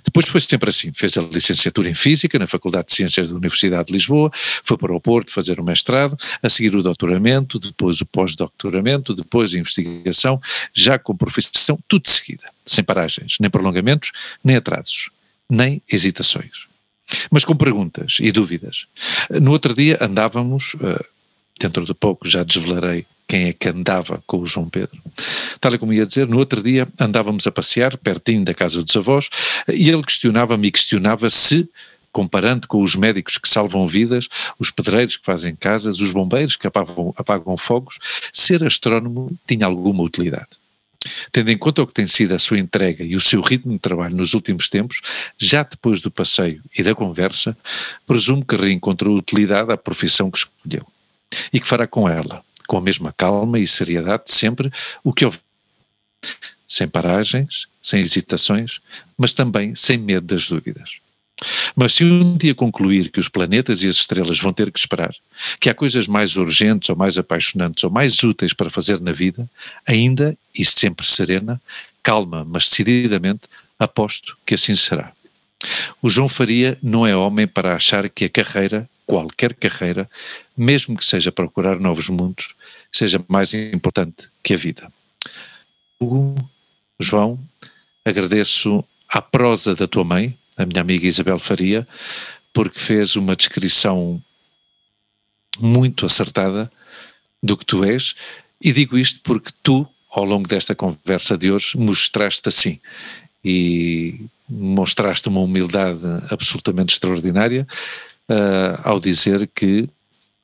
Depois foi sempre assim, fez a licenciatura em Física na Faculdade de Ciências da Universidade de Lisboa, foi para o Porto fazer o mestrado, a seguir o doutoramento, depois o pós-doutoramento, depois a investigação, já com profissão, tudo de seguida, sem paragens, nem prolongamentos, nem atrasos, nem hesitações. Mas com perguntas e dúvidas. No outro dia andávamos, eh, dentro de pouco já desvelarei quem é que andava com o João Pedro. Tal como ia dizer, no outro dia andávamos a passear pertinho da casa dos avós e ele questionava-me e questionava se comparando com os médicos que salvam vidas, os pedreiros que fazem casas, os bombeiros que apagam, apagam fogos, ser astrónomo tinha alguma utilidade. Tendo em conta o que tem sido a sua entrega e o seu ritmo de trabalho nos últimos tempos, já depois do passeio e da conversa, presumo que reencontrou utilidade à profissão que escolheu e que fará com ela, com a mesma calma e seriedade sempre o que houve. Sem paragens, sem hesitações, mas também sem medo das dúvidas. Mas se um dia concluir que os planetas e as estrelas vão ter que esperar, que há coisas mais urgentes ou mais apaixonantes ou mais úteis para fazer na vida, ainda e sempre serena, calma, mas decididamente, aposto que assim será. O João Faria não é homem para achar que a carreira, qualquer carreira, mesmo que seja procurar novos mundos, seja mais importante que a vida. Hugo, João, agradeço à prosa da tua mãe, a minha amiga Isabel Faria, porque fez uma descrição muito acertada do que tu és, e digo isto porque tu, ao longo desta conversa de hoje, mostraste assim e mostraste uma humildade absolutamente extraordinária uh, ao dizer que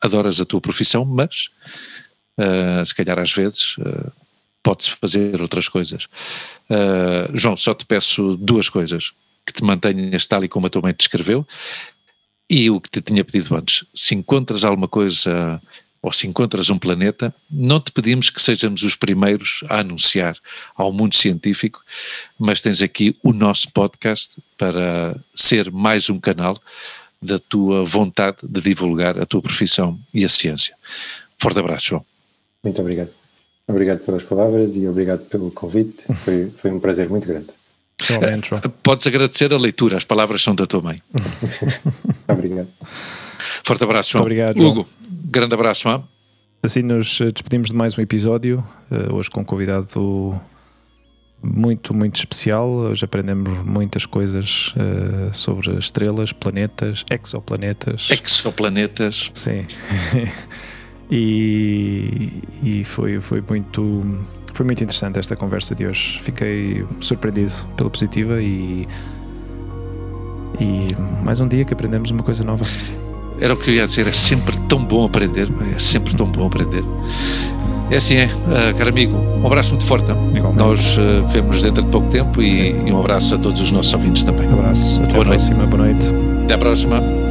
adoras a tua profissão, mas uh, se calhar às vezes uh, pode-se fazer outras coisas. João, só te peço duas coisas: que te mantenhas tal e como a tua mãe te escreveu e o que te tinha pedido antes. Se encontras alguma coisa ou se encontras um planeta, não te pedimos que sejamos os primeiros a anunciar ao mundo científico, mas tens aqui o nosso podcast para ser mais um canal da tua vontade de divulgar a tua profissão e a ciência. Forte abraço, João. Muito obrigado. Obrigado pelas palavras e obrigado pelo convite. Foi, foi um prazer muito grande. João. Podes agradecer a leitura, as palavras são da tua mãe. obrigado. Forte abraço, João. Obrigado, João. Hugo, grande abraço. Hein? Assim nos eh, despedimos de mais um episódio, uh, hoje com um convidado muito, muito especial. Hoje aprendemos muitas coisas uh, sobre estrelas, planetas, exoplanetas. Exoplanetas. Sim. e, e foi, foi muito. Foi muito interessante esta conversa de hoje. Fiquei surpreendido pela positiva e, e mais um dia que aprendemos uma coisa nova. Era o que eu ia dizer, é sempre tão bom aprender, é sempre tão bom aprender. É assim, é, uh, caro amigo, um abraço muito forte. Igualmente. Nós uh, vemos dentro de pouco tempo e, e, um abraço a todos os nossos ouvintes também. Um abraço, até boa a próxima, noite. boa noite. Até a próxima.